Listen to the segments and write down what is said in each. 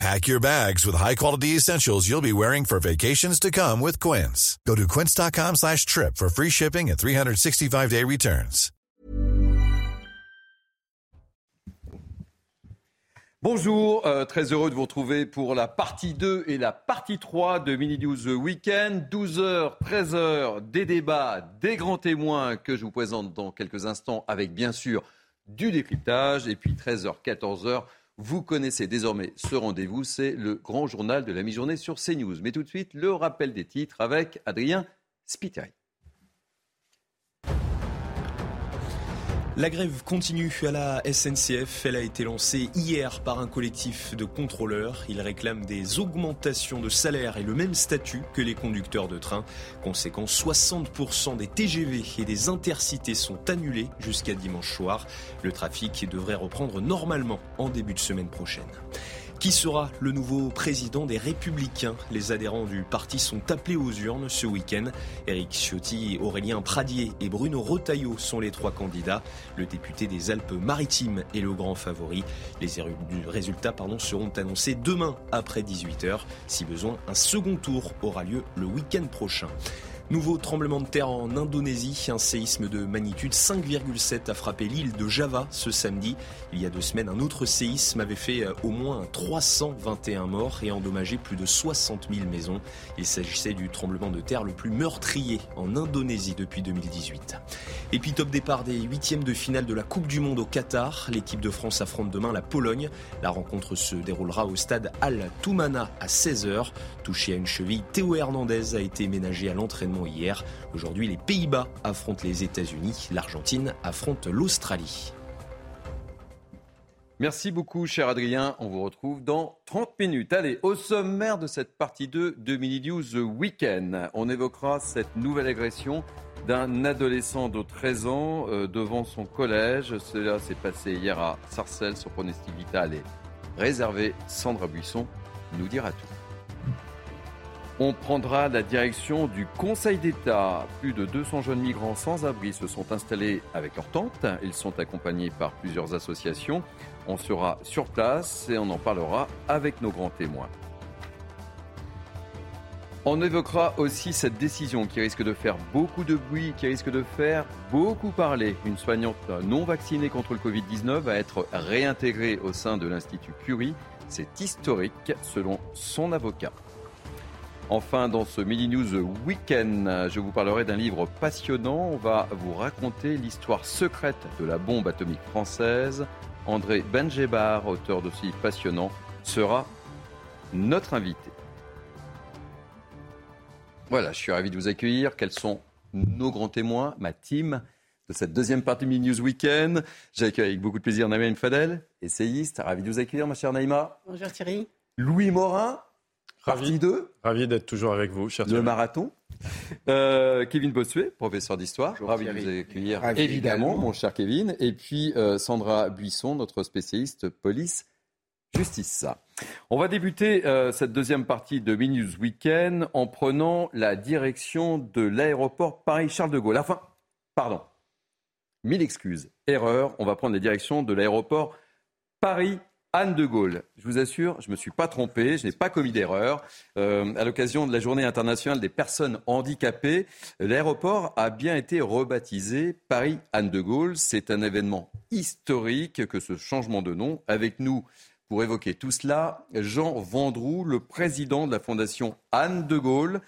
Pack your bags with high-quality essentials you'll be wearing for vacations to come with Quince. Go to quince.com slash trip for free shipping and 365-day returns. Bonjour, euh, très heureux de vous retrouver pour la partie 2 et la partie 3 de Mini News Weekend. 12h, 13h, des débats, des grands témoins que je vous présente dans quelques instants avec bien sûr du décryptage. Et puis 13h, 14h, vous connaissez désormais ce rendez-vous, c'est le grand journal de la mi-journée sur CNews. Mais tout de suite, le rappel des titres avec Adrien Spiteri. La grève continue à la SNCF. Elle a été lancée hier par un collectif de contrôleurs. Ils réclament des augmentations de salaire et le même statut que les conducteurs de train. Conséquent, 60% des TGV et des intercités sont annulés jusqu'à dimanche soir. Le trafic devrait reprendre normalement en début de semaine prochaine. Qui sera le nouveau président des Républicains? Les adhérents du parti sont appelés aux urnes ce week-end. Éric Ciotti, Aurélien Pradier et Bruno Retailleau sont les trois candidats. Le député des Alpes-Maritimes est le grand favori. Les résultats seront annoncés demain après 18h. Si besoin, un second tour aura lieu le week-end prochain. Nouveau tremblement de terre en Indonésie. Un séisme de magnitude 5,7 a frappé l'île de Java ce samedi. Il y a deux semaines, un autre séisme avait fait euh, au moins 321 morts et endommagé plus de 60 000 maisons. Il s'agissait du tremblement de terre le plus meurtrier en Indonésie depuis 2018. Et puis top départ des huitièmes de finale de la Coupe du Monde au Qatar. L'équipe de France affronte demain la Pologne. La rencontre se déroulera au stade Al Toumana à 16h. Touché à une cheville, Théo Hernandez a été ménagé à l'entraînement hier. Aujourd'hui, les Pays-Bas affrontent les États-Unis, l'Argentine affronte l'Australie. Merci beaucoup, cher Adrien. On vous retrouve dans 30 minutes. Allez, au sommaire de cette partie 2 de Mini News Weekend, on évoquera cette nouvelle agression d'un adolescent de 13 ans euh, devant son collège. Cela s'est passé hier à Sarcelles. Son pronostic vital est réservé. Sandra Buisson nous dira tout. On prendra la direction du Conseil d'État. Plus de 200 jeunes migrants sans abri se sont installés avec leur tente. Ils sont accompagnés par plusieurs associations. On sera sur place et on en parlera avec nos grands témoins. On évoquera aussi cette décision qui risque de faire beaucoup de bruit, qui risque de faire beaucoup parler. Une soignante non vaccinée contre le Covid-19 va être réintégrée au sein de l'Institut Curie. C'est historique selon son avocat. Enfin, dans ce Mini News Weekend, je vous parlerai d'un livre passionnant. On va vous raconter l'histoire secrète de la bombe atomique française. André Benjebar, auteur de ce livre passionnant, sera notre invité. Voilà, je suis ravi de vous accueillir. Quels sont nos grands témoins, ma team de cette deuxième partie Mini News Weekend? J'accueille avec beaucoup de plaisir Naïma Fadel, essayiste. Ravi de vous accueillir, ma chère Naïma. Bonjour Thierry. Louis Morin, Partie 2. Ravi d'être toujours avec vous, cher Le marathon. Euh, Kevin Bossuet, professeur d'histoire. Ravi de vous accueillir, évidemment, mon cher Kevin. Et puis euh, Sandra Buisson, notre spécialiste police justice. On va débuter euh, cette deuxième partie de Minus Weekend en prenant la direction de l'aéroport Paris-Charles de Gaulle. Enfin, pardon, mille excuses, erreur. On va prendre la direction de l'aéroport Paris Anne de Gaulle. Je vous assure, je ne me suis pas trompé, je n'ai pas commis d'erreur. Euh, à l'occasion de la journée internationale des personnes handicapées, l'aéroport a bien été rebaptisé Paris Anne de Gaulle. C'est un événement historique que ce changement de nom. Avec nous, pour évoquer tout cela, Jean Vendroux, le président de la Fondation Anne de Gaulle.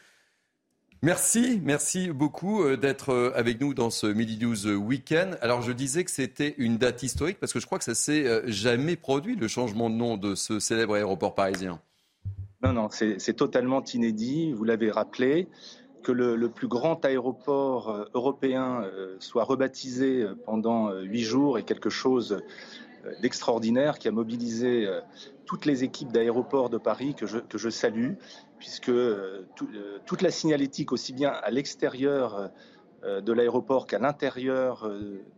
Merci, merci beaucoup euh, d'être euh, avec nous dans ce Midi News Weekend. Alors je disais que c'était une date historique parce que je crois que ça s'est euh, jamais produit le changement de nom de ce célèbre aéroport parisien. Non, non, c'est totalement inédit. Vous l'avez rappelé que le, plus grand aéroport européen soit rebaptisé pendant huit jours est quelque chose d'extraordinaire qui a mobilisé toutes les équipes d'aéroports de Paris que je, que je salue puisque euh, euh, toute la signalétique, aussi bien à l'extérieur de l'aéroport qu'à l'intérieur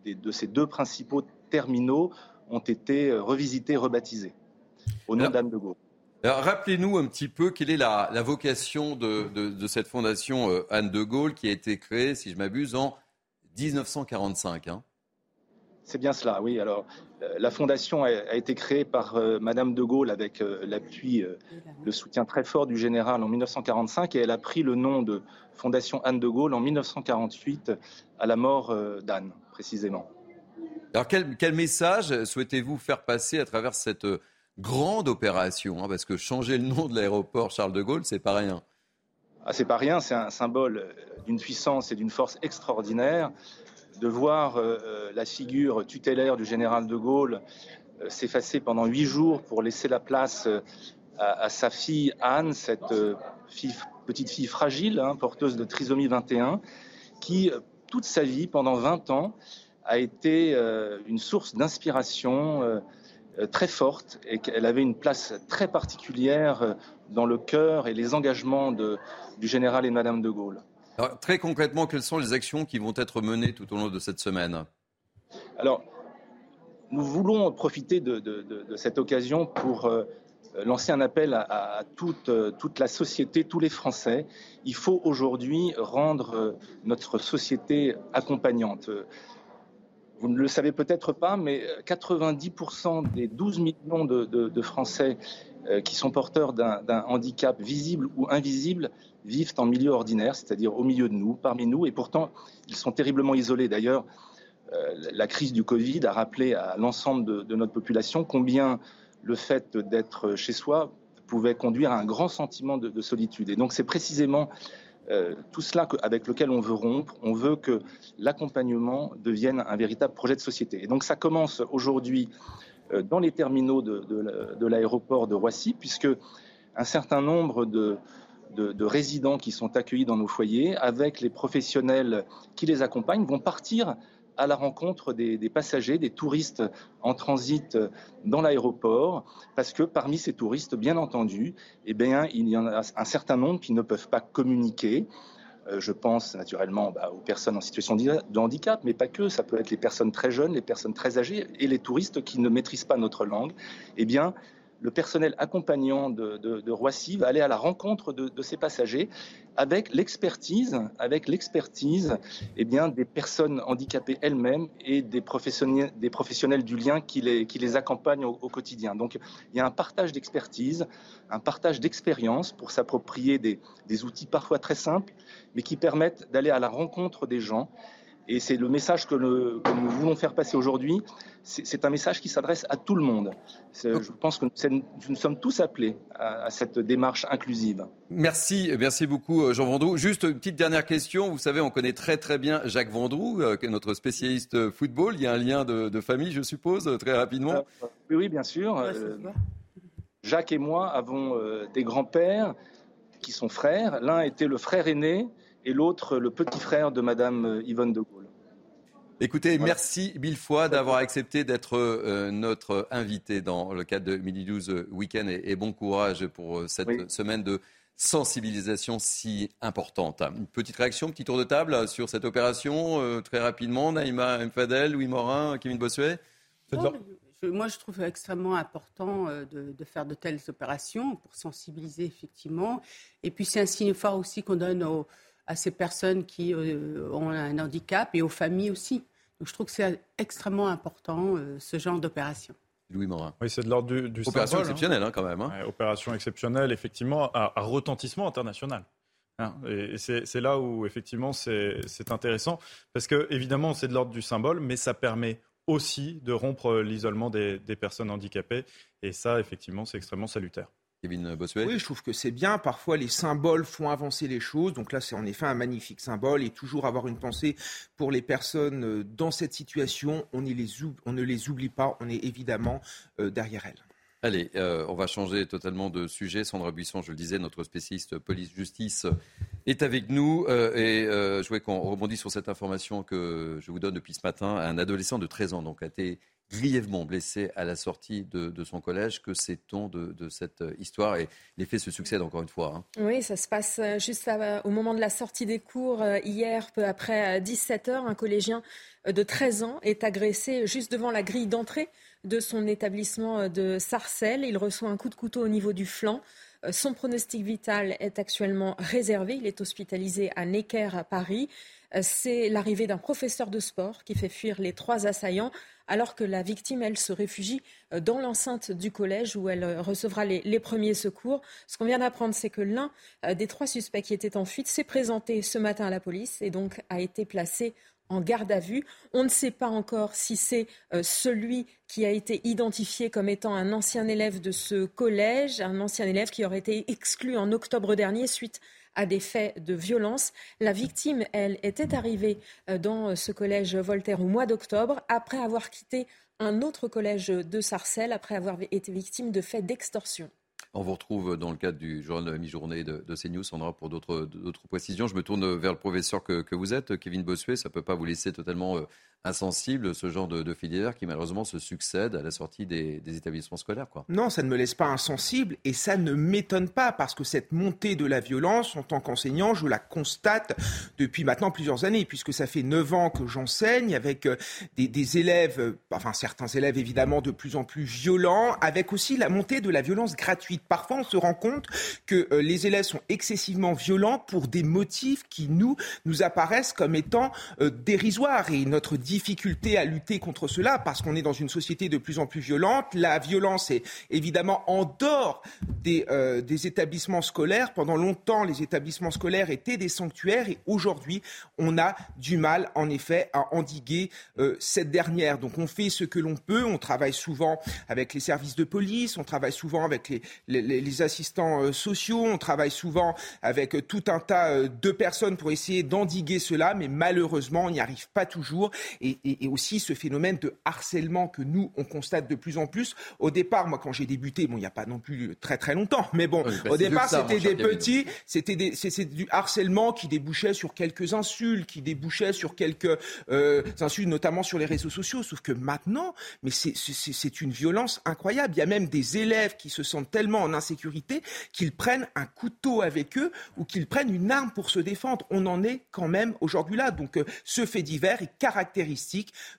de ces deux principaux terminaux ont été revisités, rebaptisés au nom d'Anne de Gaulle. Rappelez-nous un petit peu quelle est la, vocation de, cette fondation euh, Anne de Gaulle qui a été créée, si je m'abuse, en 1945. Hein. C'est bien cela, oui. Alors, euh, la fondation a, été créée par euh, Madame de Gaulle avec l'appui, le soutien très fort du général en 1945 et elle a pris le nom de Fondation Anne de Gaulle en 1948 à la mort d'Anne, précisément. Alors, quel, quel message souhaitez-vous faire passer à travers cette grande opération, hein, parce que changer le nom de l'aéroport Charles de Gaulle, c'est pas rien. Ah, c'est pas rien, c'est un symbole euh, d'une puissance et d'une force extraordinaire. De voir euh, euh, la figure tutélaire du général de Gaulle s'effacer pendant huit jours pour laisser la place à, sa fille Anne, cette petite fille fragile, hein, porteuse de trisomie 21, qui, toute sa vie, pendant 20 ans, a été une source d'inspiration euh, très forte et qu'elle avait une place très particulière euh, dans le cœur et les engagements du général et de Madame de Gaulle. Très concrètement, quelles sont les actions qui vont être menées tout au long de cette semaine Alors, nous voulons profiter de, cette occasion pour euh, lancer un appel à, toute, toute, la société, tous les Français. Il faut aujourd'hui rendre notre société accompagnante. Vous ne le savez peut-être pas, mais 90% des 12 millions de, Français euh, qui sont porteurs d'un handicap visible ou invisible vivent en milieu ordinaire, c'est-à-dire au milieu de nous, parmi nous, et pourtant ils sont terriblement isolés. D'ailleurs, euh, la crise du Covid a rappelé à l'ensemble de, notre population combien le fait d'être chez soi pouvait conduire à un grand sentiment de, solitude. Et donc c'est précisément euh, tout cela avec lequel on veut rompre, on veut que l'accompagnement devienne un véritable projet de société. Et donc ça commence aujourd'hui euh, dans les terminaux de, l'aéroport de Roissy, puisque un certain nombre de, de, résidents qui sont accueillis dans nos foyers, avec les professionnels qui les accompagnent, vont partir à la rencontre des, passagers, des touristes en transit dans l'aéroport, parce que parmi ces touristes, bien entendu, eh bien, il y en a un certain nombre qui ne peuvent pas communiquer. Euh, je pense naturellement bah, aux personnes en situation de handicap, mais pas que. Ça peut être les personnes très jeunes, les personnes très âgées et les touristes qui ne maîtrisent pas notre langue. Eh bien, le personnel accompagnant de, Roissy va aller à la rencontre de, de ces passagers avec l'expertise, avec l'expertise, eh bien, des personnes handicapées elles-mêmes et des professionnels, du lien qui les, accompagnent au, quotidien. Donc, il y a un partage d'expertise, un partage d'expérience pour s'approprier des outils parfois très simples, mais qui permettent d'aller à la rencontre des gens et c'est le message que, nous voulons faire passer aujourd'hui. C'est un message qui s'adresse à tout le monde. Je pense que nous sommes tous appelés à, cette démarche inclusive. Merci, merci beaucoup euh, Jean Vendroux. Juste une petite dernière question. Vous savez, on connaît très très bien Jacques Vendroux, euh, notre spécialiste football. Il y a un lien de, famille, je suppose, très rapidement. Euh, oui, oui, bien sûr. Jacques et moi avons des grands-pères qui sont frères. L'un était le frère aîné et l'autre le petit frère de Madame Yvonne de Gaulle. Écoutez, merci mille fois d'avoir accepté d'être euh, notre invité dans le cadre de Midi 12 Week-end et, bon courage pour euh, cette semaine de sensibilisation si importante. Une petite réaction, petit tour de table sur cette opération, euh, très rapidement. Naïma Mfadel, Louis Morin, Kevin Bossuet moi, je trouve extrêmement important de, de, faire de telles opérations pour sensibiliser effectivement. Et puis, c'est un signe fort aussi qu'on donne aux, à ces personnes qui euh, ont un handicap et aux familles aussi. Donc je trouve que c'est extrêmement important euh, ce genre d'opération. Louis Morin. Oui, c'est de l'ordre du, du Opération hein. exceptionnelle hein, quand même. Hein. opération exceptionnelle, effectivement, à, retentissement international. Hein. et c'est là où effectivement c'est intéressant parce que évidemment c'est de l'ordre du symbole, mais ça permet aussi de rompre l'isolement des, des personnes handicapées et ça effectivement c'est extrêmement salutaire. Kevin Bossuet Oui, je trouve que c'est bien. Parfois, les symboles font avancer les choses. Donc là, c'est en effet un magnifique symbole. Et toujours avoir une pensée pour les personnes euh, dans cette situation. On, les on ne les oublie pas. On est évidemment euh, derrière elles. Allez, euh, on va changer totalement de sujet. Sandra Buisson, je le disais, notre spécialiste police-justice est avec nous. et je voulais qu'on rebondisse sur cette information que je vous donne depuis ce matin. Un adolescent de 13 ans donc, a été grièvement blessé à la sortie de, son collège. Que sait-on de, cette histoire? Et les faits se succèdent encore une fois. Hein. Oui, ça se passe euh, juste au moment de la sortie des cours. Euh, hier, peu après 17 heures, un collégien de 13 ans est agressé juste devant la grille d'entrée de son établissement de Sarcelles. Il reçoit un coup de couteau au niveau du flanc. Son pronostic vital est actuellement réservé. Il est hospitalisé à Necker, à Paris. C'est l'arrivée d'un professeur de sport qui fait fuir les trois assaillants alors que la victime, elle, se réfugie euh, dans l'enceinte du collège où elle euh, recevra les, premiers secours. Ce qu'on vient d'apprendre, c'est que l'un euh, des trois suspects qui étaient en fuite s'est présenté ce matin à la police et donc a été placé en garde à vue. On ne sait pas encore si c'est celui qui a été identifié comme étant un ancien élève de ce collège, un ancien élève qui aurait été exclu en octobre dernier suite à des faits de violence. La victime, elle, était arrivée euh, dans ce collège Voltaire au mois d'octobre après avoir quitté un autre collège de Sarcelles, après avoir été victime de faits d'extorsion. On vous retrouve dans le cadre du journal mi-journée de, CNews, Sandra, pour d'autres précisions. Je me tourne vers le professeur que, que vous êtes, Kevin Bossuet. Ça ne peut pas vous laisser totalement euh, insensible, ce genre de, de filière qui malheureusement se succède à la sortie des, établissements scolaires. Quoi. Non, ça ne me laisse pas insensible et ça ne m'étonne pas parce que cette montée de la violence, en tant qu'enseignant, je la constate depuis maintenant plusieurs années, puisque ça fait neuf ans que j'enseigne avec euh, des, élèves, euh, enfin certains élèves évidemment de plus en plus violents, avec aussi la montée de la violence gratuite. Parfois, on se rend compte que euh, les élèves sont excessivement violents pour des motifs qui nous nous apparaissent comme étant dérisoires et notre difficulté à lutter contre cela parce qu'on est dans une société de plus en plus violente. La violence est évidemment en dehors des, euh, établissements scolaires. Pendant longtemps, les établissements scolaires étaient des sanctuaires et aujourd'hui, on a du mal, en effet, à endiguer euh, cette dernière. Donc on fait ce que l'on peut. On travaille souvent avec les services de police, on travaille souvent avec les assistants euh, sociaux, on travaille souvent avec tout un tas de personnes pour essayer d'endiguer cela, mais malheureusement, on n'y arrive pas toujours et, aussi ce phénomène de harcèlement que nous, on constate de plus en plus. Au départ, moi, quand j'ai débuté, bon, il n'y a pas non plus très très longtemps, mais bon, bah, au départ, c'était des petits, c'était du harcèlement qui débouchait sur quelques insultes, qui débouchait sur quelques euh, insultes, notamment sur les réseaux sociaux. Sauf que maintenant, mais c'est une violence incroyable. Il y a même des élèves qui se sentent tellement en insécurité qu'ils prennent un couteau avec eux ou qu'ils prennent une arme pour se défendre. On en est quand même aujourd'hui là. Donc, euh, ce fait divers est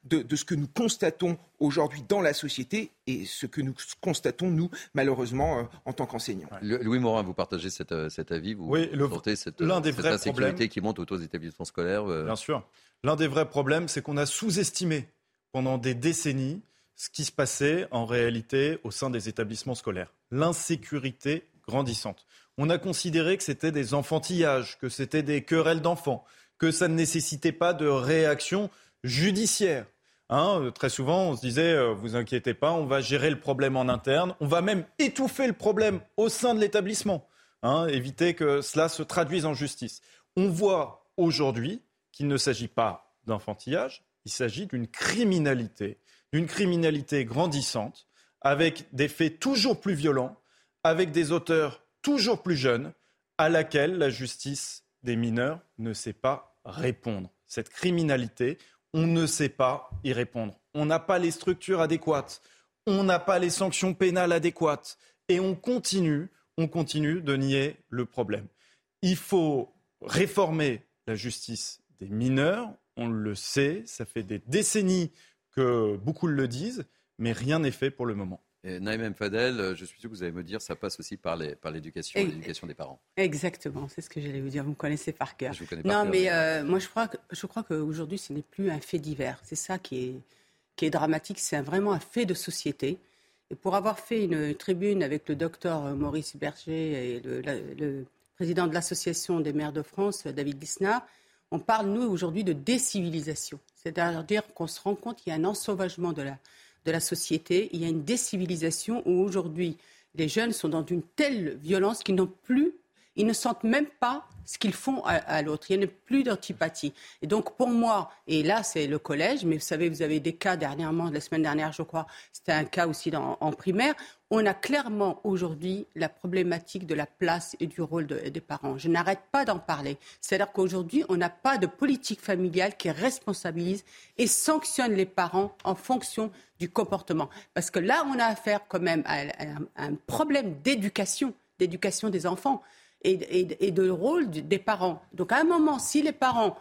de, ce que nous constatons aujourd'hui dans la société et ce que nous constatons, nous, malheureusement, euh, en tant qu'enseignants. Louis Morin, vous partagez cet, euh, avis Vous oui, le, cette, l'un des vrais insécurité qui monte autour des établissements scolaires euh Bien sûr. L'un des vrais problèmes, c'est qu'on a sous-estimé pendant des décennies ce qui se passait en réalité au sein des établissements scolaires. L'insécurité grandissante. On a considéré que c'était des enfantillages, que c'était des querelles d'enfants, que ça ne nécessitait pas de réaction judiciaire. Hein, euh, très souvent, on se disait, euh, vous inquiétez pas, on va gérer le problème en interne, on va même étouffer le problème au sein de l'établissement, hein, éviter que cela se traduise en justice. On voit aujourd'hui qu'il ne s'agit pas d'enfantillage, il s'agit d'une criminalité, d'une criminalité grandissante, avec des faits toujours plus violents, avec des auteurs toujours plus jeunes, à laquelle la justice des mineurs ne sait pas répondre. Cette criminalité, on ne sait pas y répondre. On n'a pas les structures adéquates, on n'a pas les sanctions pénales adéquates, et on continue, on continue de nier le problème. Il faut réformer la justice des mineurs, on le sait, ça fait des décennies que beaucoup le disent, mais rien n'est fait pour le moment. Naïm Fadel, euh, je suis sûr que vous allez me dire, ça passe aussi par l'éducation, l'éducation des parents. Exactement, c'est ce que j'allais vous dire. Vous me connaissez par cœur. Je vous connais non, mais euh, moi je crois que je crois qu'aujourd'hui ce n'est plus un fait divers. C'est ça qui est qui est dramatique. C'est vraiment un fait de société. Et pour avoir fait une tribune avec le docteur Maurice Berger et le, président de l'association des maires de France, David Lisnard, on parle nous aujourd'hui de décivilisation. C'est-à-dire qu'on se rend compte qu'il y a un ensauvagement de la de la société. Il y a une décivilisation où aujourd'hui les jeunes sont dans une telle violence qu'ils n'ont plus ils ne sentent même pas ce qu'ils font à, l'autre. Il n'y a plus d'antipathie. Et donc, pour moi, et là, c'est le collège, mais vous savez, vous avez des cas dernièrement, la semaine dernière, je crois, c'était un cas aussi en primaire. On a clairement aujourd'hui la problématique de la place et du rôle des parents. Je n'arrête pas d'en parler. C'est-à-dire qu'aujourd'hui, on n'a pas de politique familiale qui responsabilise et sanctionne les parents en fonction du comportement. Parce que là, on a affaire quand même à, un problème d'éducation, d'éducation des enfants et, de rôle des parents. Donc à un moment, si les parents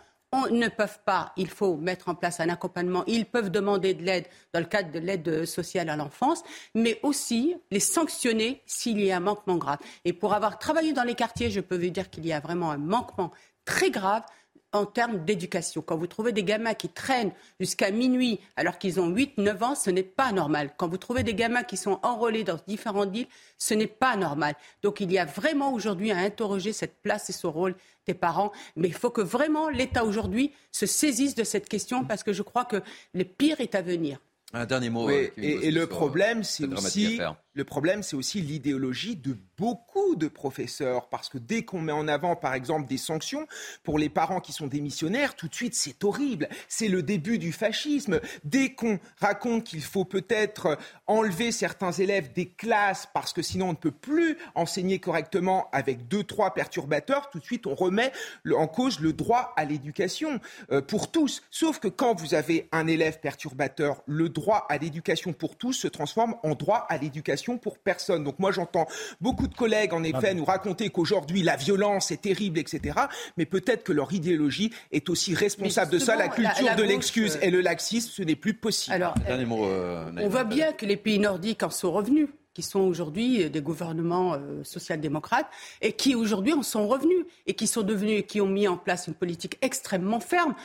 ne peuvent pas, il faut mettre en place un accompagnement, ils peuvent demander de l'aide dans le cadre de l'aide sociale à l'enfance, mais aussi les sanctionner s'il y a un manquement grave. Et pour avoir travaillé dans les quartiers, je peux vous dire qu'il y a vraiment un manquement très grave en termes d'éducation. Quand vous trouvez des gamins qui traînent jusqu'à minuit alors qu'ils ont 8-9 ans, ce n'est pas normal. Quand vous trouvez des gamins qui sont enrôlés dans différentes villes, ce n'est pas normal. Donc il y a vraiment aujourd'hui à interroger cette place et ce rôle des parents. Mais il faut que vraiment l'État aujourd'hui se saisisse de cette question parce que je crois que le pire est à venir. Un dernier mot. Euh, et, le problème, c'est aussi le problème, c'est aussi l'idéologie de beaucoup de professeurs, parce que dès qu'on met en avant, par exemple, des sanctions pour les parents qui sont démissionnaires, tout de suite, c'est horrible. C'est le début du fascisme. Dès qu'on raconte qu'il faut peut-être enlever certains élèves des classes, parce que sinon on ne peut plus enseigner correctement avec deux, trois perturbateurs, tout de suite, on remet en cause le droit à l'éducation euh, pour tous. Sauf que quand vous avez un élève perturbateur, le droit à l'éducation pour tous se transforme en droit à l'éducation pour personne. Donc moi j'entends beaucoup de collègues en effet nous raconter qu'aujourd'hui la violence est terrible, etc. Mais peut-être que leur idéologie est aussi responsable de ça. La culture de l'excuse euh, et le laxisme, ce n'est plus possible. Alors, euh, on voit bien que les pays nordiques en sont revenus qui sont aujourd'hui des gouvernements euh, social-démocrates et qui aujourd'hui en sont revenus et qui sont devenus et qui ont mis en place une politique extrêmement ferme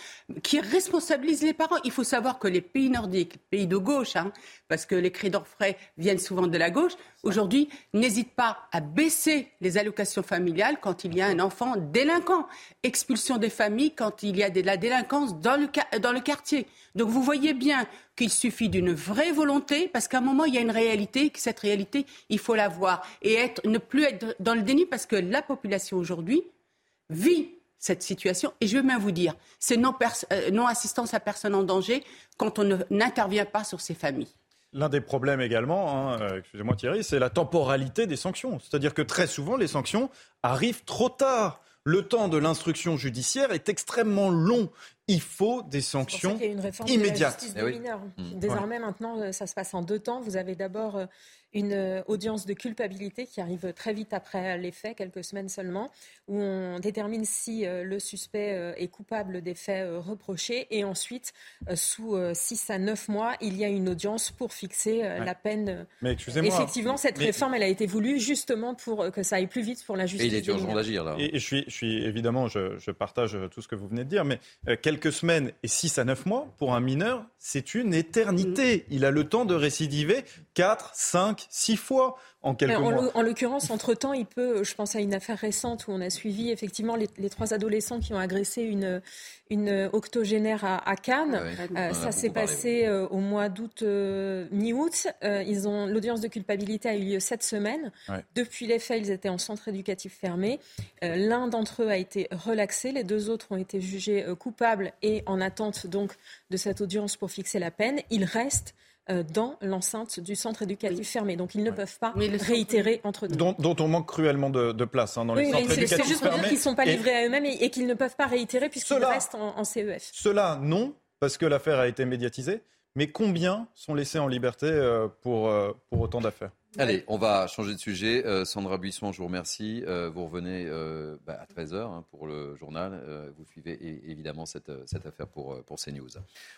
qui responsabilise les parents. Il faut savoir que les pays nordiques, pays de gauche, hein, parce que les cris d'orfraie viennent souvent de la gauche, aujourd'hui n'hésitent pas à baisser les allocations familiales quand il y a un enfant délinquant, expulsion des familles quand il y a de la délinquance dans le quartier. Donc vous voyez bien qu'il suffit d'une vraie volonté, parce qu'à un moment, il y a une réalité, que cette réalité, il faut la voir et ne plus être dans le déni, parce que la population aujourd'hui vit cette situation. Et je vais même vous dire, c'est non, euh, à personne en danger quand on n'intervient pas sur ces familles. L'un des problèmes également, hein, euh, excusez-moi Thierry, c'est la temporalité des sanctions. C'est-à-dire que très souvent, les sanctions arrivent trop tard le temps de l'instruction judiciaire est extrêmement long. Il faut des sanctions immédiates. Désormais, maintenant, euh, ça se passe en deux temps. Vous avez d'abord euh, une euh, audience de culpabilité qui arrive très vite après les faits, quelques semaines seulement, où on détermine si euh, le suspect euh, est coupable des faits reprochés. Et ensuite, sous 6 à 9 mois, il y a une audience pour fixer la peine. Mais excusez-moi. Effectivement, cette réforme, elle a été voulue justement pour que ça aille plus vite pour la justice. Et il est urgent d'agir là. Et, je, suis, je suis évidemment, je, je, partage tout ce que vous venez de dire, mais quelques semaines et 6 à 9 mois pour un mineur, c'est une éternité. Mm. Il a le temps de récidiver 4, 5, six fois en quelques mois. En l'occurrence, entre-temps, il peut, je pense à une affaire récente où on a suivi effectivement les, trois adolescents qui ont agressé une, une octogénaire à, Cannes. Euh, ça s'est passé euh, au mois d'août, euh, mi-août. ils ont l'audience de culpabilité a eu lieu cette semaine. Depuis les faits, ils étaient en centre éducatif fermé. L'un d'entre eux a été relaxé, les deux autres ont été jugés coupables et en attente donc de cette audience pour fixer la peine. Il reste dans l'enceinte du centre éducatif fermé. Donc ils ne peuvent pas réitérer entre deux. Dont, dont, on manque cruellement de, place hein, dans les centres éducatifs fermés. C'est juste pour dire qu'ils ne sont pas livrés à eux-mêmes et, qu'ils ne peuvent pas réitérer puisqu'ils restent en, CEF. Cela, non, parce que l'affaire a été médiatisée. Mais combien sont laissés en liberté euh, pour, euh, pour autant d'affaires? Allez, on va changer de sujet. Euh, Sandra Buisson, je vous remercie. Euh, vous revenez euh, bah, à 13h hein, pour le journal. vous suivez évidemment cette, affaire pour, pour CNews.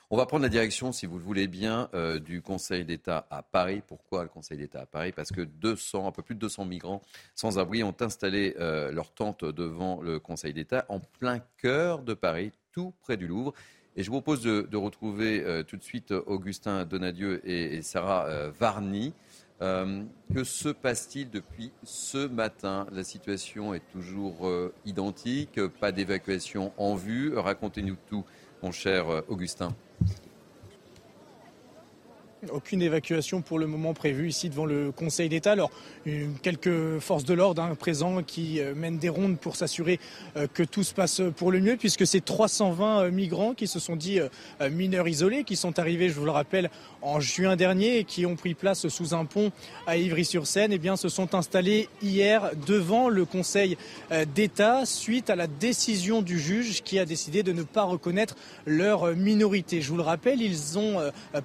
On va prendre la direction, si vous le voulez bien, du Conseil d'État à Paris. Pourquoi le Conseil d'État à Paris? Parce que 200, un peu plus de 200 migrants sans abri ont installé leur tente devant le Conseil d'État en plein cœur de Paris, tout près du Louvre. Et je vous propose de, retrouver tout de suite Augustin Donadieu et Sarah Varny. Euh, que se passe-t-il depuis ce matin? La situation est toujours euh, identique, pas d'évacuation en vue. Racontez-nous tout, mon cher euh, Augustin. Aucune évacuation pour le moment prévue ici devant le Conseil d'État. Alors, quelques forces de l'ordre hein, présents qui euh, mènent des rondes pour s'assurer euh, que tout se passe pour le mieux, puisque c'est 320 migrants qui se sont dit mineurs isolés, qui sont arrivés, je vous le rappelle, en juin dernier et qui ont pris place sous un pont à Ivry-sur-Seine, eh bien, se sont installés hier devant le Conseil d'État suite à la décision du juge qui a décidé de ne pas reconnaître leur minorité. Je vous le rappelle, ils ont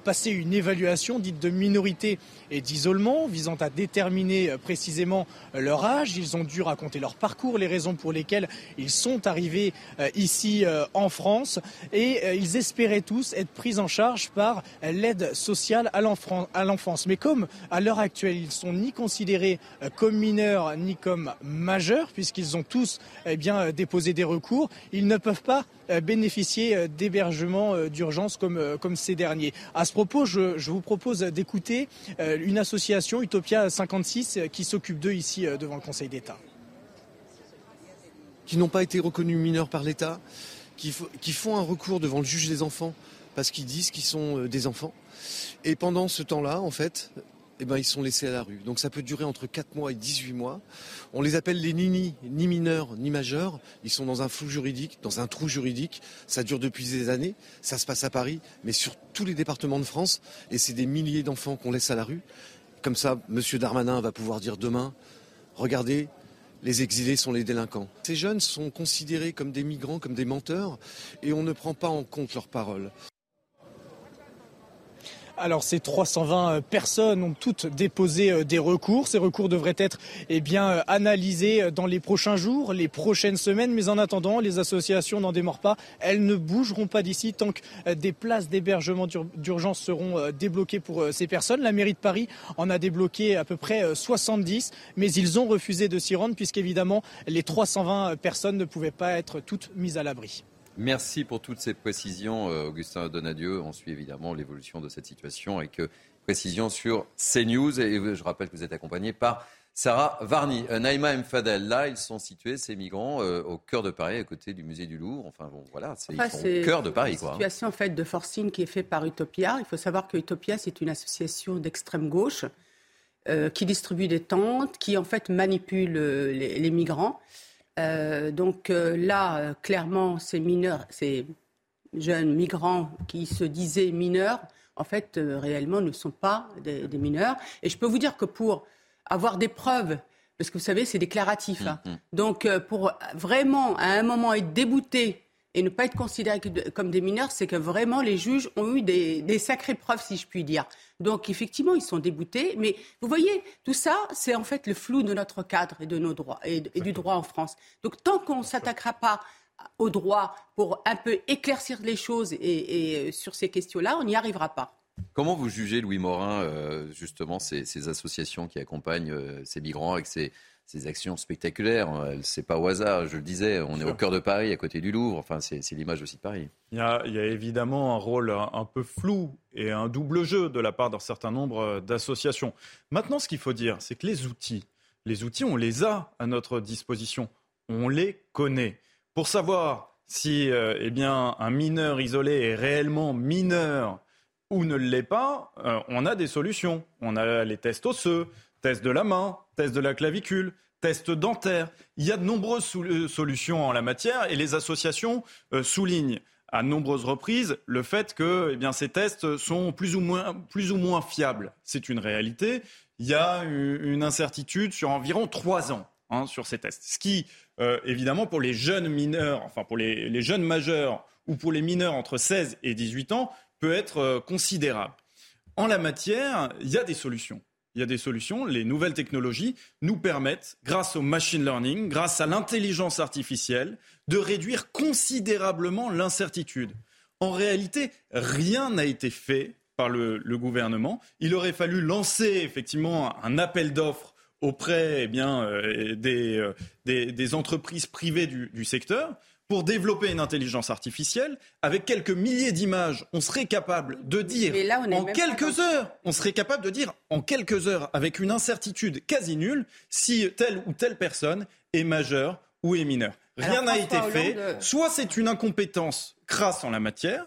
passé une évaluation dite de minorité et d'isolement visant à déterminer précisément leur âge. Ils ont dû raconter leur parcours, les raisons pour lesquelles ils sont arrivés euh, ici euh, en France et euh, ils espéraient tous être pris en charge par l'aide sociale à l'enfance. Mais comme à l'heure actuelle, ils sont ni considérés comme mineurs ni comme majeurs puisqu'ils ont tous eh bien, déposé des recours, ils ne peuvent pas bénéficier d'hébergements d'urgence comme, ces derniers. À ce propos, je, vous propose d'écouter une association, Utopia 56, qui s'occupe d'eux ici euh, devant le Conseil d'État. Qui n'ont pas été reconnus mineurs par l'État, qui, font un recours devant le juge des enfants parce qu'ils disent qu'ils sont euh, des enfants. Et pendant ce temps-là, en fait, eh ben, ils sont laissés à la rue. Donc ça peut durer entre 4 mois et 18 mois. On les appelle les nini, ni mineurs, ni majeurs. Ils sont dans un flou juridique, dans un trou juridique. Ça dure depuis des années. Ça se passe à Paris, mais sur tous les départements de France. Et c'est des milliers d'enfants qu'on laisse à la rue. Comme ça, M. Darmanin va pouvoir dire demain, regardez, les exilés sont les délinquants. Ces jeunes sont considérés comme des migrants, comme des menteurs, et on ne prend pas en compte leurs paroles. Alors ces 320 euh, personnes ont toutes déposé euh, des recours. Ces recours devraient être eh euh, analysés dans les prochains jours, les prochaines semaines. Mais en attendant, les associations n'en démordent pas. Elles ne bougeront pas d'ici tant que des places d'hébergement d'urgence seront débloquées pour ces personnes. La mairie de Paris en a débloqué à peu près 70, mais ils ont refusé de s'y rendre puisqu'évidemment les 320 personnes ne pouvaient pas être toutes mises à l'abri. Merci pour toutes ces précisions, euh, Augustin Donadieu. On suit évidemment l'évolution de cette situation avec euh, précision sur CNews. Et je rappelle que vous êtes accompagné par Sarah Varni. Euh, Naïma Mfadel, là, ils sont situés, ces migrants, au cœur de Paris, à côté du musée du Louvre. Enfin, bon, voilà, c'est au cœur de Paris. C'est une situation en fait, de forcing qui est faite par Utopia. Il faut savoir que Utopia, c'est une association d'extrême gauche qui distribue des tentes, qui en fait manipule les migrants. Euh, donc euh, là, euh, clairement, ces mineurs, ces jeunes migrants qui se disaient mineurs, en fait, réellement ne sont pas des, mineurs. Et je peux vous dire que pour avoir des preuves, parce que vous savez, c'est déclaratif, hein. mm, mm. donc pour vraiment, à un moment, être débouté et ne pas être considérés comme des mineurs, c'est que vraiment les juges ont eu des, sacrées preuves, si je puis dire. Donc effectivement, ils sont déboutés. Mais vous voyez, tout ça, c'est en fait le flou de notre cadre et de nos droits et, du droit en France. Donc tant qu'on ne s'attaquera pas au droit pour un peu éclaircir les choses et, euh, sur ces questions-là, on n'y arrivera pas. Comment vous jugez, Louis Morin, euh, justement, ces, associations qui accompagnent euh, ces migrants avec ces ces actions spectaculaires. Hein, c'est pas au hasard, je le disais, on est au cœur de Paris, à côté du Louvre. Enfin, c'est l'image aussi de Paris. Il y, a, évidemment un rôle un, peu flou et un double jeu de la part d'un certain nombre d'associations. Maintenant, ce qu'il faut dire, c'est que les outils, les outils, on les a à notre disposition. On les connaît. Pour savoir si euh, eh bien, un mineur isolé est réellement mineur ou ne l'est pas, euh, on a des solutions. On a les tests osseux, Test de la main, test de la clavicule, test dentaire. Il y a de nombreuses euh, solutions en la matière et les associations euh, soulignent à nombreuses reprises le fait que eh ces tests sont plus ou moins, fiables. C'est une réalité. Il y a une incertitude sur environ trois ans hein, sur ces tests. Ce qui, euh, évidemment, pour les jeunes mineurs, enfin pour les, les, jeunes majeurs ou pour les mineurs entre 16 et 18 ans, peut être considérable. En la matière, il y a des solutions il y a des solutions. Les nouvelles technologies nous permettent, grâce au machine learning, grâce à l'intelligence artificielle, de réduire considérablement l'incertitude. En réalité, rien n'a été fait par le, gouvernement. Il aurait fallu lancer effectivement un appel d'offres auprès eh euh, euh, des, entreprises privées du secteur pour développer une intelligence artificielle, avec quelques milliers d'images, on serait capable de dire en quelques heures, on serait capable de dire en quelques heures, avec une incertitude quasi nulle, si telle ou telle personne est majeure ou est mineure. Rien n'a été fait. Soit c'est une incompétence crasse en la matière,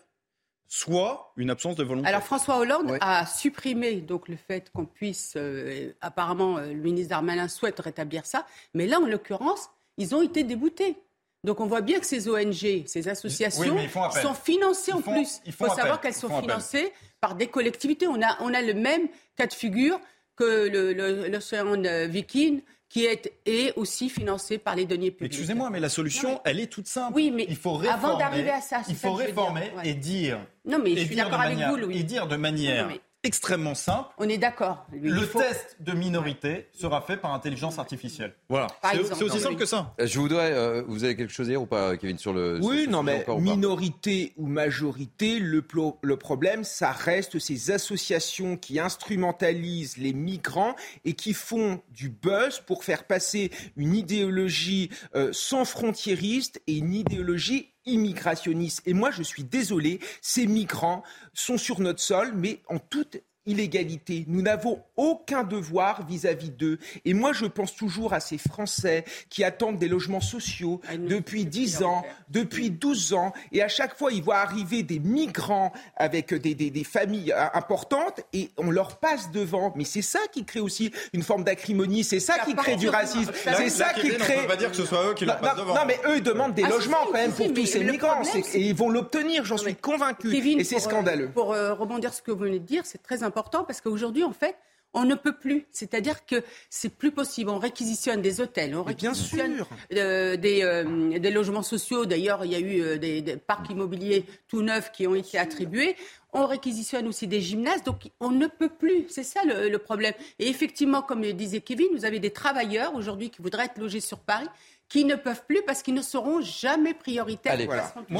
soit une absence de volonté. Alors François Hollande a supprimé donc le fait qu'on puisse, euh, apparemment le ministre Darmanin souhaite rétablir ça, mais là en l'occurrence, ils ont été déboutés. Donc on voit bien que ces ONG, ces associations sont financées en plus. Il faut, savoir qu'elles sont financées par des collectivités. On a, on a le même cas de figure que l'océan Viking qui est, aussi financé par les deniers publics. Excusez-moi, mais la solution, elle est toute simple. Oui, mais il faut réformer, avant d'arriver à ça, il faut réformer et dire. Non, mais je suis d'accord avec vous, Louis. Et dire de manière extrêmement simple. On est d'accord. Le test de minorité sera fait par intelligence artificielle. Voilà. C'est aussi simple que ça. Euh, je voudrais. Euh, vous avez quelque chose à dire ou pas, Kevin, sur le. Oui, non, mais minorité ou, majorité, le, le problème, ça reste ces associations qui instrumentalisent les migrants et qui font du buzz pour faire passer une idéologie euh, sans frontiériste et une idéologie immigrationniste. Et moi, je suis désolé, ces migrants sont sur notre sol, mais en toute illégalité. Nous n'avons aucun devoir vis-à-vis d'eux. Et moi, je pense toujours à ces Français qui attendent des logements sociaux ah, depuis 10 ans, depuis 12 ans. Et à chaque fois, ils voient arriver des migrants avec des, des, familles euh, importantes et on leur passe devant. Mais c'est ça qui crée aussi une forme d'acrimonie. C'est ça qui crée du racisme. C'est ça qui crée. On peut pas dire que ce soit eux qui leur passent devant. Non, mais eux, ils demandent des ah, logements quand même pour tous ces migrants. Et ils vont l'obtenir, j'en suis convaincu. et c'est scandaleux. Pour euh, rebondir sur ce que vous venez de dire, c'est très important important parce qu'aujourd'hui, en fait, on ne peut plus. C'est-à-dire que c'est plus possible. On réquisitionne des hôtels, on réquisitionne euh, des, euh, des, logements sociaux. D'ailleurs, il y a eu euh, des, parcs immobiliers tout neufs qui ont été attribués. On réquisitionne aussi des gymnases. Donc, on ne peut plus. C'est ça le, le problème. Et effectivement, comme le disait Kevin, vous avez des travailleurs aujourd'hui qui voudraient être logés sur Paris qui ne peuvent plus parce qu'ils ne seront jamais prioritaires. Allez,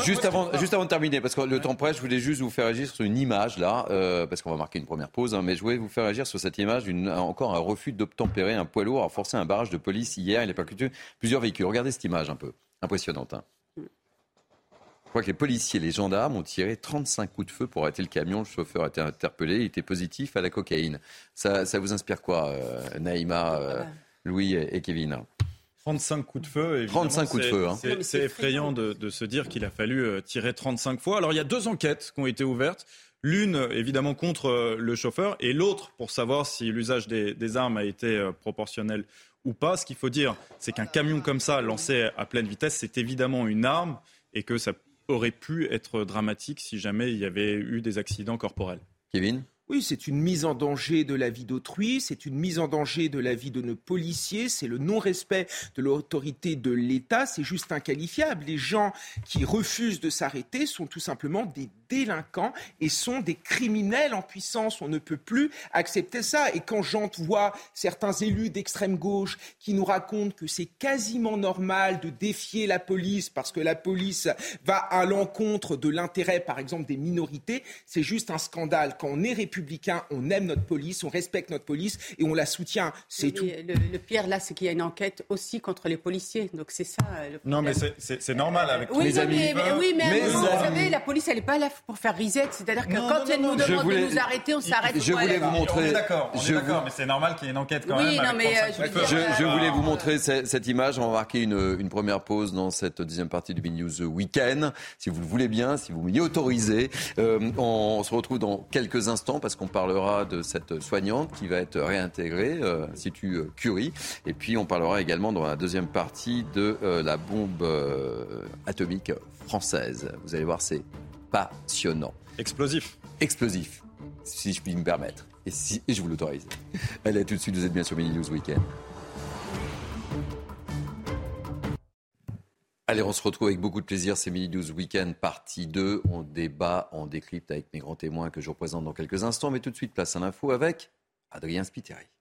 juste, avant, juste avant de terminer, parce que le temps presse, je voulais juste vous faire agir sur une image là, euh, parce qu'on va marquer une première pause, hein, mais je voulais vous faire agir sur cette image, encore un refus d'obtempérer. Un poids lourd a forcé un barrage de police hier, il a percuté plusieurs véhicules. Regardez cette image un peu, impressionnante. Hein. Je crois que les policiers et les gendarmes ont tiré 35 coups de feu pour arrêter le camion. Le chauffeur a été interpellé, il était positif à la cocaïne. Ça, ça vous inspire quoi, euh, Naïma, euh, Louis et Kevin? 35 coups de feu. 35 coups de feu. Hein. C'est effrayant de, de, se dire qu'il a fallu euh, tirer 35 fois. Alors il y a deux enquêtes qui ont été ouvertes. L'une, évidemment, contre euh, le chauffeur et l'autre pour savoir si l'usage des, des, armes a été proportionnel ou pas. Ce qu'il faut dire, c'est qu'un camion comme ça, lancé à pleine vitesse, c'est évidemment une arme et que ça aurait pu être dramatique si jamais il y avait eu des accidents corporels. Kevin? Oui, c'est une mise en danger de la vie d'autrui, c'est une mise en danger de la vie de nos policiers, c'est le non-respect de l'autorité de l'État, c'est juste inqualifiable. Les gens qui refusent de s'arrêter sont tout simplement des délinquants et sont des criminels en puissance. On ne peut plus accepter ça. Et quand j'entends certains élus d'extrême gauche qui nous racontent que c'est quasiment normal de défier la police parce que la police va à l'encontre de l'intérêt, par exemple, des minorités, c'est juste un scandale. Quand on est républicain, on aime notre police, on respecte notre police et on la soutient. C'est tout. Le, pire là, c'est qu'il y a une enquête aussi contre les policiers. Donc c'est ça. Le non, mais c'est normal avec tous les amis. Mais, oui, mais, vous savez, la police, elle n'est pas là pour faire reset. C'est-à-dire que quand elle nous demande de nous arrêter, on s'arrête. Je voulais vous montrer. D'accord, mais c'est normal qu'il y ait une enquête quand oui, même. Non, mais euh, je, voulais vous montrer cette, image. On va marquer une, une première pause dans cette deuxième partie du Big News Weekend. Si vous le voulez bien, si vous m'y autorisez. Euh, on se retrouve dans quelques instants parce qu'on parlera de cette soignante qui va être réintégrée, euh, Institut euh, Curie. Et puis on parlera également dans la deuxième partie de la bombe atomique française. Vous allez voir, c'est passionnant. Explosif. Explosif, si je puis me permettre. Et, si, je vous l'autorise. Allez, tout de suite, vous êtes bien sur Mini News Weekend. Allez, on se retrouve avec beaucoup de plaisir. C'est Mini News Weekend, partie 2. On débat, on décrypte avec mes grands témoins que je représente dans quelques instants. Mais tout de suite, place à l'info avec Adrien Spiteri.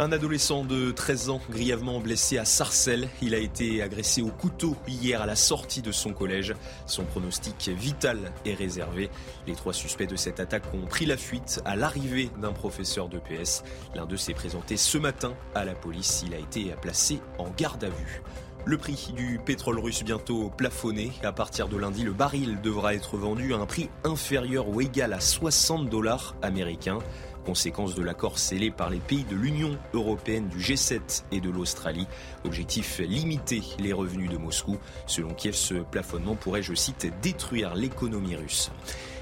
Un adolescent de 13 ans grièvement blessé à Sarcelles. Il a été agressé au couteau hier à la sortie de son collège. Son pronostic vital est réservé. Les trois suspects de cette attaque ont pris la fuite à l'arrivée d'un professeur de PS. L'un d'eux s'est présenté ce matin à la police. Il a été placé en garde à vue. Le prix du pétrole russe bientôt plafonné. À partir de lundi, le baril devra être vendu à un prix inférieur ou égal à 60 dollars américains conséquence de l'accord scellé par les pays de l'Union européenne, du G7 et de l'Australie. Objectif limiter les revenus de Moscou. Selon Kiev, ce plafonnement pourrait, je cite, détruire l'économie russe.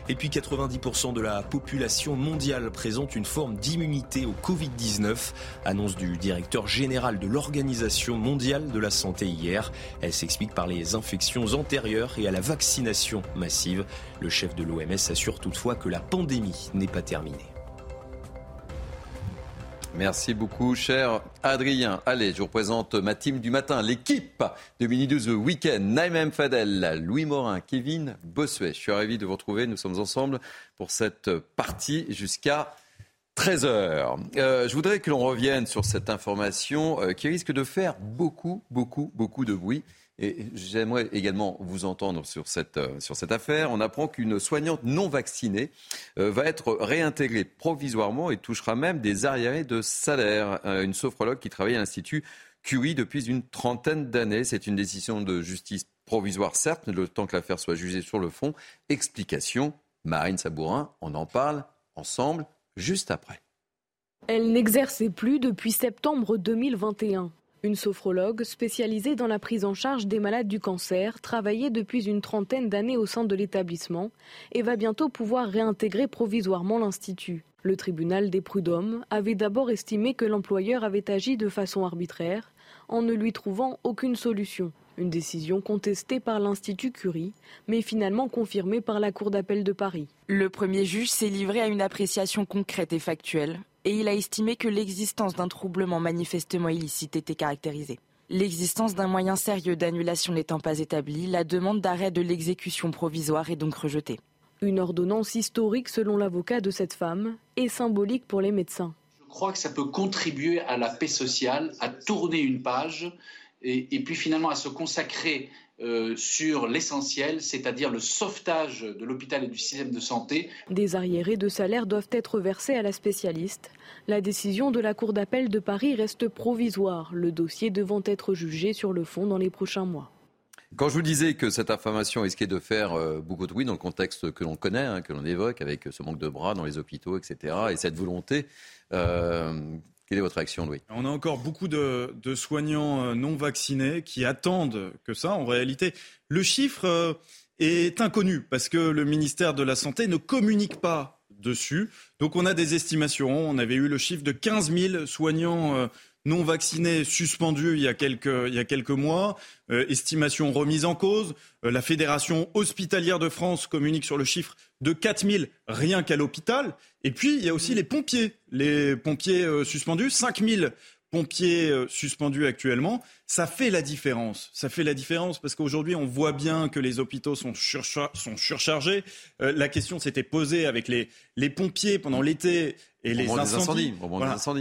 Et puis 90% de la population mondiale présente une forme d'immunité au Covid-19, annonce du directeur général de l'Organisation mondiale de la santé hier. Elle s'explique par les infections antérieures et à la vaccination massive. Le chef de l'OMS assure toutefois que la pandémie n'est pas terminée. Merci beaucoup, cher Adrien. Allez, je vous présente ma team du matin, l'équipe de Mini 12 Weekend. Fadel, Louis Morin, Kevin Bossuet. Je suis ravi de vous retrouver. Nous sommes ensemble pour cette partie jusqu'à 13h. Euh, je voudrais que l'on revienne sur cette information euh, qui risque de faire beaucoup, beaucoup, beaucoup de bruit. J'aimerais également vous entendre sur cette, euh, sur cette affaire. On apprend qu'une soignante non vaccinée euh, va être réintégrée provisoirement et touchera même des arriérés de salaire. Euh, une sophrologue qui travaille à l'Institut Curie depuis une trentaine d'années. C'est une décision de justice provisoire, certes, le temps que l'affaire soit jugée sur le fond. Explication, Marine Sabourin, on en parle ensemble juste après. Elle n'exerçait plus depuis septembre 2021. Une sophrologue spécialisée dans la prise en charge des malades du cancer travaillait depuis une trentaine d'années au sein de l'établissement et va bientôt pouvoir réintégrer provisoirement l'Institut. Le tribunal des prud'hommes avait d'abord estimé que l'employeur avait agi de façon arbitraire en ne lui trouvant aucune solution. Une décision contestée par l'Institut Curie, mais finalement confirmée par la Cour d'appel de Paris. Le premier juge s'est livré à une appréciation concrète et factuelle et il a estimé que l'existence d'un troublement manifestement illicite était caractérisée. L'existence d'un moyen sérieux d'annulation n'étant pas établie, la demande d'arrêt de l'exécution provisoire est donc rejetée. Une ordonnance historique selon l'avocat de cette femme et symbolique pour les médecins. Je crois que ça peut contribuer à la paix sociale, à tourner une page et, et puis finalement à se consacrer euh, sur l'essentiel, c'est-à-dire le sauvetage de l'hôpital et du système de santé. Des arriérés de salaire doivent être versés à la spécialiste. La décision de la Cour d'appel de Paris reste provisoire, le dossier devant être jugé sur le fond dans les prochains mois. Quand je vous disais que cette information risquait de faire euh, beaucoup de bruit dans le contexte que l'on connaît, hein, que l'on évoque, avec ce manque de bras dans les hôpitaux, etc., et cette volonté, euh, quelle est votre réaction, Louis? On a encore beaucoup de, soignants euh, non vaccinés qui attendent que ça. En réalité, le chiffre euh, est inconnu parce que le ministère de la Santé ne communique pas dessus. Donc on a des estimations. On avait eu le chiffre de 15 000 soignants euh, non vaccinés suspendus il y a quelques, mois. estimation remise en cause. la Fédération hospitalière de France communique sur le chiffre de 4 000 rien qu'à l'hôpital. Et puis, il y a aussi les pompiers. Les pompiers euh, suspendus, 5 000 pompiers euh, suspendus actuellement. Ça fait la différence. Ça fait la différence parce qu'aujourd'hui, on voit bien que les hôpitaux sont, sont surchargés. Euh, la question s'était posée avec les, les pompiers pendant l'été et les incendies.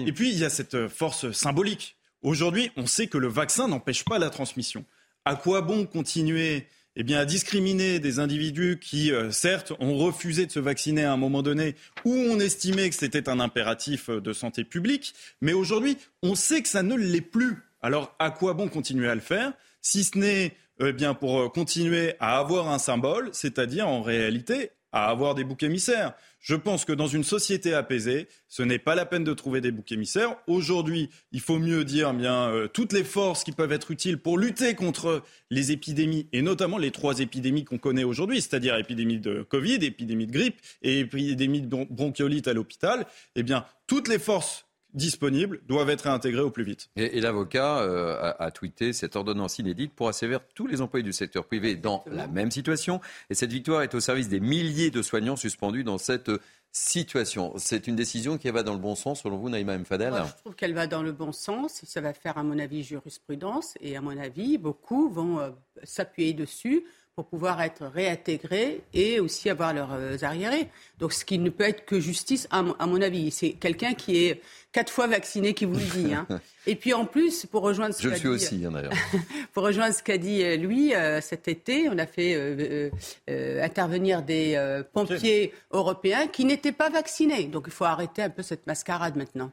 Et puis, il y a cette force symbolique. Aujourd'hui, on sait que le vaccin n'empêche pas la transmission. À quoi bon continuer eh bien, à discriminer des individus qui, euh, certes, ont refusé de se vacciner à un moment donné, où on estimait que c'était un impératif euh, de santé publique, mais aujourd'hui, on sait que ça ne l'est plus. Alors, à quoi bon continuer à le faire, si ce n'est eh bien pour continuer à avoir un symbole, c'est-à-dire en réalité à avoir des boucs émissaires. Je pense que dans une société apaisée, ce n'est pas la peine de trouver des boucs émissaires. Aujourd'hui, il faut mieux dire eh bien euh, toutes les forces qui peuvent être utiles pour lutter contre les épidémies et notamment les trois épidémies qu'on connaît aujourd'hui, c'est-à-dire épidémie de Covid, épidémie de grippe et épidémie de bronchiolite à l'hôpital. Eh bien, toutes les forces disponibles doivent être réintégrés au plus vite. Et, l'avocat euh, a, tweeté cette ordonnance inédite pour assévir tous les employés du secteur privé dans la même situation. Et cette victoire est au service des milliers de soignants suspendus dans cette situation. C'est une décision qui va dans le bon sens, selon vous, Naïma Mfadel Je trouve qu'elle va dans le bon sens. Ça va faire, à mon avis, jurisprudence. Et à mon avis, beaucoup vont euh, s'appuyer dessus pour pouvoir être réintégrés et aussi avoir leurs euh, arriérés. Donc, ce qui ne peut être que justice, à mon, avis. C'est quelqu'un qui est quatre fois vacciné qui vous le dit. Hein. Et puis, en plus, pour rejoindre ce Je le suis aussi, hein, d'ailleurs. pour rejoindre ce qu'a dit euh, lui, euh, cet été, on a fait intervenir des pompiers européens qui n'étaient pas vaccinés. Donc, il faut arrêter un peu cette mascarade maintenant.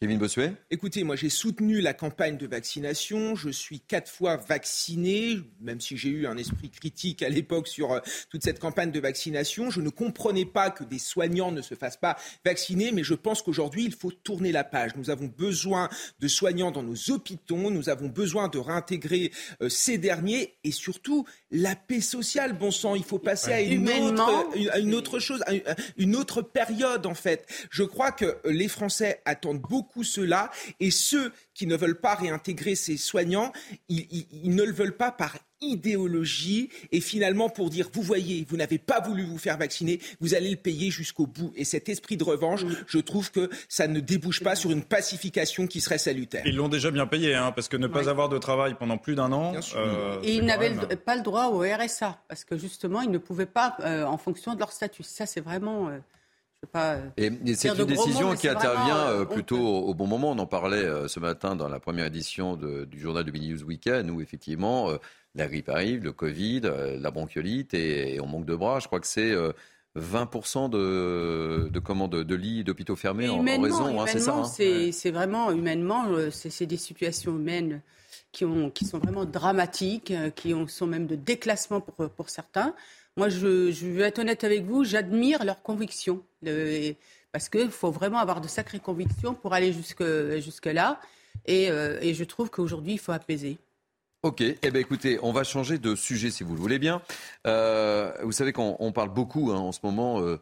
Kevin Bossuet Écoutez, moi j'ai soutenu la campagne de vaccination. Je suis quatre fois vacciné, même si j'ai eu un esprit critique à l'époque sur euh, toute cette campagne de vaccination. Je ne comprenais pas que des soignants ne se fassent pas vacciner, mais je pense qu'aujourd'hui il faut tourner la page. Nous avons besoin de soignants dans nos hôpitaux, nous avons besoin de réintégrer euh, ces derniers et surtout la paix sociale. Bon sang, il faut passer à une, autre, une autre chose, une autre période en fait. Je crois que les Français attendent beaucoup cela. Et ceux qui ne veulent pas réintégrer ces soignants, ils, ne le veulent pas par idéologie et finalement pour dire vous voyez vous n'avez pas voulu vous faire vacciner vous allez le payer jusqu'au bout. Et cet esprit de revanche je trouve que ça ne débouche pas sur une pacification qui serait salutaire. Ils l'ont déjà bien payé hein, parce que ne pas avoir de travail pendant plus d'un an euh, et ils n'avaient pas le droit au RSA parce que justement ils ne pouvaient pas euh, en fonction de leur statut. Ça c'est vraiment euh, euh, et, c'est une décision qui intervient euh, euh, plutôt au, bon moment. On en parlait ce matin dans la première édition du journal de Mini News Weekend, où effectivement la grippe arrive, le Covid, la bronchiolite, et, on manque de bras. Je crois que c'est 20% de, de, de lits d'hôpitaux fermés en, raison. Hein, c'est ça. Hein. C'est vraiment humainement, c'est des situations humaines qui, ont, qui sont vraiment dramatiques, qui ont, sont même de déclassement pour, pour certains. Moi, je, je vais être honnête avec vous, j'admire leurs convictions. parce qu'il faut vraiment avoir de sacrées convictions pour aller jusque, là. Et, euh, et je trouve qu'aujourd'hui, il faut apaiser. Ok, eh bien écoutez, on va changer de sujet si vous le voulez bien. Euh, vous savez qu'on parle beaucoup hein, en ce moment euh,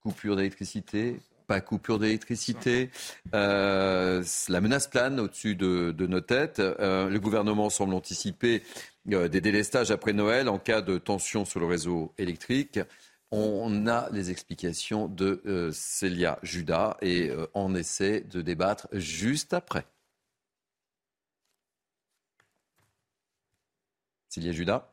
coupure d'électricité, pas coupure d'électricité. la menace plane au-dessus de, nos têtes. le gouvernement semble anticiper euh, des délestages après Noël en cas de tension sur le réseau électrique. On a les explications de euh, Célia Judas et euh, on essaie de débattre juste après. Célia Judas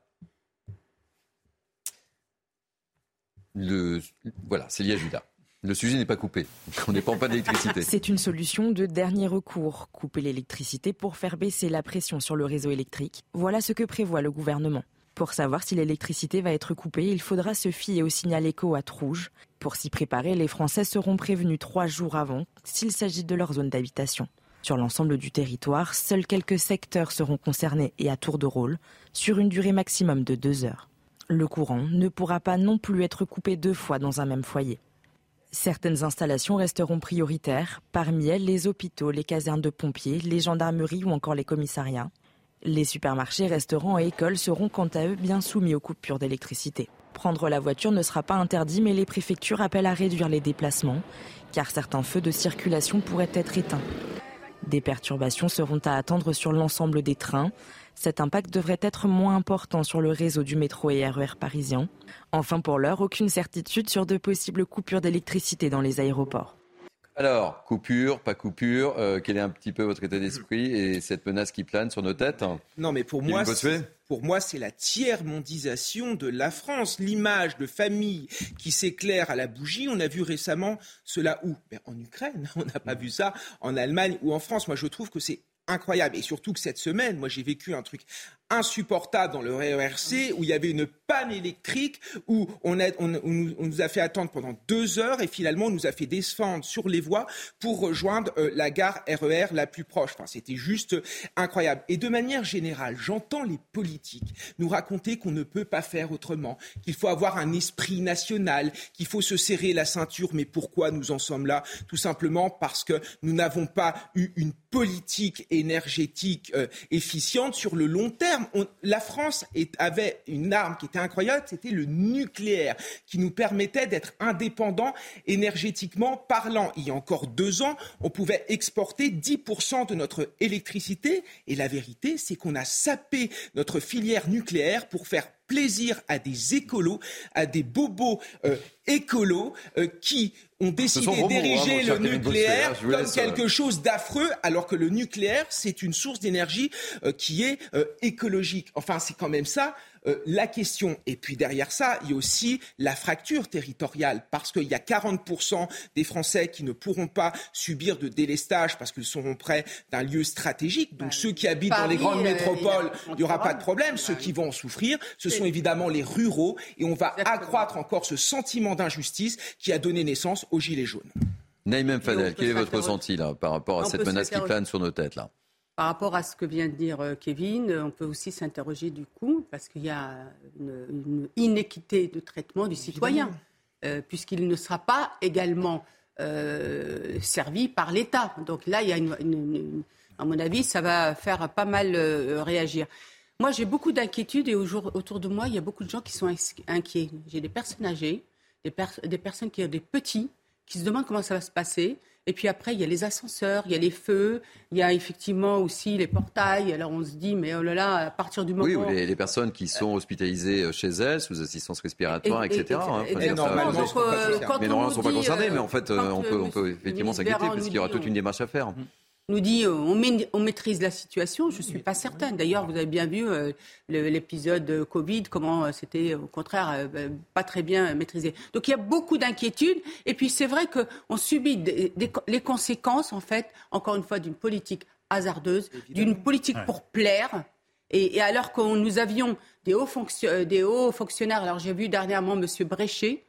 le, Voilà, Célia Judas. Le sujet n'est pas coupé. On n'est pas en panne d'électricité. C'est une solution de dernier recours. Couper l'électricité pour faire baisser la pression sur le réseau électrique. Voilà ce que prévoit le gouvernement. Pour savoir si l'électricité va être coupée, il faudra se fier au signal écho à rouge. Pour s'y préparer, les Français seront prévenus trois jours avant s'il s'agit de leur zone d'habitation. Sur l'ensemble du territoire, seuls quelques secteurs seront concernés et à tour de rôle, sur une durée maximum de deux heures. Le courant ne pourra pas non plus être coupé deux fois dans un même foyer. Certaines installations resteront prioritaires, parmi elles les hôpitaux, les casernes de pompiers, les gendarmeries ou encore les commissariats. Les supermarchés, restaurants et écoles seront quant à eux bien soumis aux coupures d'électricité. Prendre la voiture ne sera pas interdit, mais les préfectures appellent à réduire les déplacements, car certains feux de circulation pourraient être éteints. Des perturbations seront à attendre sur l'ensemble des trains, cet impact devrait être moins important sur le réseau du métro et RER e parisien. Enfin, pour l'heure, aucune certitude sur de possibles coupures d'électricité dans les aéroports. Alors, coupure, pas coupure, euh, quel est un petit peu votre état d'esprit et cette menace qui plane sur nos têtes Non, mais pour moi, pour moi, c'est la tiers-mondisation de la France. L'image de famille qui s'éclaire à la bougie, on a vu récemment cela où? Ben, En Ukraine, on n'a pas vu ça en Allemagne ou en France. Moi, je trouve que c'est incroyable. Et surtout que cette semaine, moi j'ai vécu un truc insupportable dans le RERC où il y avait une panne électrique où on, nous a fait attendre pendant deux heures et finalement on nous a fait descendre sur les voies pour rejoindre euh, la gare RER e la plus proche. Enfin, c'était juste incroyable. Et de manière générale, j'entends les politiques nous raconter qu'on ne peut pas faire autrement, qu'il faut avoir un esprit national, qu'il faut se serrer la ceinture. Mais pourquoi nous en sommes là? Tout simplement parce que nous n'avons pas eu une politique énergétique euh, efficiente sur le long terme. La France avait une arme qui était incroyable, c'était le nucléaire, qui nous permettait d'être indépendants énergétiquement parlant. Il y a encore deux ans, on pouvait exporter 10% de notre électricité, et la vérité, c'est qu'on a sapé notre filière nucléaire pour faire plaisir à des écolos, à des bobos euh, écolos euh, qui ont décidé d'ériger le nucléaire comme euh, quelque chose d'affreux, alors que le nucléaire, c'est une source d'énergie qui est écologique. Enfin, c'est quand même ça euh, la question. Et puis derrière ça, il y a aussi la fracture territoriale, parce qu'il y a 40% des Français qui ne pourront pas subir de délestage parce qu'ils seront près d'un lieu stratégique. Donc bah, ceux qui habitent dans les grandes euh, métropoles, il n'y aura pas de problème. Ceux qui vont en souffrir, ce sont évidemment les ruraux. Et on va accroître encore ce sentiment d'injustice qui a donné naissance aux Gilets jaunes. Naïm Fadel, quel est votre ressenti là, par rapport à cette menace qui plane sur nos têtes là? Par rapport à ce que vient de dire euh, Kevin, on peut aussi s'interroger du coup, parce qu'il y a une, inéquité de traitement du citoyen, euh, puisqu'il ne sera pas également euh, servi par l'État. Donc là, il y a une, à mon avis, ça va faire pas mal réagir. Moi, j'ai beaucoup d'inquiétudes et autour de moi, il y a beaucoup de gens qui sont inquiets. J'ai des personnes âgées, des, des personnes qui ont des petits, qui se demandent comment ça va se passer. Et puis après, il y a les ascenseurs, il y a les feux, il y a effectivement aussi les portails. Alors on se dit, mais oh là là, à partir du moment. Oui, ou les, personnes qui sont hospitalisées euh, chez elles, sous assistance respiratoire, etc. mais normalement, ils ne sont pas concernés, mais en fait, euh, on, peut, on peut effectivement s'inquiéter parce qu'il y aura toute une démarche à faire. Nous dit euh, on, maîtrise la situation. Je ne suis pas certaine. D'ailleurs, vous avez bien vu euh, l'épisode Covid, comment euh, c'était au contraire pas très bien maîtrisé. Donc il y a beaucoup d'inquiétudes. Et puis c'est vrai qu'on subit les conséquences, en fait, encore une fois, d'une politique hasardeuse, d'une politique pour plaire. Et, alors que nous avions des hauts, des hauts fonctionnaires, alors j'ai vu dernièrement M. Bréchet,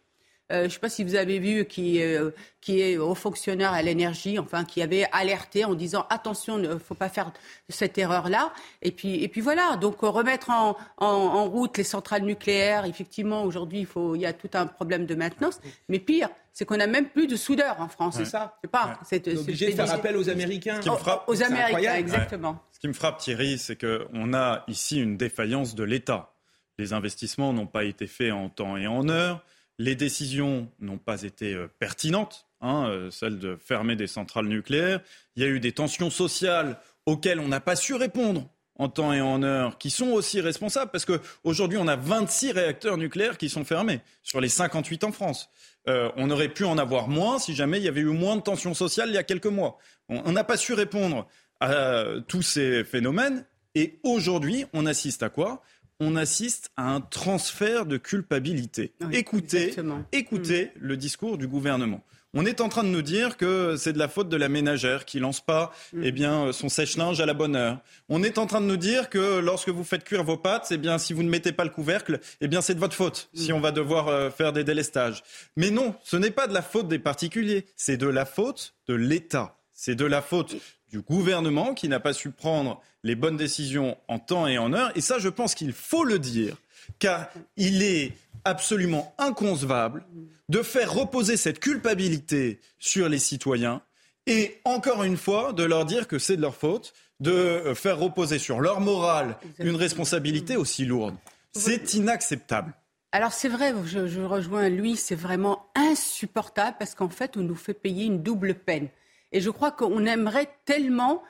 euh, je ne sais pas si vous avez vu, qui, euh, qui est haut fonctionnaire à l'énergie, enfin, qui avait alerté en disant attention, il ne faut pas faire cette erreur-là. Et puis, et puis voilà, donc euh, remettre en, en, route les centrales nucléaires, effectivement, aujourd'hui, il, faut, il y a tout un problème de maintenance. Mais pire, c'est qu'on n'a même plus de soudeurs en France. C'est ça C'est pas. C'est obligé de faire appel aux Américains. Ce frappe, aux Américains, exactement. Ce qui me frappe, Thierry, c'est qu'on a ici une défaillance de l'État. Les investissements n'ont pas été faits en temps et en heure. Les décisions n'ont pas été euh, pertinentes, hein, euh, celle de fermer des centrales nucléaires. Il y a eu des tensions sociales auxquelles on n'a pas su répondre en temps et en heure, qui sont aussi responsables, parce qu'aujourd'hui, on a 26 réacteurs nucléaires qui sont fermés sur les 58 en France. Euh, on aurait pu en avoir moins si jamais il y avait eu moins de tensions sociales il y a quelques mois. On n'a pas su répondre à tous ces phénomènes, et aujourd'hui, on assiste à quoi? On assiste à un transfert de culpabilité. écoutez, écoutez mm. le discours du gouvernement. On est en train de nous dire que c'est de la faute de la ménagère qui lance pas mm. eh bien, euh, son sèche-linge à la bonne heure. On est en train de nous dire que lorsque vous faites cuire vos pâtes, eh bien, si vous ne mettez pas le couvercle, eh bien, c'est de votre faute si mm. on va devoir euh, faire des délestages. Mais non, ce n'est pas de la faute des particuliers, c'est de la faute de l'État. C'est de la faute du gouvernement qui n'a pas su prendre les bonnes décisions en temps et en heure. Et ça, je pense qu'il faut le dire, car il est absolument inconcevable de faire reposer cette culpabilité sur les citoyens et encore une fois de leur dire que c'est de leur faute, de faire reposer sur leur morale une responsabilité aussi lourde. C'est inacceptable. Alors c'est vrai, je, je rejoins lui, c'est vraiment insupportable parce qu'en fait on nous fait payer une double peine. Et je crois qu'on aimerait tellement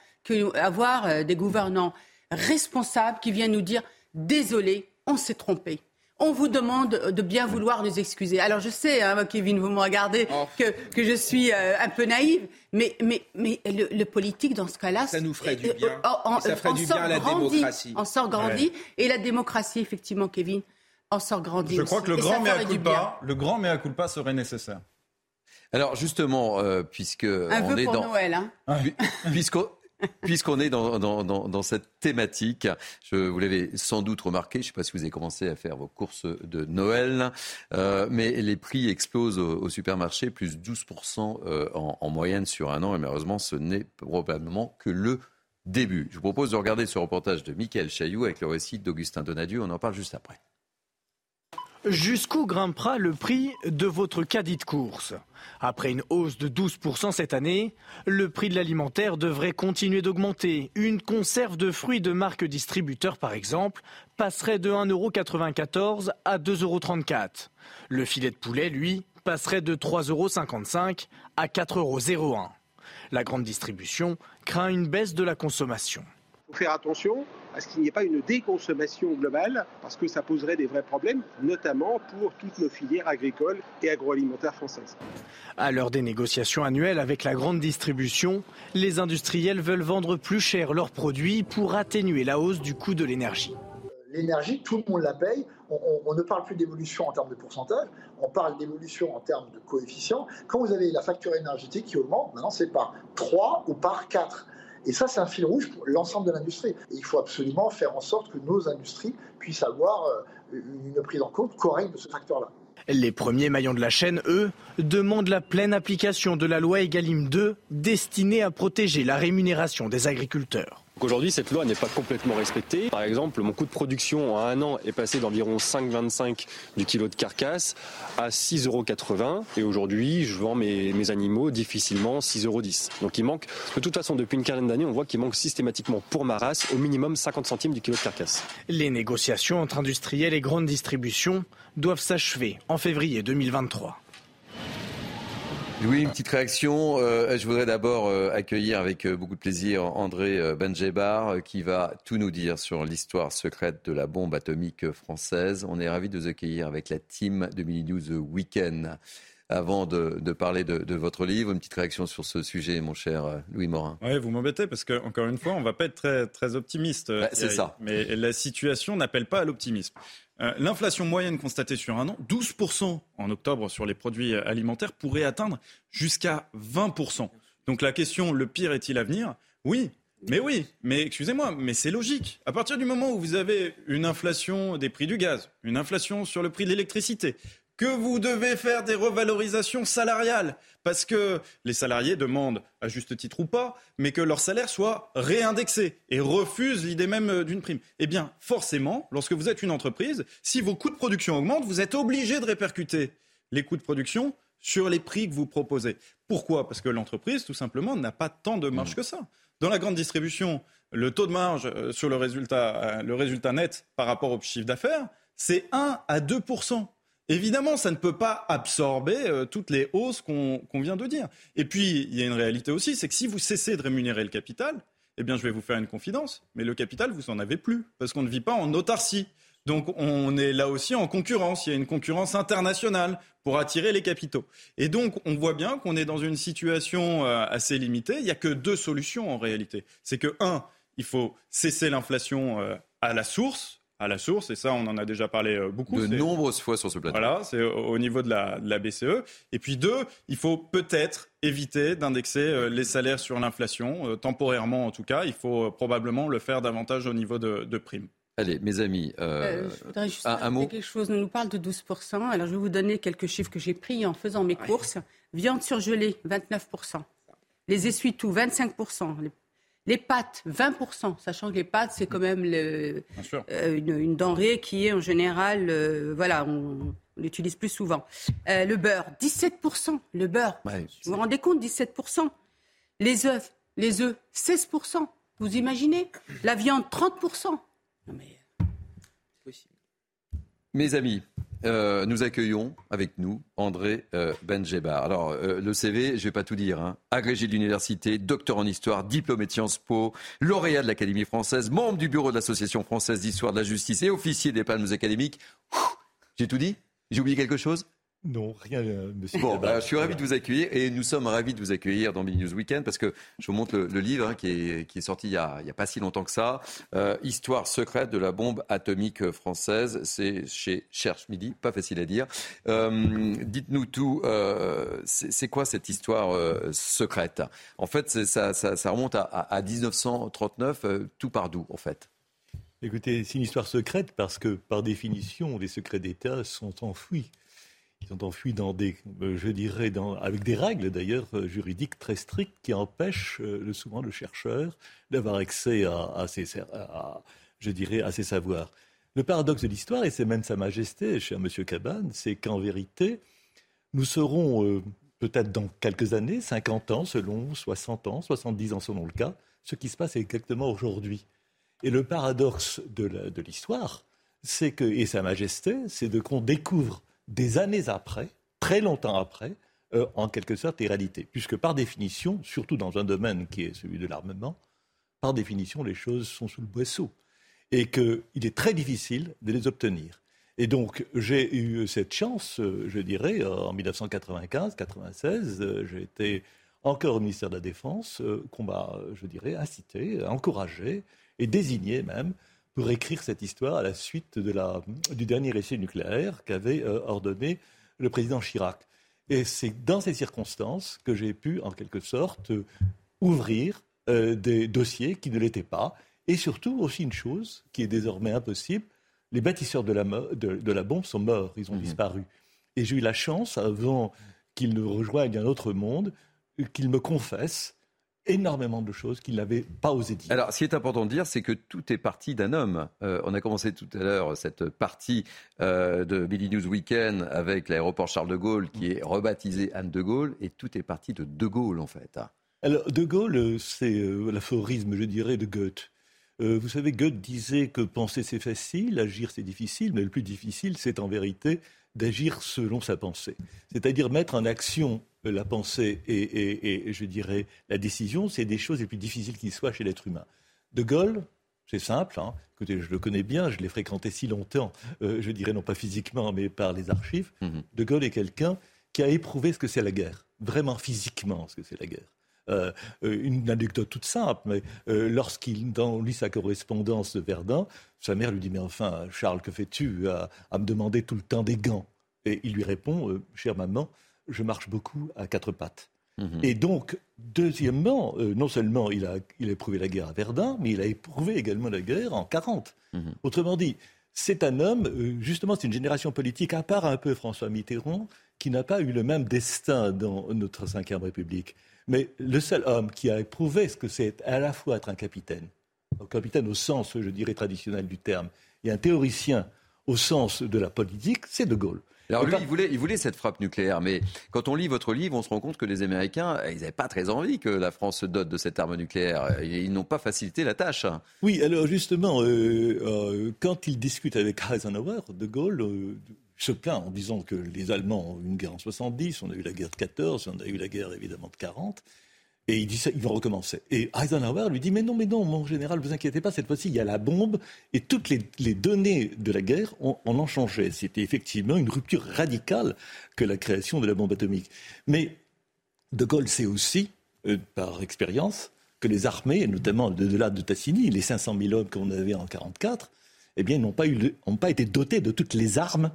avoir euh, des gouvernants responsables qui viennent nous dire désolé, on s'est trompé. On vous demande de bien vouloir nous excuser. Alors je sais, hein, Kevin, vous me regardez, oh. que, que, je suis euh, un peu naïve, mais, mais, mais le, politique dans ce cas-là, ça nous ferait du bien. Euh, ça ferait du bien à la démocratie. On sort grandi et la démocratie, effectivement, Kevin, en sort grandi. Je crois que le grand, mea culpa, le grand mea culpa serait nécessaire. Alors justement, euh, puisque un on est pour dans Noël, hein. Puisqu'on est dans, dans, dans, cette thématique, je, vous l'avez sans doute remarqué, je ne sais pas si vous avez commencé à faire vos courses de Noël, euh, mais les prix explosent au, supermarché, plus 12% euh, en, en, moyenne sur un an, et malheureusement ce n'est probablement que le début. Je vous propose de regarder ce reportage de Michael Chailloux avec le récit d'Augustin Donadieu, on en parle juste après. Jusqu'où grimpera le prix de votre caddie de course? Après une hausse de 12% cette année, le prix de l'alimentaire devrait continuer d'augmenter. Une conserve de fruits de marque distributeur, par exemple, passerait de 1,94€ à 2,34€. Le filet de poulet, lui, passerait de 3,55€ à 4,01€. La grande distribution craint une baisse de la consommation. Faire attention à ce qu'il n'y ait pas une déconsommation globale, parce que ça poserait des vrais problèmes, notamment pour toutes nos filières agricoles et agroalimentaires françaises. À l'heure des négociations annuelles avec la grande distribution, les industriels veulent vendre plus cher leurs produits pour atténuer la hausse du coût de l'énergie. L'énergie, tout le monde la paye. On, ne parle plus d'évolution en termes de pourcentage, on parle d'évolution en termes de coefficient. Quand vous avez la facture énergétique qui augmente, maintenant c'est par 3 ou par 4. Et ça, c'est un fil rouge pour l'ensemble de l'industrie. Et il faut absolument faire en sorte que nos industries puissent avoir euh, une prise en compte correcte de ce facteur-là. Les premiers maillons de la chaîne, eux, demandent la pleine application de la loi Egalim 2 destinée à protéger la rémunération des agriculteurs. Aujourd'hui, cette loi n'est pas complètement respectée. Par exemple, mon coût de production en un an est passé d'environ 5,25 du kilo de carcasse à 6,80 euros. Et aujourd'hui, je vends mes, animaux difficilement 6,10 euros. Donc il manque, de toute façon, depuis une quinzaine d'années, on voit qu'il manque systématiquement pour ma race au minimum 50 centimes du kilo de carcasse. Les négociations entre industriels et grandes distributions doivent s'achever en février 2023. Oui, une petite réaction. Euh, je voudrais d'abord euh, accueillir avec euh, beaucoup de plaisir André Benjebar qui va tout nous dire sur l'histoire secrète de la bombe atomique française. On est ravis de vous accueillir avec la team de Mini News Weekend. Avant de, parler de, votre livre, une petite réaction sur ce sujet, mon cher Louis Morin. Oui, vous m'embêtez parce que encore une fois, on va pas être très, très optimiste. Bah, c'est ça. Mais la situation n'appelle pas à l'optimisme. Euh, l'inflation moyenne constatée sur un an, 12% en octobre sur les produits alimentaires, pourrait atteindre jusqu'à 20%. Donc la question, le pire est-il à venir? Oui, mais oui, mais excusez-moi, mais c'est logique. À partir du moment où vous avez une inflation des prix du gaz, une inflation sur le prix de l'électricité, que vous devez faire des revalorisations salariales parce que les salariés demandent, à juste titre ou pas, mais que leur salaire soit réindexé et refusent l'idée même euh, d'une prime. Eh bien, forcément, lorsque vous êtes une entreprise, si vos coûts de production augmentent, vous êtes obligé de répercuter les coûts de production sur les prix que vous proposez. Pourquoi? Parce que l'entreprise, tout simplement, n'a pas tant de marge mmh. que ça. Dans la grande distribution, le taux de marge euh, sur le résultat, euh, le résultat net par rapport au chiffre d'affaires, c'est 1 à 2 Évidemment, ça ne peut pas absorber euh, toutes les hausses qu'on vient de dire. Et puis, il y a une réalité aussi, c'est que si vous cessez de rémunérer le capital, eh bien, je vais vous faire une confidence, mais le capital, vous n'en avez plus, parce qu'on ne vit pas en autarcie. Donc, on est là aussi en concurrence. Il y a une concurrence internationale pour attirer les capitaux. Et donc, on voit bien qu'on est dans une situation euh, assez limitée. Il n'y a que deux solutions en réalité. C'est que, un, il faut cesser l'inflation euh, à la source, à la source, et ça, on en a déjà parlé euh, beaucoup. De nombreuses fois sur ce plateau. Voilà, c'est au niveau de la, BCE. Et puis deux, il faut peut-être éviter d'indexer euh, les salaires sur l'inflation, euh, temporairement en tout cas. Il faut probablement le faire davantage au niveau de, primes. Allez, mes amis, je voudrais juste un, mot. quelque chose. On nous parle de 12%. Alors, je vais vous donner quelques chiffres que j'ai pris en faisant mes courses. Viande surgelée, 29%. Les essuie-tout, 25%. Les pâtes, 20%, sachant que les pâtes, c'est quand même le, euh, une, denrée qui est en général, euh, voilà, on, l'utilise plus souvent. Euh, le beurre, 17%. Le beurre, vous vous rendez compte, 17%. Les œufs, les œufs, 16%. Vous imaginez? La viande, 30%. Non mais... Mes amis, euh, nous accueillons avec nous André euh. Alors, euh, le CV, je ne vais pas tout dire. Hein. Agrégé de l'université, docteur en histoire, diplômé de Sciences Po, lauréat de l'Académie française, membre du bureau de l'Association française d'histoire de la justice et officier des palmes académiques. J'ai tout dit? J'ai oublié quelque chose? Non, rien, euh, monsieur. Bon, bah, je suis ravi de vous accueillir et nous sommes ravis de vous accueillir dans Big News Weekend parce que je vous montre le, livre hein, qui, est, qui, est, sorti il n'y a, a, pas si longtemps que ça. Euh, Histoire secrète de la bombe atomique française. C'est chez Cherche Midi, pas facile à dire. Euh, dites-nous tout. Euh, c'est quoi cette histoire secrète? En fait, ça, ça, ça, remonte à, à 1939. tout par d'où, en fait? Écoutez, c'est une histoire secrète parce que, par définition, les secrets d'État sont enfouis. Sont enfuis dans des, euh, je dirais, avec des règles d'ailleurs euh, juridiques très strictes qui empêchent euh, souvent le chercheur d'avoir accès à, ses, je dirais, à ses savoirs. Le paradoxe de l'histoire, et c'est même Sa Majesté, cher Monsieur Cabane, c'est qu'en vérité, nous serons peut-être dans quelques années, 50 ans selon, 60 ans, 70 ans selon le cas, ce qui se passe exactement aujourd'hui. Et le paradoxe de l'histoire, c'est que, et Sa Majesté, c'est qu'on découvre des années après, très longtemps après, euh, en quelque sorte les réalités. Puisque par définition, surtout dans un domaine qui est celui de l'armement, par définition, les choses sont sous le boisseau. Et qu'il est très difficile de les obtenir. Et donc, j'ai eu cette chance, euh, je dirais, en 1995-96, euh, j'ai été encore au ministère de la Défense, qu'on m'a, je dirais, incité, encouragé et désigné même pour écrire cette histoire à la suite de la, du dernier essai nucléaire qu'avait euh, ordonné le président Chirac. Et c'est dans ces circonstances que j'ai pu, en quelque sorte, ouvrir euh, des dossiers qui ne l'étaient pas. Et surtout, aussi une chose qui est désormais impossible, les bâtisseurs de la, de, la bombe sont morts, ils ont mmh. disparu. Et j'ai eu la chance, avant qu'il ne rejoigne un autre monde, qu'il me confesse énormément de choses qu'il n'avait pas osé dire. Alors, ce qui est important de dire, c'est que tout est parti d'un homme. Euh, on a commencé tout à l'heure cette partie euh, de Billy News Weekend avec l'aéroport Charles de Gaulle qui est rebaptisé Anne de Gaulle, et tout est parti de De Gaulle, en fait. Alors, De Gaulle, euh, c'est l'aphorisme, je dirais, de Goethe. vous savez, Goethe disait que penser c'est facile, agir c'est difficile, mais le plus difficile, c'est en vérité d'agir selon sa pensée. C'est-à-dire mettre en action la pensée et, je dirais, la décision, c'est des choses les plus difficiles qui soient chez l'être humain. De Gaulle, c'est simple, hein. écoutez, je le connais bien, je l'ai fréquenté si longtemps, euh, je dirais non pas physiquement, mais par les archives. Mhm. De Gaulle est quelqu'un qui a éprouvé ce que c'est la guerre, vraiment physiquement ce que c'est la guerre. Euh, euh, une anecdote toute simple, mais lorsqu'il lit sa correspondance de Verdun, sa mère lui dit Mais enfin, Charles, que fais-tu à, à, me demander tout le temps des gants? Et il lui répond Chère maman, je marche beaucoup à quatre pattes. Mhm. Et donc, deuxièmement, euh, non seulement il a, éprouvé la guerre à Verdun, mais il a éprouvé également la guerre en 40. Mhm. Autrement dit, c'est un homme, euh, justement, c'est une génération politique, à part un peu François Mitterrand, qui n'a pas eu le même destin dans notre Ve République. Mais le seul homme qui a éprouvé ce que c'est à la fois être un capitaine, un capitaine au sens, je dirais, traditionnel du terme, et un théoricien au sens de la politique, c'est De Gaulle. Alors lui, il voulait, il voulait cette frappe nucléaire, mais quand on lit votre livre, on se rend compte que les Américains, ils n'avaient pas très envie que la France se dote de cette arme nucléaire. Ils n'ont pas facilité la tâche. Oui, alors justement, euh, euh, quand il discute avec Eisenhower, De Gaulle euh, se plaint en disant que les Allemands ont eu une guerre en 70, on a eu la guerre de 14, on a eu la guerre évidemment de 40. Et il dit ça, ils vont recommencer. Et Eisenhower lui dit Mais non, mais non, mon général, vous inquiétez pas, cette fois-ci, il y a la bombe. Et toutes les, données de la guerre, on, en changé. C'était effectivement une rupture radicale que la création de la bombe atomique. Mais De Gaulle sait aussi, euh, par expérience, que les armées, notamment de, delà de Tassini, les 500 000 hommes qu'on avait en 1944, eh bien, n'ont pas, pas été dotés de toutes les armes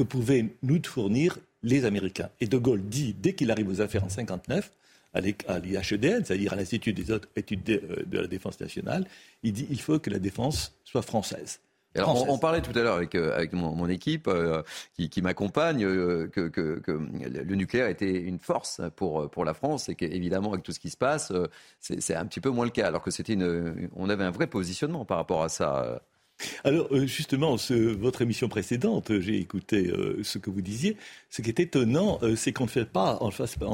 que pouvaient nous fournir les Américains. Et De Gaulle dit, dès qu'il arrive aux affaires en 1959, à l'IHEDN, c'est-à-dire à l'Institut des autres études euh, de, la défense nationale, il dit qu'il faut que la défense soit française. Alors, on, parlait tout à l'heure avec, euh, avec mon, équipe euh, qui, m'accompagne que, que, le nucléaire était une force pour, pour la France et qu'évidemment, avec tout ce qui se passe, c'est un petit peu moins le cas. Alors que c'était une, on avait un vrai positionnement par rapport à ça. Alors euh, justement, votre émission précédente, j'ai écouté euh, ce que vous disiez. Ce qui est étonnant, euh, c'est qu'on ne fait pas, on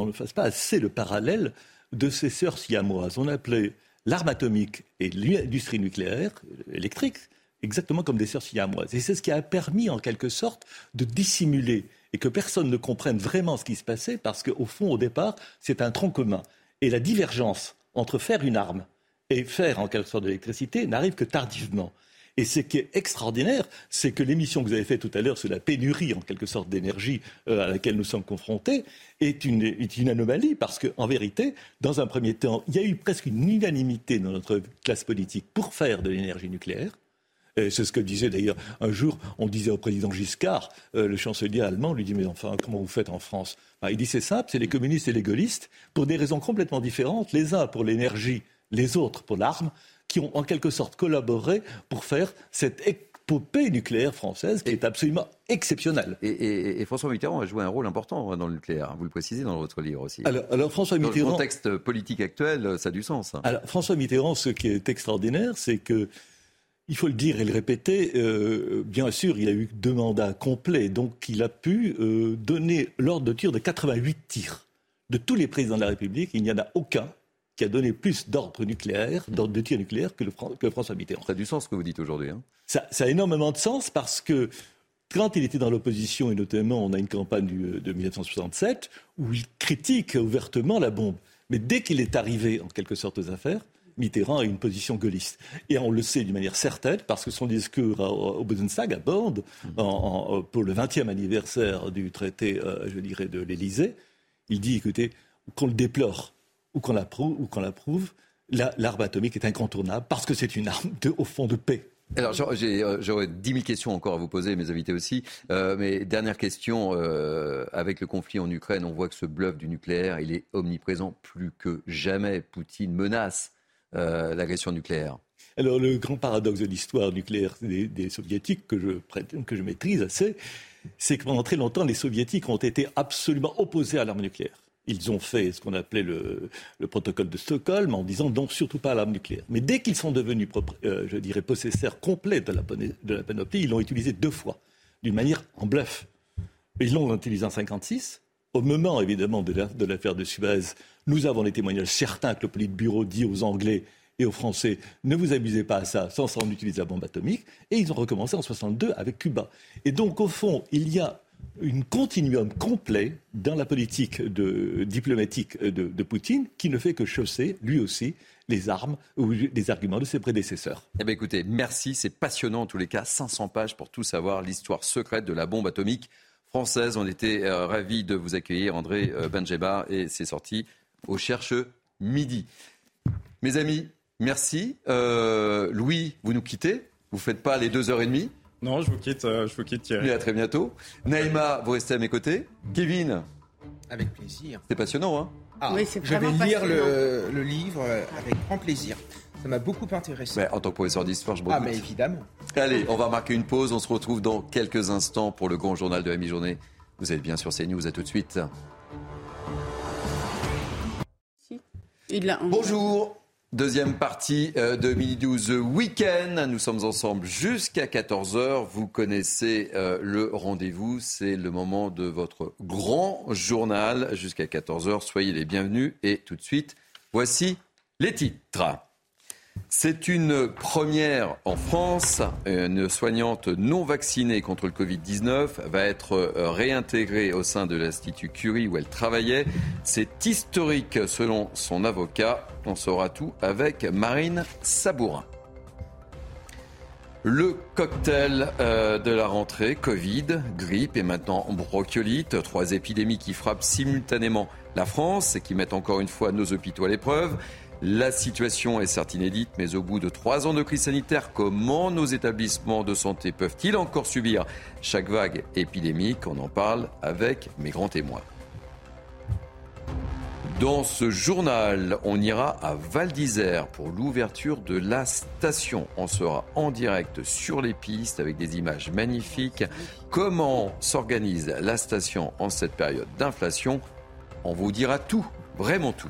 ne fasse pas assez le parallèle de ces sœurs siamoises. On appelait l'arme atomique et l'industrie nucléaire électrique exactement comme des sœurs siamoises. Et c'est ce qui a permis en quelque sorte de dissimuler et que personne ne comprenne vraiment ce qui se passait parce qu'au fond, au départ, c'est un tronc commun. Et la divergence entre faire une arme et faire en quelque sorte de l'électricité n'arrive que tardivement. Et ce qui est extraordinaire, c'est que l'émission que vous avez faite tout à l'heure sur la pénurie, en quelque sorte, d'énergie euh, à laquelle nous sommes confrontés, est une, anomalie parce qu'en vérité, dans un premier temps, il y a eu presque une unanimité dans notre classe politique pour faire de l'énergie nucléaire. C'est ce que disait d'ailleurs un jour, on disait au président Giscard, euh, le chancelier allemand, lui dit Mais enfin, comment vous faites en France? Bah, Il dit C'est simple, c'est les communistes et les gaullistes, pour des raisons complètement différentes, les uns pour l'énergie, les autres pour l'arme, qui ont en quelque sorte collaboré pour faire cette épopée nucléaire française qui est absolument exceptionnelle. Et, François Mitterrand a joué un rôle important dans le nucléaire, vous le précisez dans votre livre aussi. Alors, François Mitterrand... Dans le contexte politique actuel, ça a du sens. Alors François Mitterrand, ce qui est extraordinaire, c'est que il faut le dire et le répéter, euh, bien sûr, il a eu deux mandats complets, donc il a pu euh, donner l'ordre de tir de 88 tirs. De tous les présidents de la République, il n'y en a aucun qui a donné plus d'ordre nucléaire, hmm. d'ordre de tir nucléaire que, le, François Mitterrand. Ça a du sens ce que vous dites aujourd'hui. Hein. ça, a énormément de sens parce que quand il était dans l'opposition, et notamment on a une campagne de 1967, où il critique ouvertement la bombe. Mais dès qu'il est arrivé en quelque sorte aux affaires, Mitterrand a une position gaulliste. Et on le sait d'une manière certaine, parce que son discours au Bundestag, à Borde, hmm. pour le 20e anniversaire du traité, euh, je dirais, de l'Élysée, il dit, écoutez, qu'on le déplore, ou qu'on l'approuve, l'arme atomique est incontournable parce que c'est une arme de, au fond de paix. Alors euh, j'aurais 10 000 questions encore à vous poser, mes invités aussi. Euh, mais dernière question, euh, avec le conflit en Ukraine, on voit que ce bluff du nucléaire, il est omniprésent plus que jamais. Poutine menace l'agression nucléaire. Alors le grand paradoxe de l'histoire nucléaire des, soviétiques que je, que je maîtrise assez, c'est que pendant très longtemps, les soviétiques ont été absolument opposés à l'arme nucléaire. Ils ont fait ce qu'on appelait le, protocole de Stockholm en disant non, surtout pas à l'arme nucléaire. Mais dès qu'ils sont devenus, euh, je dirais, possesseurs complets de la, panoplie, ils l'ont utilisé deux fois, d'une manière en bluff. Ils l'ont utilisé en 1956. Au moment, évidemment, de l'affaire de Suez, nous avons les témoignages certains que le Politburo dit aux Anglais et aux Français ne vous amusez pas à ça sans s'en utiliser la bombe atomique. Et ils ont recommencé en 62 avec Cuba. Et donc, au fond, il y a un continuum complet dans la politique diplomatique de, Poutine qui ne fait que chausser, lui aussi, les armes ou les arguments de ses prédécesseurs. Eh bien écoutez, merci, c'est passionnant en tous les cas, 500 pages pour tout savoir, l'histoire secrète de la bombe atomique française. On était euh, ravis de vous accueillir, André euh, et c'est sorti au Cherche Midi. Mes amis, merci. Euh, Louis, vous nous quittez, vous ne faites pas les deux heures et demie. Non, je vous quitte, euh, je vous quitte Thierry. Et à très bientôt. Naïma, vous restez à mes côtés. Kevin. Avec plaisir. C'est passionnant, hein ah, oui, Je vais lire le, livre euh, avec grand plaisir. Ça m'a beaucoup intéressé. en tant que professeur d'histoire, je me Ah, mais évidemment. Allez, on va marquer une pause. On se retrouve dans quelques instants pour le grand journal de la mi-journée. Vous êtes bien sur CNews. À tout de suite. Bonjour. Deuxième partie euh, de Midi 12 Week-end. Nous sommes ensemble jusqu'à 14h. Vous connaissez euh, le rendez-vous. C'est le moment de votre grand journal jusqu'à 14h. Soyez les bienvenus. Et tout de suite, voici les titres. C'est une première en France. Une soignante non vaccinée contre le Covid-19 va être euh, réintégrée au sein de l'Institut Curie où elle travaillait. C'est historique selon son avocat. On saura tout avec Marine Sabourin. Le cocktail euh, de la rentrée, Covid, grippe et maintenant bronchiolite, trois épidémies qui frappent simultanément la France et qui mettent encore une fois nos hôpitaux à l'épreuve. La situation est certes inédite, mais au bout de trois ans de crise sanitaire, comment nos établissements de santé peuvent-ils encore subir chaque vague épidémique On en parle avec mes grands témoins. Dans ce journal, on ira à Val d'Isère pour l'ouverture de la station. On sera en direct sur les pistes avec des images magnifiques. Comment s'organise la station en cette période d'inflation? On vous dira tout, vraiment tout.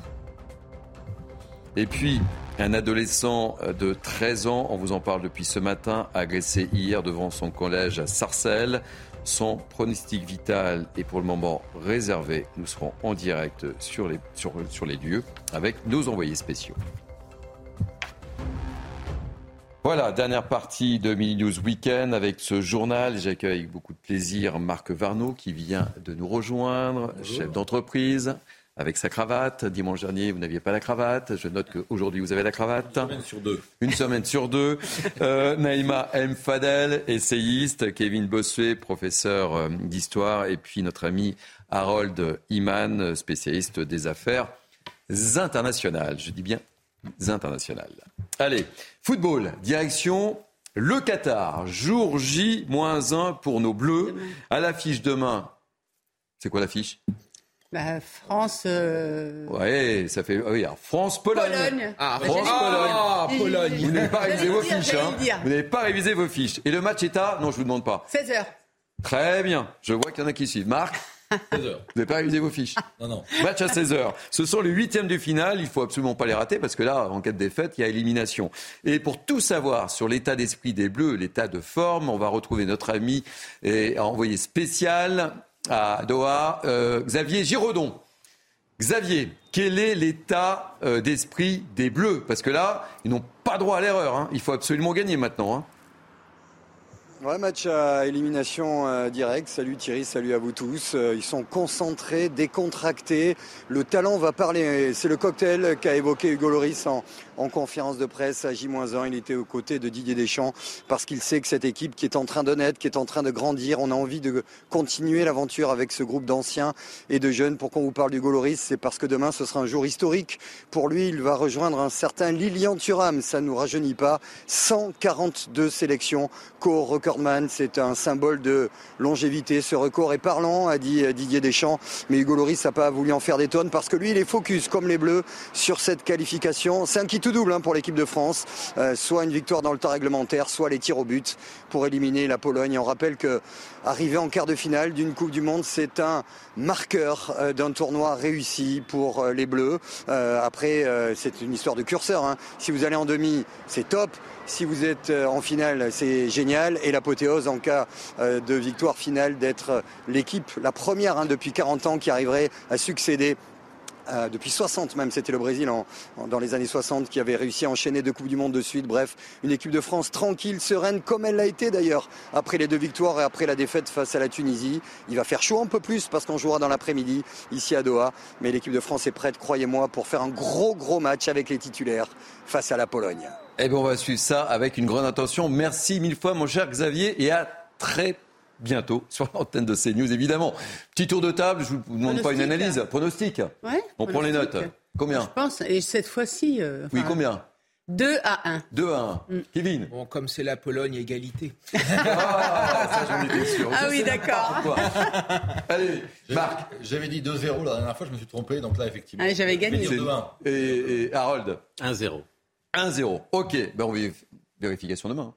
Et puis, un adolescent de 13 ans, on vous en parle depuis ce matin, agressé hier devant son collège à Sarcelles. Son pronostic vital est pour le moment réservé. Nous serons en direct sur les, sur, sur les lieux avec nos envoyés spéciaux. Voilà, dernière partie de Mini News Weekend avec ce journal. J'accueille avec beaucoup de plaisir Marc Varnaud qui vient de nous rejoindre, chef d'entreprise avec sa cravate. Dimanche dernier, vous n'aviez pas la cravate. Je note qu'aujourd'hui, vous avez la cravate. Une semaine sur deux. Une semaine sur deux. Euh, Naïma M. Fadel, essayiste. Kevin Bossuet, professeur euh, d'histoire. Et puis notre ami Harold Iman, spécialiste des affaires internationales. Je dis bien internationales. Allez, football, direction le Qatar. Jour J-1 pour nos Bleus. À l'affiche demain. C'est quoi l'affiche? Bah, France. Euh... Ouais, ça fait. Oui, France Pologne. Pologne. Ah, France Pologne. Ah, Pologne. Vous n'avez pas révisé vos fiches, hein. Vous n'avez pas révisé vos fiches. Et le match est à Non, je vous demande pas. 16 h Très bien. Je vois qu'il y en a qui suivent. Marc. 16 h Vous n'avez pas révisé vos fiches Non, non. Match à 16 h Ce sont les huitièmes du final. Il faut absolument pas les rater parce que là, en cas de défaite, il y a élimination. Et pour tout savoir sur l'état d'esprit des Bleus, l'état de forme, on va retrouver notre ami et envoyé spécial à Doha, euh, Xavier Giraudon. Xavier, quel est l'état euh, d'esprit des Bleus? Parce que là, ils n'ont pas droit à l'erreur. Hein. Il faut absolument gagner maintenant. Hein. Ouais, match à élimination euh, directe. Salut Thierry, salut à vous tous. Ils sont concentrés, décontractés. Le talent va parler. C'est le cocktail qu'a évoqué Hugo Loris en, en conférence de presse à J-1. Il était aux côtés de Didier Deschamps parce qu'il sait que cette équipe qui est en train de naître, qui est en train de grandir, on a envie de continuer l'aventure avec ce groupe d'anciens et de jeunes. Pourquoi on vous parle d'Hugo Loris C'est parce que demain ce sera un jour historique. Pour lui, il va rejoindre un certain Lilian Thuram. Ça ne nous rajeunit pas. 142 sélections co recordman, c'est un symbole de longévité. Ce record est parlant, a dit Didier Deschamps, mais Hugo Loris n'a pas voulu en faire des tonnes parce que lui, il est focus, comme les Bleus, sur cette qualification. C'est un double hein, pour l'équipe de France, euh, soit une victoire dans le temps réglementaire, soit les tirs au but pour éliminer la Pologne. On rappelle que arriver en quart de finale d'une Coupe du Monde, c'est un marqueur euh, d'un tournoi réussi pour euh, les Bleus. après, c'est une histoire de curseur. Hein. Si vous allez en demi, c'est top. Si vous êtes en finale, c'est génial. Et l'apothéose en cas de victoire finale d'être l'équipe, la première hein, depuis 40 ans qui arriverait à succéder euh, depuis 60 même, c'était le Brésil dans les années 60 qui avait réussi à enchaîner deux Coupes du Monde de suite. Bref, une équipe de France tranquille, sereine, comme elle l'a été d'ailleurs après les deux victoires et après la défaite face à la Tunisie. Il va faire chaud un peu plus parce qu'on jouera dans l'après-midi ici à Doha. Mais l'équipe de France est prête, croyez-moi, pour faire un gros gros match avec les titulaires face à la Pologne. Eh bien, on va suivre ça avec une grande attention. Merci mille fois, mon cher Xavier, et à très bientôt sur l'antenne de CNews, évidemment. Petit tour de table, je ne vous demande pas une analyse. Pronostic ouais, On prend les notes. Combien Je pense, et cette fois-ci. Euh, oui, combien 2 à 1. 2 à 1. Mm. Kevin Bon, comme c'est la Pologne, égalité. ah, ça, j'en étais sûr. Ah oui, d'accord. Allez, Marc. J'avais dit 2-0 la dernière fois, je me suis trompé, donc là, effectivement. Ah, j'avais gagné. 2-1. Et, et Harold 1-0. 1-0. Ok, ben on vérification demain.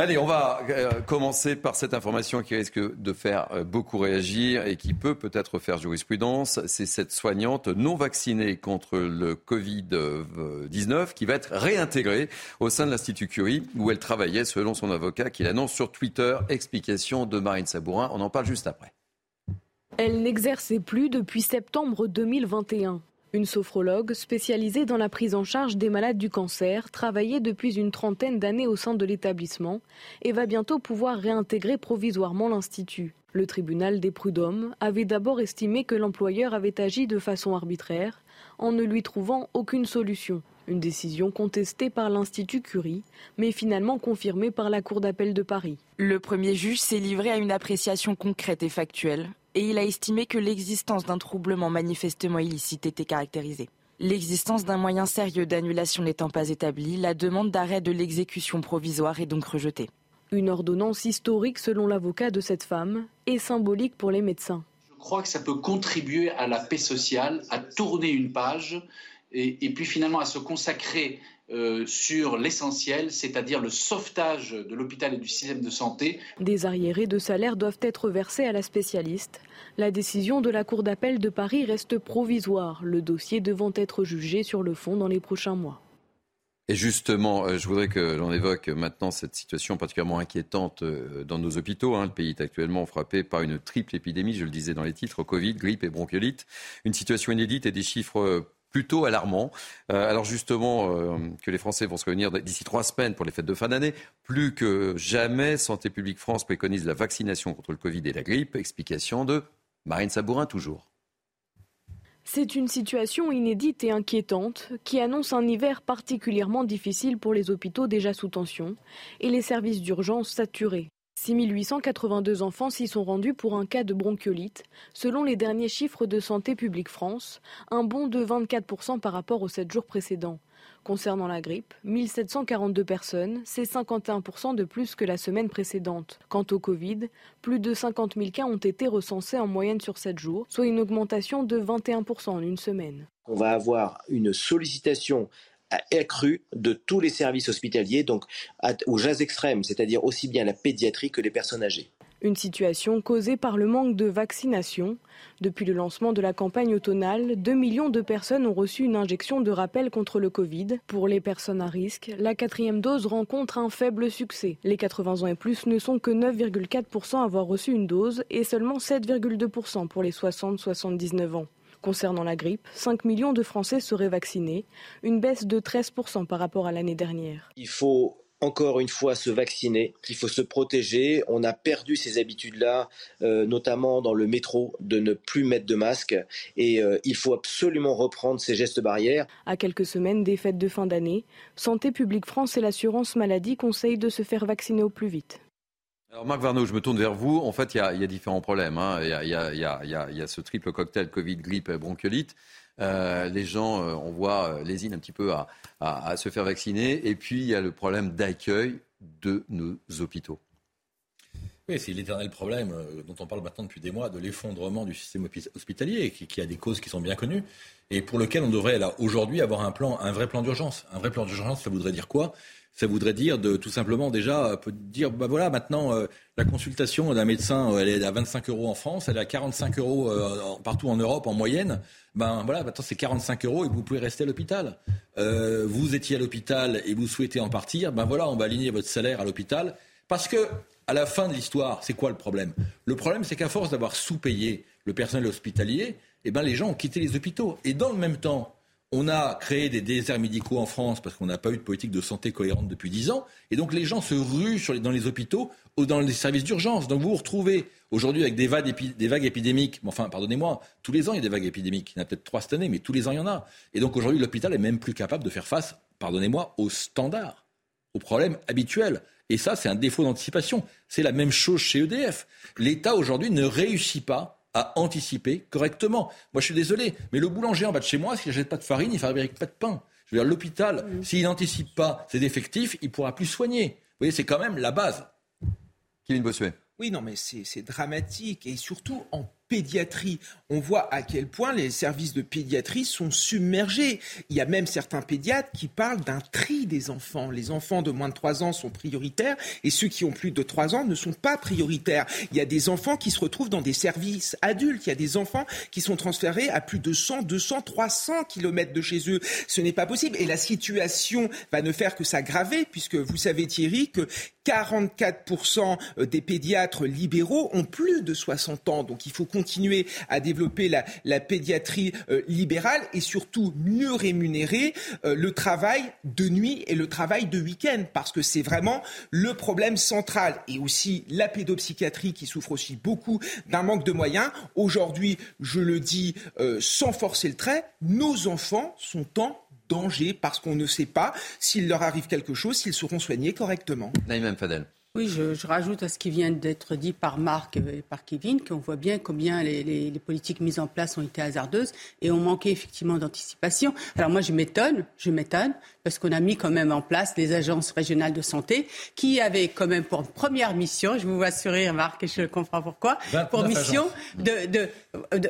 Allez, on va euh, commencer par cette information qui risque de faire euh, beaucoup réagir et qui peut peut-être faire jurisprudence. C'est cette soignante non vaccinée contre le Covid-19 qui va être réintégrée au sein de l'Institut Curie où elle travaillait selon son avocat qui l'annonce sur Twitter. Explication de Marine Sabourin. On en parle juste après. Elle n'exerçait plus depuis septembre 2021. Une sophrologue spécialisée dans la prise en charge des malades du cancer travaillait depuis une trentaine d'années au sein de l'établissement et va bientôt pouvoir réintégrer provisoirement l'Institut. Le tribunal des prud'hommes avait d'abord estimé que l'employeur avait agi de façon arbitraire en ne lui trouvant aucune solution. Une décision contestée par l'Institut Curie, mais finalement confirmée par la Cour d'appel de Paris. Le premier juge s'est livré à une appréciation concrète et factuelle et il a estimé que l'existence d'un troublement manifestement illicite était caractérisée. L'existence d'un moyen sérieux d'annulation n'étant pas établie, la demande d'arrêt de l'exécution provisoire est donc rejetée. Une ordonnance historique selon l'avocat de cette femme et symbolique pour les médecins. Je crois que ça peut contribuer à la paix sociale, à tourner une page et, et puis finalement à se consacrer euh, sur l'essentiel, c'est-à-dire le sauvetage de l'hôpital et du système de santé. Des arriérés de salaire doivent être versés à la spécialiste. La décision de la Cour d'appel de Paris reste provisoire, le dossier devant être jugé sur le fond dans les prochains mois. Et justement, euh, je voudrais que l'on évoque maintenant cette situation particulièrement inquiétante euh, dans nos hôpitaux. Hein. Le pays est actuellement frappé par une triple épidémie, je le disais dans les titres, Covid, grippe et bronchiolite. Une situation inédite et des chiffres plutôt alarmant. Euh, alors justement, euh, que les Français vont se réunir d'ici trois semaines pour les fêtes de fin d'année. Plus que jamais, Santé publique France préconise la vaccination contre le Covid et la grippe. Explication de Marine Sabourin, toujours. C'est une situation inédite et inquiétante qui annonce un hiver particulièrement difficile pour les hôpitaux déjà sous tension et les services d'urgence saturés. 6882 enfants s'y sont rendus pour un cas de bronchiolite, selon les derniers chiffres de Santé publique France, un bond de 24% par rapport aux 7 jours précédents. Concernant la grippe, 1742 personnes, c'est 51% de plus que la semaine précédente. Quant au Covid, plus de 50 000 cas ont été recensés en moyenne sur 7 jours, soit une augmentation de 21% en une semaine. On va avoir une sollicitation accrue de tous les services hospitaliers, donc aux jazz extrêmes, c'est-à-dire aussi bien la pédiatrie que les personnes âgées. Une situation causée par le manque de vaccination. Depuis le lancement de la campagne automnale, 2 millions de personnes ont reçu une injection de rappel contre le Covid. Pour les personnes à risque, la quatrième dose rencontre un faible succès. Les 80 ans et plus ne sont que 9,4% à avoir reçu une dose et seulement 7,2% pour les 60-79 ans. Concernant la grippe, 5 millions de Français seraient vaccinés, une baisse de 13% par rapport à l'année dernière. Il faut encore une fois se vacciner, il faut se protéger. On a perdu ces habitudes-là, euh, notamment dans le métro, de ne plus mettre de masque. Et euh, il faut absolument reprendre ces gestes barrières. À quelques semaines des fêtes de fin d'année, Santé publique France et l'assurance maladie conseillent de se faire vacciner au plus vite. Alors Marc Varnaud, je me tourne vers vous. En fait, il y a, différents problèmes. Il, y a, ce triple cocktail Covid, grippe, bronchiolite. Euh, les gens, euh, on voit, euh, lésinent un petit peu à, se faire vacciner. Et puis, il y a le problème d'accueil de nos hôpitaux. Oui, c'est l'éternel problème dont on parle maintenant depuis des mois, de l'effondrement du système hospitalier, qui, a des causes qui sont bien connues, et pour lequel on devrait là aujourd'hui avoir un plan, un vrai plan d'urgence. Un vrai plan d'urgence, ça voudrait dire quoi? Ça voudrait dire de tout simplement déjà euh, dire bah voilà maintenant euh, la consultation d'un médecin elle est à 25 euros en France, elle est à 45 euros partout en Europe en moyenne. Ben voilà, maintenant c'est 45 euros et vous pouvez rester à l'hôpital. vous étiez à l'hôpital et vous souhaitez en partir, ben voilà, on va aligner votre salaire à l'hôpital parce que à la fin de l'histoire, c'est quoi le problème? Le problème, c'est qu'à force d'avoir sous-payé le personnel hospitalier, eh ben, les gens ont quitté les hôpitaux. Et dans le même temps, on a créé des déserts médicaux en France parce qu'on n'a pas eu de politique de santé cohérente depuis dix ans. Et donc les gens se ruent dans les hôpitaux ou dans les services d'urgence. Donc vous vous retrouvez aujourd'hui avec des vagues, des vagues épidémiques. Enfin, pardonnez-moi, tous les ans il y a des vagues épidémiques. Il y en a peut-être trois cette année, mais tous les ans il y en a. Et donc aujourd'hui l'hôpital est même plus capable de faire face, pardonnez-moi, aux standards, aux problèmes habituels. Et ça, c'est un défaut d'anticipation. C'est la même chose chez EDF. L'État aujourd'hui ne réussit pas à anticiper correctement. Moi, je suis désolé, mais le boulanger en bas de chez moi, s'il n'achète pas de farine, il ne fabrique pas de pain. Je veux dire, l'hôpital, s'il n'anticipe pas ses effectifs, il ne pourra plus soigner. Vous voyez, c'est quand même la base. Kevin Bossuet. Oui, non, mais c'est dramatique. Et surtout, en pédiatrie. On voit à quel point les services de pédiatrie sont submergés. Il y a même certains pédiatres qui parlent d'un tri des enfants. Les enfants de moins de 3 ans sont prioritaires et ceux qui ont plus de 3 ans ne sont pas prioritaires. Il y a des enfants qui se retrouvent dans des services adultes. Il y a des enfants qui sont transférés à plus de 100, 200, 300 kilomètres de chez eux. Ce n'est pas possible. Et la situation va ne faire que s'aggraver puisque vous savez Thierry que 44% des pédiatres libéraux ont plus de 60 ans. Donc il faut continuer à développer la, pédiatrie euh, libérale et surtout mieux rémunérer euh, le travail de nuit et le travail de week-end parce que c'est vraiment le problème central et aussi la pédopsychiatrie qui souffre aussi beaucoup d'un manque de moyens. Aujourd'hui, je le dis euh, sans forcer le trait, nos enfants sont en danger parce qu'on ne sait pas s'il leur arrive quelque chose, s'ils seront soignés correctement. Naïm Fadel. Oui, je, rajoute à ce qui vient d'être dit par Marc et par Kevin qu'on voit bien combien les, politiques mises en place ont été hasardeuses et ont manqué effectivement d'anticipation. Alors moi, je m'étonne, je m'étonne, parce qu'on a mis quand même en place les agences régionales de santé qui avaient quand même pour première mission, je vous vois sourire Marc et je comprends pourquoi, pour mission de,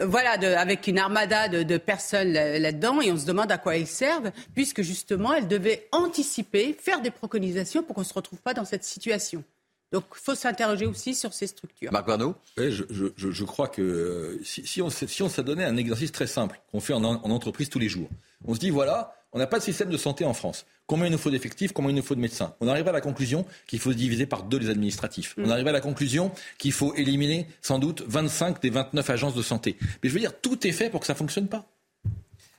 voilà, avec une armada de, personnes là-dedans et on se demande à quoi elles servent, puisque justement elles devaient anticiper, faire des préconisations pour qu'on ne se retrouve pas dans cette situation. Donc il faut s'interroger aussi sur ces structures. Marc Barneau je, je, je, crois que euh, si, si, on, si on s'adonnait un exercice très simple qu'on fait en, en, entreprise tous les jours, on se dit voilà, on n'a pas de système de santé en France. Combien il nous faut d'effectifs Combien il nous faut de médecins? On arrive à la conclusion qu'il faut diviser par deux les administratifs. On mm. arrive à la conclusion qu'il faut éliminer sans doute 25 des 29 agences de santé. Mais je veux dire, tout est fait pour que ça ne fonctionne pas.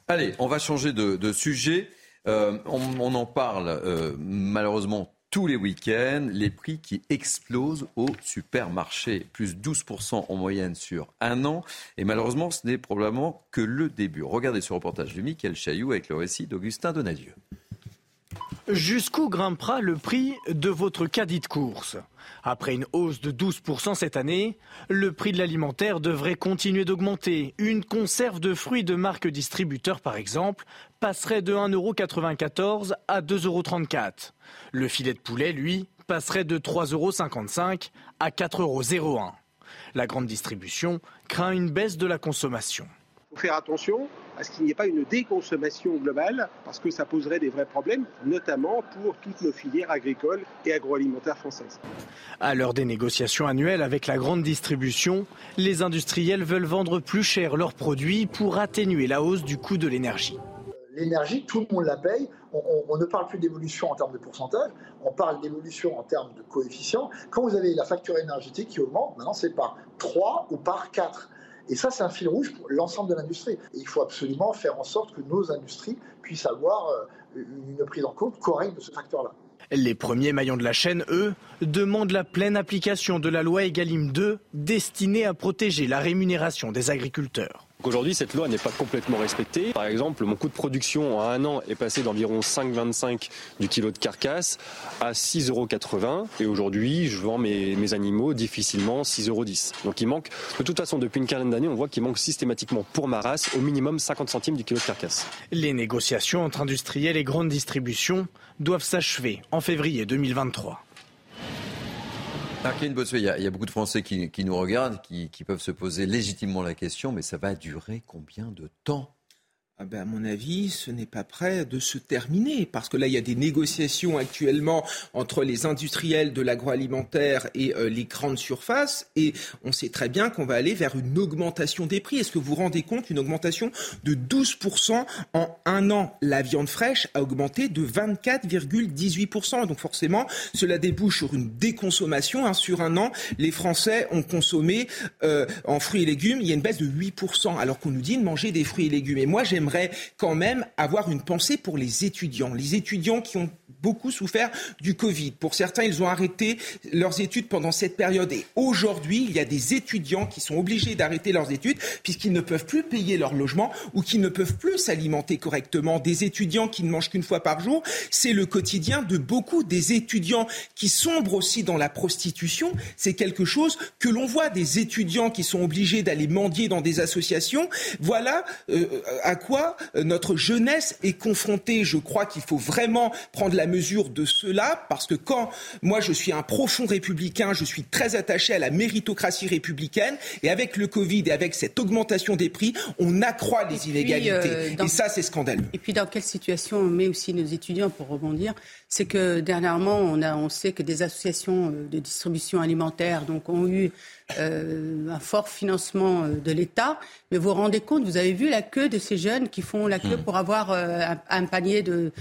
Allez, on va changer de, de sujet. Euh, on, on, en parle euh, malheureusement tous les week-ends, les prix qui explosent au supermarché, plus 12% en moyenne sur un an. Et malheureusement, ce n'est probablement que le début. Regardez ce reportage de Michael Chailloux avec le récit d'Augustin Donadieu. Jusqu'où grimpera le prix de votre caddie de course? Après une hausse de 12% cette année, le prix de l'alimentaire devrait continuer d'augmenter. Une conserve de fruits de marque distributeur, par exemple, passerait de 1,94€ à 2,34€. Le filet de poulet, lui, passerait de 3,55€ à 4,01€. La grande distribution craint une baisse de la consommation. Faut faire attention à ce qu'il n'y ait pas une déconsommation globale, parce que ça poserait des vrais problèmes, notamment pour toutes nos filières agricoles et agroalimentaires françaises. À l'heure des négociations annuelles avec la grande distribution, les industriels veulent vendre plus cher leurs produits pour atténuer la hausse du coût de l'énergie l'énergie, tout le monde la paye. On, ne parle plus d'évolution en termes de pourcentage, on parle d'évolution en termes de coefficient. Quand vous avez la facture énergétique qui augmente, maintenant c'est par 3 ou par 4. Et ça, c'est un fil rouge pour l'ensemble de l'industrie. Et il faut absolument faire en sorte que nos industries puissent avoir euh, une prise en compte correcte de ce facteur-là. Les premiers maillons de la chaîne, eux, demandent la pleine application de la loi Egalim 2 destinée à protéger la rémunération des agriculteurs. Aujourd'hui, cette loi n'est pas complètement respectée. Par exemple, mon coût de production en un an est passé d'environ 5,25 du kilo de carcasse à 6,80 euros. Et aujourd'hui, je vends mes, animaux difficilement 6,10 euros. Donc il manque, de toute façon, depuis une quinzaine d'années, on voit qu'il manque systématiquement pour ma race au minimum 50 centimes du kilo de carcasse. Les négociations entre industriels et grandes distributions doivent s'achever en février 2023. Il y, a, beaucoup de Français qui, nous regardent, qui, qui peuvent se poser légitimement la question, mais ça va durer combien de temps ah ben, à mon avis, ce n'est pas prêt de se terminer parce que là, il y a des négociations actuellement entre les industriels de l'agroalimentaire et euh, les grandes surfaces et on sait très bien qu'on va aller vers une augmentation des prix. Est-ce que vous vous rendez compte Une augmentation de 12% en un an. La viande fraîche a augmenté de 24,18%. Donc forcément, cela débouche sur une déconsommation. Hein. Sur un an, les Français ont consommé euh, en fruits et légumes, il y a une baisse de 8%, alors qu'on nous dit de manger des fruits et légumes. Et moi, j'aimerais quand même avoir une pensée pour les étudiants. Les étudiants qui ont beaucoup souffert du Covid. Pour certains, ils ont arrêté leurs études pendant cette période. Et aujourd'hui, il y a des étudiants qui sont obligés d'arrêter leurs études puisqu'ils ne peuvent plus payer leur logement ou qu'ils ne peuvent plus s'alimenter correctement. Des étudiants qui ne mangent qu'une fois par jour, c'est le quotidien de beaucoup des étudiants qui sombrent aussi dans la prostitution. C'est quelque chose que l'on voit des étudiants qui sont obligés d'aller mendier dans des associations. Voilà euh, à quoi euh, notre jeunesse est confrontée. Je crois qu'il faut vraiment prendre la mesure de cela, parce que quand moi je suis un profond républicain, je suis très attaché à la méritocratie républicaine, et avec le Covid et avec cette augmentation des prix, on accroît les inégalités. Euh, et ça, c'est scandaleux. Et puis dans quelle situation on met aussi nos étudiants pour rebondir C'est que dernièrement, on, a, on sait que des associations euh, de distribution alimentaire donc, ont eu euh, un fort financement euh, de l'État. Mais vous vous rendez compte, vous avez vu la queue de ces jeunes qui font la queue hmm. pour avoir euh, un, panier de,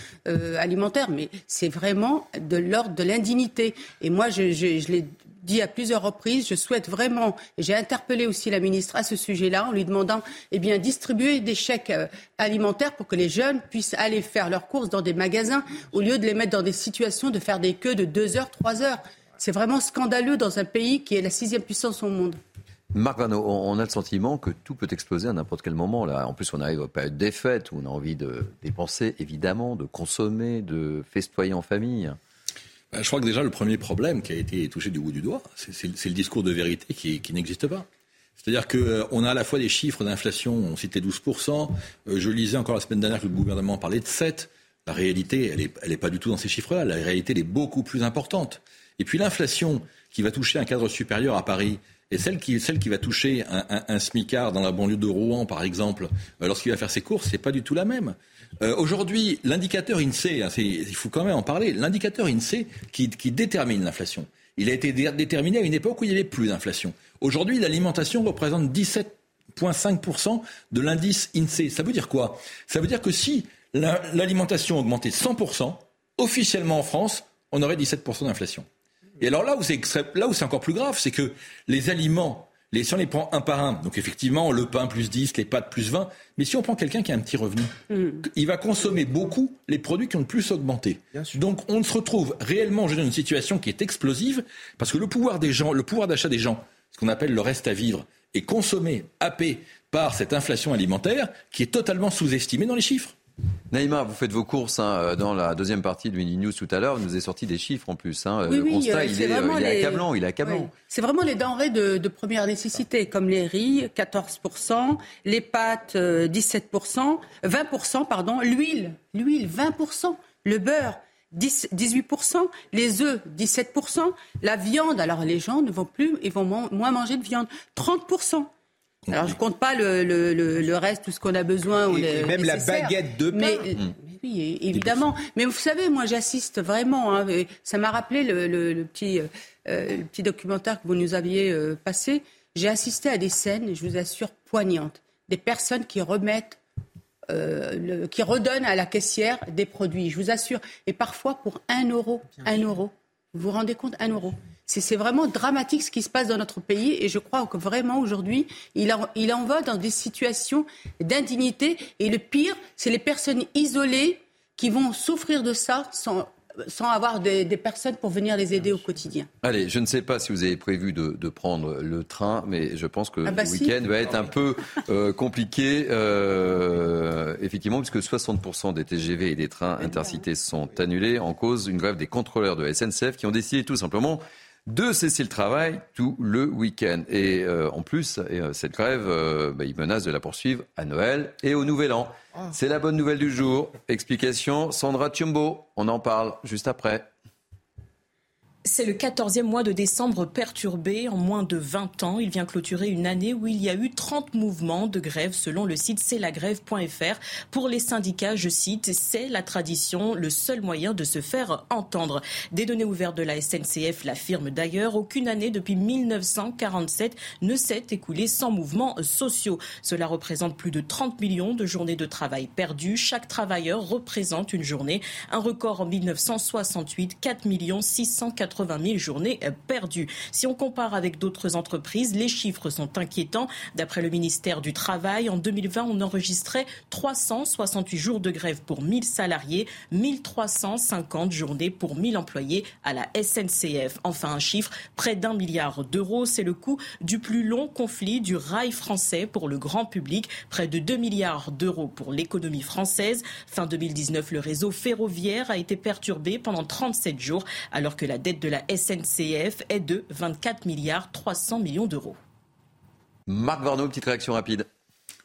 alimentaire. Mais c'est vraiment de l'ordre de l'indignité. Et moi, je, je, l'ai dit à plusieurs reprises, je souhaite vraiment, et j'ai interpellé aussi la ministre à ce sujet-là, en lui demandant eh bien, distribuer des chèques alimentaires pour que les jeunes puissent aller faire leurs courses dans des magasins, au lieu de les mettre dans des situations de faire des queues de deux heures, trois heures. C'est vraiment scandaleux dans un pays qui est la sixième puissance au monde. Marc Vano, on a le sentiment que tout peut exploser à n'importe quel moment. Là. En plus, on arrive à une période des fêtes où on a envie de dépenser, évidemment, de consommer, de festoyer en famille. Ben, je crois que déjà, le premier problème qui a été touché du bout du doigt, c'est le discours de vérité qui, n'existe pas. C'est-à-dire qu'on euh, a à la fois des chiffres d'inflation, on citait 12%, euh, je lisais encore la semaine dernière que le gouvernement parlait de 7%. La réalité, elle n'est elle est pas du tout dans ces chiffres-là. La réalité, elle est beaucoup plus importante. Et puis l'inflation qui va toucher un cadre supérieur à Paris, et celle qui, celle qui va toucher un, un, smicard dans la banlieue de Rouen, par exemple, euh, lorsqu'il va faire ses courses, c'est pas du tout la même. Euh, Aujourd'hui, l'indicateur INSEE, hein, il faut quand même en parler, l'indicateur INSEE qui, qui détermine l'inflation, il a été déterminé à une époque où il n'y avait plus d'inflation. Aujourd'hui, l'alimentation représente 17,5% de l'indice INSEE. Ça veut dire quoi? Ça veut dire que si l'alimentation augmentait 100%, officiellement en France, on aurait 17% d'inflation. Et alors là où c'est là où c'est encore plus grave, c'est que les aliments, les, si on les prend un par un, donc effectivement le pain plus 10, les pâtes plus 20, mais si on prend quelqu'un qui a un petit revenu, mm. il va consommer beaucoup les produits qui ont le plus augmenté. Donc on se retrouve réellement dans une situation qui est explosive parce que le pouvoir des gens, le pouvoir d'achat des gens, ce qu'on appelle le reste à vivre, est consommé, happé par cette inflation alimentaire qui est totalement sous-estimée dans les chiffres. Naïma, vous faites vos courses hein, dans la deuxième partie de Mini News tout à l'heure. Vous nous avez sorti des chiffres en plus. Hein. le constat, euh, il, est, accablant. Il est accablant. C'est vraiment les denrées de, première nécessité, comme les riz, 14%, les pâtes, 17%, euh, 20%, pardon, l'huile, l'huile, 20%, le beurre. 18%, les œufs, 17%, la viande, alors les gens ne vont plus, ils vont moins manger de viande, 30%. Alors je compte pas le, le, le, reste, tout ce qu'on a besoin. Et, même la baguette de pain. Mais, mmh. oui, évidemment. Mais vous savez, moi j'assiste vraiment. Hein, ça m'a rappelé le, petit, euh, le petit documentaire que vous nous aviez euh, passé. J'ai assisté à des scènes, je vous assure, poignantes. Des personnes qui remettent euh, qui redonnent à la caissière des produits, je vous assure. Et parfois pour un euro, un euro. Vous vous rendez compte, un euro. C'est vraiment dramatique ce qui se passe dans notre pays et je crois que vraiment aujourd'hui, il, il en va dans des situations d'indignité et le pire, c'est les personnes isolées qui vont souffrir de ça sans, sans avoir des, personnes pour venir les aider au quotidien. Allez, je ne sais pas si vous avez prévu de, prendre le train, mais je pense que ah bah le week-end va être un peu euh, compliqué, euh, effectivement, puisque 60% des TGV et des trains intercités sont annulés en cause d'une grève des contrôleurs de la SNCF qui ont décidé tout simplement de cesser le travail tout le week-end. Et euh, en plus, euh, cette grève, euh, bah, ils menacent de la poursuivre à Noël et au Nouvel An. Ah. C'est la bonne nouvelle du jour. Explication, Sandra Tchumbo. On en parle juste après. C'est le 14e mois de décembre perturbé en moins de 20 ans. Il vient clôturer une année où il y a eu 30 mouvements de grève selon le site c'estlagrève.fr. Pour les syndicats, je cite, c'est la tradition, le seul moyen de se faire entendre. Des données ouvertes de la SNCF l'affirment d'ailleurs. Aucune année depuis 1947 ne s'est écoulée sans mouvements sociaux. Cela représente plus de 30 millions de journées de travail perdues. Chaque travailleur représente une journée. Un record en 1968, 4 680 80 000 journées euh, perdues. Si on compare avec d'autres entreprises, les chiffres sont inquiétants. D'après le ministère du Travail, en 2020, on enregistrait 368 jours de grève pour 1000 salariés, 1350 journées pour 1000 employés à la SNCF. Enfin, un chiffre, près d'un milliard d'euros, c'est le coût du plus long conflit du rail français pour le grand public, près de 2 milliards d'euros pour l'économie française. Fin 2019, le réseau ferroviaire a été perturbé pendant 37 jours alors que la dette de la SNCF est de 24 milliards 300 millions d'euros. Marc Varnaud, petite réaction rapide.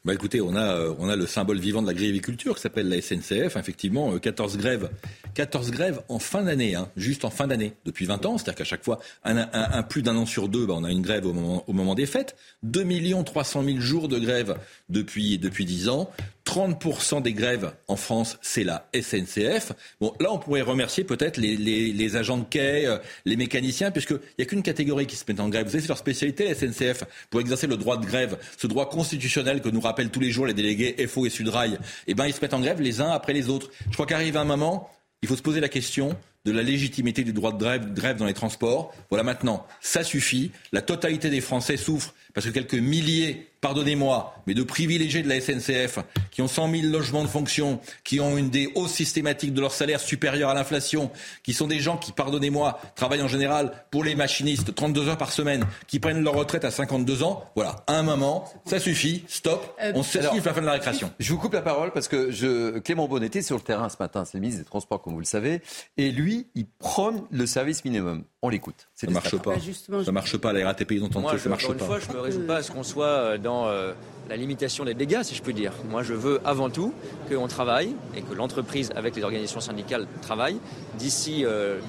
Bah écoutez, on a, euh, on a le symbole vivant de la l'agriculture qui s'appelle la SNCF. Effectivement, 14 euh, grèves. 14 grèves en fin d'année, hein, juste en fin d'année, depuis 20 ans. C'est-à-dire qu'à chaque fois, un, plus d'un an sur deux, bah, on a une grève au moment, au moment des fêtes. 2 300 000 jours de grève depuis, depuis 10 ans. 30% des grèves en France, c'est la SNCF. Bon, là, on pourrait remercier peut-être les, agents de quai, euh, les mécaniciens, puisqu'il n'y a qu'une catégorie qui se met en grève. Vous savez, c'est leur spécialité, la SNCF, pour exercer le droit de grève, ce droit constitutionnel que nous rappellent tous les jours les délégués FO et Sudrail. Eh ben, ils se mettent en grève les uns après les autres. Je crois qu'arrive un moment, il faut se poser la question de la légitimité du droit de grève, grève dans les transports. Voilà maintenant, ça suffit. La totalité des Français souffrent parce que quelques milliers pardonnez-moi, mais de privilégiés de la SNCF, qui ont 100 000 logements de fonction, qui ont une des hausses systématiques de leur salaire supérieure à l'inflation, qui sont des gens qui, pardonnez-moi, travaillent en général pour les machinistes 32 heures par semaine, qui prennent leur retraite à 52 ans. Voilà, à un moment, ça suffit, stop, euh, on se la fin de la récréation. Je vous coupe la parole parce que je, Clément Bonnet était sur le terrain ce matin, c'est le ministre des Transports, comme vous le savez, et lui, il prône le service minimum. On l'écoute. Ça marche pas. Bah, ça marche pas. La RATP, ils ont tenté, ça marche pas. Fois, résous pas à ce qu'on soit euh, dans euh, la limitation des dégâts, si je peux dire. Moi, je veux avant tout qu'on travaille et que l'entreprise, avec les organisations syndicales, travaille d'ici euh,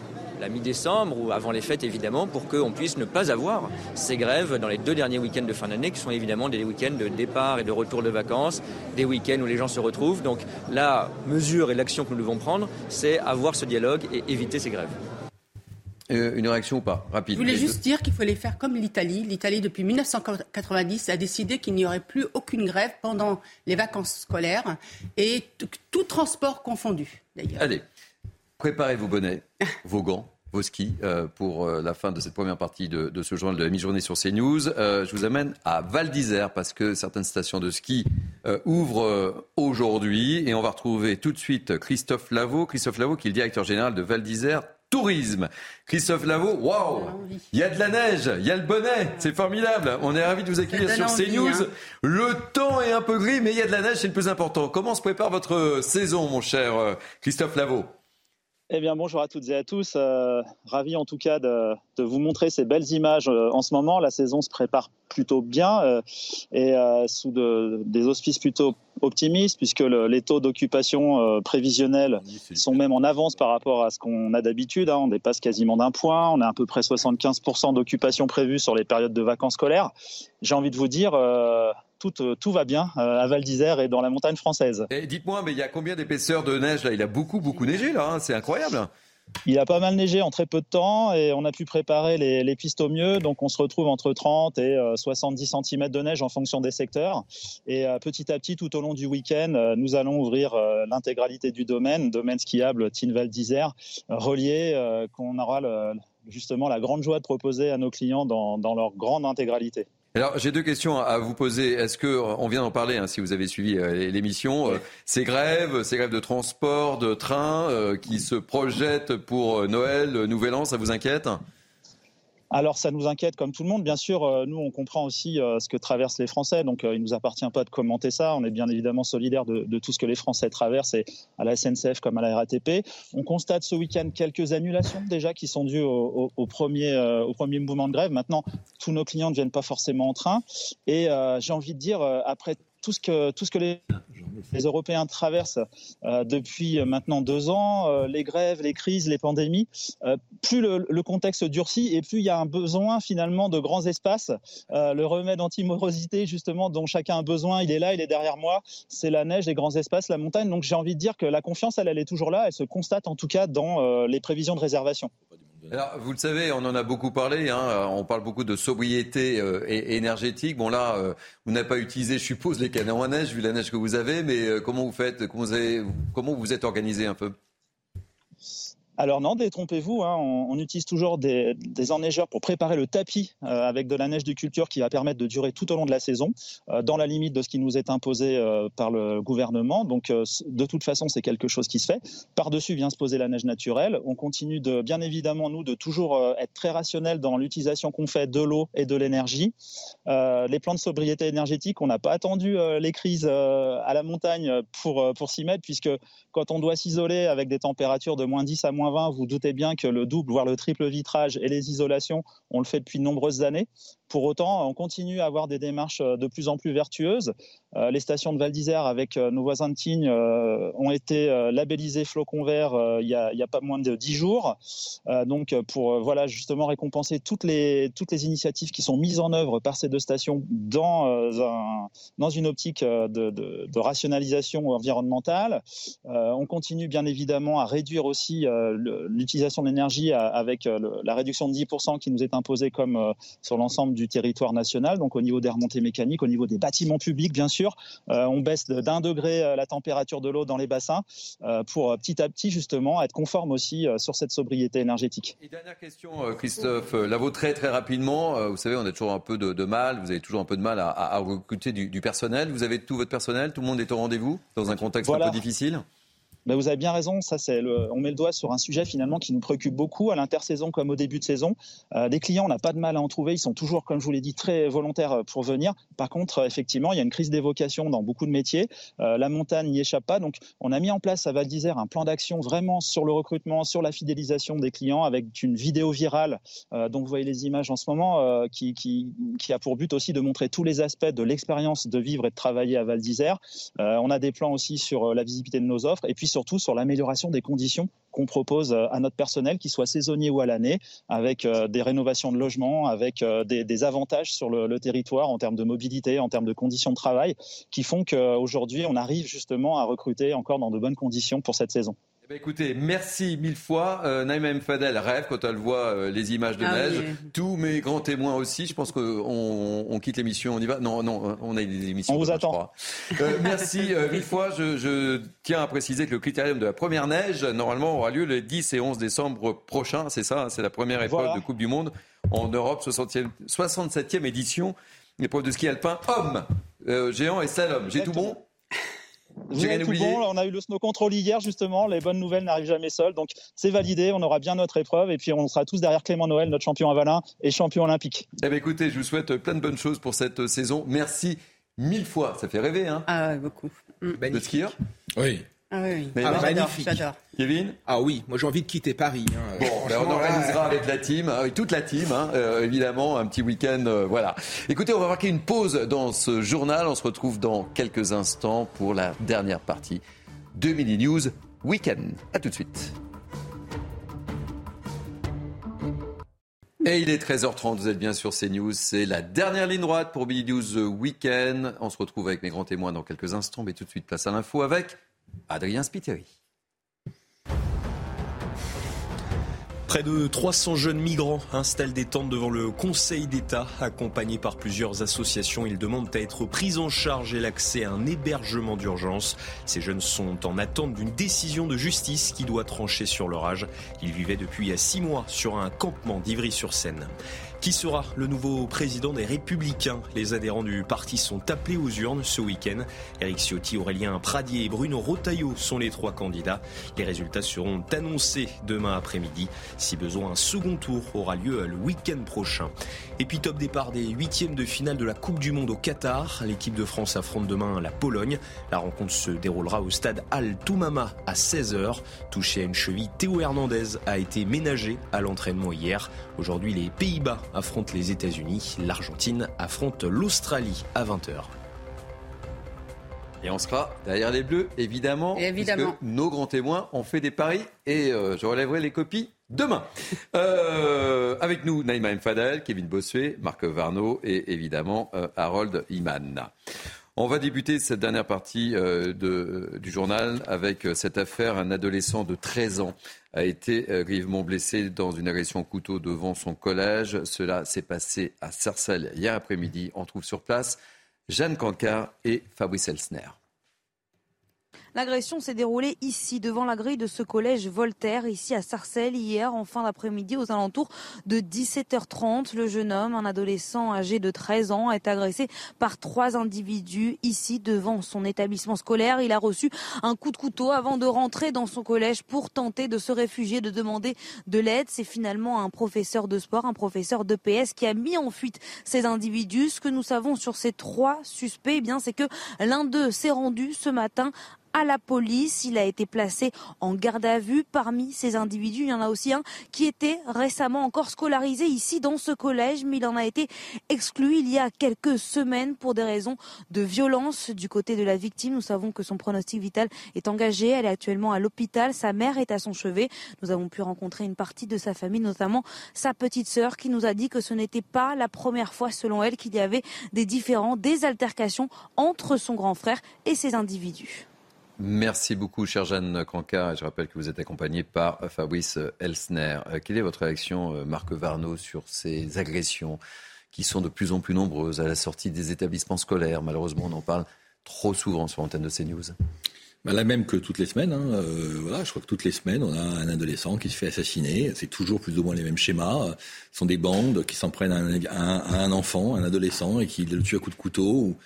la mi-décembre ou avant les fêtes, évidemment, pour qu'on puisse ne pas avoir ces grèves dans les deux derniers week-ends de fin d'année, qui sont évidemment des week-ends de départ et de retour de vacances, des week-ends où les gens se retrouvent. Donc, la mesure et l'action que nous devons prendre, c'est avoir ce dialogue et éviter ces grèves. Euh, une réaction ou pas? Rapide. Je voulais juste dire qu'il fallait faire comme l'Italie. L'Italie, depuis 1990, a décidé qu'il n'y aurait plus aucune grève pendant les vacances scolaires et tout transport confondu, d'ailleurs. Allez, préparez vos bonnets, vos gants vos skis euh, pour euh, la fin de cette première partie de, ce journal de la mi-journée sur CNews. je vous amène à Val d'Isère parce que certaines stations de ski ouvrent aujourd'hui et on va retrouver tout de suite Christophe Lavaux. Christophe Lavaux qui est le directeur général de Val d'Isère tourisme. Christophe Lavaux, waouh Il y a de la neige, il y a le bonnet, c'est formidable. On est ravis de vous accueillir sur CNews. Hein. Le temps est un peu gris, mais il y a de la neige, c'est le plus important. Comment se prépare votre saison, mon cher euh, Christophe Lavaux? Eh bien, bonjour à toutes et à tous. Euh, ravi en tout cas de, vous montrer ces belles images euh, en ce moment. La saison se prépare plutôt bien euh, et sous des auspices plutôt optimistes puisque les taux d'occupation prévisionnels sont même en avance par rapport à ce qu'on a d'habitude. Hein. On dépasse quasiment d'un point. On a à peu près 75% d'occupation prévue sur les périodes de vacances scolaires. J'ai envie de vous dire, tout, tout, va bien à Val d'Isère et dans la montagne française. Et dites-moi, mais il y a combien d'épaisseur de neige là? Il a beaucoup, beaucoup neigé là, hein. c'est incroyable. Il a pas mal neigé en très peu de temps et on a pu préparer les, pistes au mieux. Donc on se retrouve entre 30 et 70 euh, cm de neige en fonction des secteurs. Et euh, petit à petit, tout au long du week-end, euh, nous allons ouvrir l'intégralité du domaine, domaine skiable Tinval d'Isère, relié, qu'on aura justement la grande joie de proposer à nos clients dans, dans leur grande intégralité. Alors j'ai deux questions à vous poser. Est-ce que on vient d'en parler hein, si vous avez suivi euh, l'émission euh, Ces grèves, ces grèves de transport, de train euh, qui se projettent pour Noël, Nouvel An, ça vous inquiète? Alors ça nous inquiète comme tout le monde, bien sûr. Euh, nous, on comprend aussi euh, ce que traversent les Français, donc euh, il ne nous appartient pas de commenter ça. On est bien évidemment solidaire de, tout ce que les Français traversent, et à la SNCF comme à la RATP. On constate ce week-end quelques annulations déjà qui sont dues au, premier, au premier mouvement de grève. Maintenant, tous nos clients ne viennent pas forcément en train, et j'ai envie de dire, après tout ce que les, Européens traversent depuis maintenant deux ans, les grèves, les crises, les pandémies, plus le, le, contexte durcit et plus il y a un besoin finalement de grands espaces. le remède anti-morosité justement dont chacun a besoin, il est là, il est derrière moi. C'est la neige, les grands espaces, la montagne. Donc j'ai envie de dire que la confiance, elle, elle est toujours là. Elle se constate en tout cas dans les prévisions de réservation. Alors, vous le savez, on en a beaucoup parlé. Hein, on parle beaucoup de sobriété euh, énergétique. Bon, là, euh, vous n'avez pas utilisé, je suppose, les canons à neige, vu la neige que vous avez. Mais euh, comment vous faites? Comment vous, avez, comment vous êtes organisé un peu? Alors non, détrompez-vous, hein, on, utilise toujours des, enneigeurs pour préparer le tapis euh, avec de la neige de culture qui va permettre de durer tout au long de la saison, euh, dans la limite de ce qui nous est imposé euh, par le gouvernement. Donc de toute façon, c'est quelque chose qui se fait. Par-dessus vient se poser la neige naturelle. On continue de, bien évidemment, nous, de toujours être très rationnel dans l'utilisation qu'on fait de l'eau et de l'énergie. Les plans de sobriété énergétique, on n'a pas attendu les crises à la montagne pour, pour s'y mettre, puisque quand on doit s'isoler avec des températures de moins 10 à moins 20, vous doutez bien que le double, voire le triple vitrage et les isolations, on le fait depuis de nombreuses années. Pour autant, on continue à avoir des démarches euh, de plus en plus vertueuses. Euh, les stations de Val d'Isère avec euh, nos voisins de Tignes ont été labellisées flocons verts il n'y a, pas moins de dix jours. donc, pour voilà justement récompenser toutes les, toutes les initiatives qui sont mises en œuvre par ces deux stations dans, un, dans une optique de, rationalisation environnementale. on continue bien évidemment à réduire aussi l'utilisation de l'énergie avec la réduction de 10% qui nous est imposée comme sur l'ensemble du territoire national, donc au niveau des remontées mécaniques, au niveau des bâtiments publics, bien sûr. Euh, on baisse d'un degré euh, la température de l'eau dans les bassins euh, pour petit à petit, justement, être conforme aussi sur cette sobriété énergétique. Et dernière question, Christophe, la vôtre très, très rapidement. Vous savez, on a toujours un peu de, de mal, vous avez toujours un peu de mal à, à recruter du, du, personnel. Vous avez tout votre personnel, tout le monde est au rendez-vous dans un contexte voilà. un peu difficile? Ben vous avez bien raison. Ça, c'est on met le doigt sur un sujet finalement qui nous préoccupe beaucoup à l'intersaison comme au début de saison. Euh, des clients, on n'a pas de mal à en trouver. Ils sont toujours, comme je vous l'ai dit, très volontaires euh, pour venir. Par contre, effectivement, il y a une crise d'évocation dans beaucoup de métiers. Euh, la montagne n'y échappe pas. Donc, on a mis en place à Val d'Isère un plan d'action vraiment sur le recrutement, sur la fidélisation des clients avec une vidéo virale euh, dont vous voyez les images en ce moment, euh, qui, qui, a pour but aussi de montrer tous les aspects de l'expérience de vivre et de travailler à Val d'Isère. Euh, on a des plans aussi sur la visibilité de nos offres et puis surtout sur l'amélioration des conditions qu'on propose euh, à notre personnel, qu'il soit saisonnier ou à l'année, avec euh, des rénovations de logements, avec euh, des, des avantages sur le, le, territoire en termes de mobilité, en termes de conditions de travail, qui font qu'aujourd'hui, on arrive justement à recruter encore dans de bonnes conditions pour cette saison. Eh bien, écoutez, merci mille fois. Euh, Naïma M. Fadel rêve quand elle voit euh, les images de ah neige. Oui. Tous mes grands témoins aussi. Je pense qu'on on quitte l'émission, on y va. Non, non, on a des émissions. On vous attend. Euh, merci euh, mille fois. Je, je, tiens à préciser que le critérium de la première neige, normalement, aura lieu les 10 et 11 décembre prochains. C'est ça, c'est la première épreuve voilà. de Coupe du Monde en Europe, 60e, 67e édition. Épreuve de ski alpin homme, euh, géant et slalom. J'ai tout bon? J'ai tout bon. On a eu le snow control hier, justement. Les bonnes nouvelles n'arrivent jamais seules. Donc, c'est validé. On aura bien notre épreuve. Et puis, on sera tous derrière Clément Noël, notre champion à Valin et champion olympique. Eh bien, écoutez, je vous souhaite plein de bonnes choses pour cette saison. Merci mille fois. Ça fait rêver, hein Ah, beaucoup. Mm. De skieur? Oui. Ah oui, Mais ah, magnifique. J'adore. Kevin? Ah oui, moi j'ai envie de quitter Paris. Hein. Bon, ben on organisera avec la team, avec toute la team, hein, euh, évidemment, un petit week-end. Euh, voilà. Écoutez, on va marquer une pause dans ce journal. On se retrouve dans quelques instants pour la dernière partie de Mini News Weekend. À tout de suite. Et il est 13h30, vous êtes bien sur CNews. C'est la dernière ligne droite pour Mini News Weekend. On se retrouve avec mes grands témoins dans quelques instants, mais tout de suite, place à l'info avec Adrien Spiteri. Près de 300 jeunes migrants installent des tentes devant le Conseil d'État. Accompagnés par plusieurs associations, ils demandent à être pris en charge et l'accès à un hébergement d'urgence. Ces jeunes sont en attente d'une décision de justice qui doit trancher sur leur âge. Ils vivaient depuis six mois sur un campement d'Ivry-sur-Seine. Qui sera le nouveau président des Républicains? Les adhérents du parti sont appelés aux urnes ce week-end. Éric Ciotti, Aurélien Pradier et Bruno Rotaillot sont les trois candidats. Les résultats seront annoncés demain après-midi. Si besoin, un second tour aura lieu le week-end prochain. Et puis top départ des huitièmes de finale de la Coupe du Monde au Qatar. L'équipe de France affronte demain la Pologne. La rencontre se déroulera au stade Al Toumama à 16h. Touché à une cheville, Théo Hernandez a été ménagé à l'entraînement hier. Aujourd'hui, les Pays-Bas affrontent les États-Unis. L'Argentine affronte l'Australie à 20h. Et on sera derrière les Bleus, évidemment. évidemment. Puisque nos grands témoins ont fait des paris et euh, je relèverai les copies demain. Euh, avec nous, Naïma M. Fadel, Kevin Bossuet, Marc Varno et évidemment euh, Harold Iman. On va débuter cette dernière partie du journal avec cette affaire. Un adolescent de 13 ans a été grièvement blessé dans une agression au couteau devant son collège. Cela s'est passé à Sarcelles hier après-midi. On trouve sur place Jeanne Cancard et Fabrice Elsner. L'agression s'est déroulée ici, devant la grille de ce collège Voltaire, ici à Sarcelles, hier en fin d'après-midi, aux alentours de 17h30. Le jeune homme, un adolescent âgé de 13 ans, est agressé par trois individus ici devant son établissement scolaire. Il a reçu un coup de couteau avant de rentrer dans son collège pour tenter de se réfugier, de demander de l'aide. C'est finalement un professeur de sport, un professeur de PS qui a mis en fuite ces individus. Ce que nous savons sur ces trois suspects, eh bien, c'est que l'un d'eux s'est rendu ce matin à la police. Il a été placé en garde à vue. Parmi ces individus, il y en a aussi un qui était récemment encore scolarisé ici dans ce collège, mais il en a été exclu il y a quelques semaines pour des raisons de violence du côté de la victime. Nous savons que son pronostic vital est engagé. Elle est actuellement à l'hôpital. Sa mère est à son chevet. Nous avons pu rencontrer une partie de sa famille, notamment sa petite sœur, qui nous a dit que ce n'était pas la première fois, selon elle, qu'il y avait des différends, des altercations entre son grand frère et ces individus. Merci beaucoup, chère Jeanne Canca. Je rappelle que vous êtes accompagnée par Fabrice Elsner. Euh, quelle est votre réaction, euh, Marc Varno, sur ces agressions qui sont de plus en plus nombreuses à la sortie des établissements scolaires? Malheureusement, on en parle trop souvent sur l'antenne de CNews. Bah, la même que toutes les semaines. Hein. Euh, voilà, je crois que toutes les semaines, on a un adolescent qui se fait assassiner. C'est toujours plus ou moins les mêmes schémas. Ce sont des bandes qui s'en prennent à un, enfant, un adolescent, et qui le tuent à coups de couteau.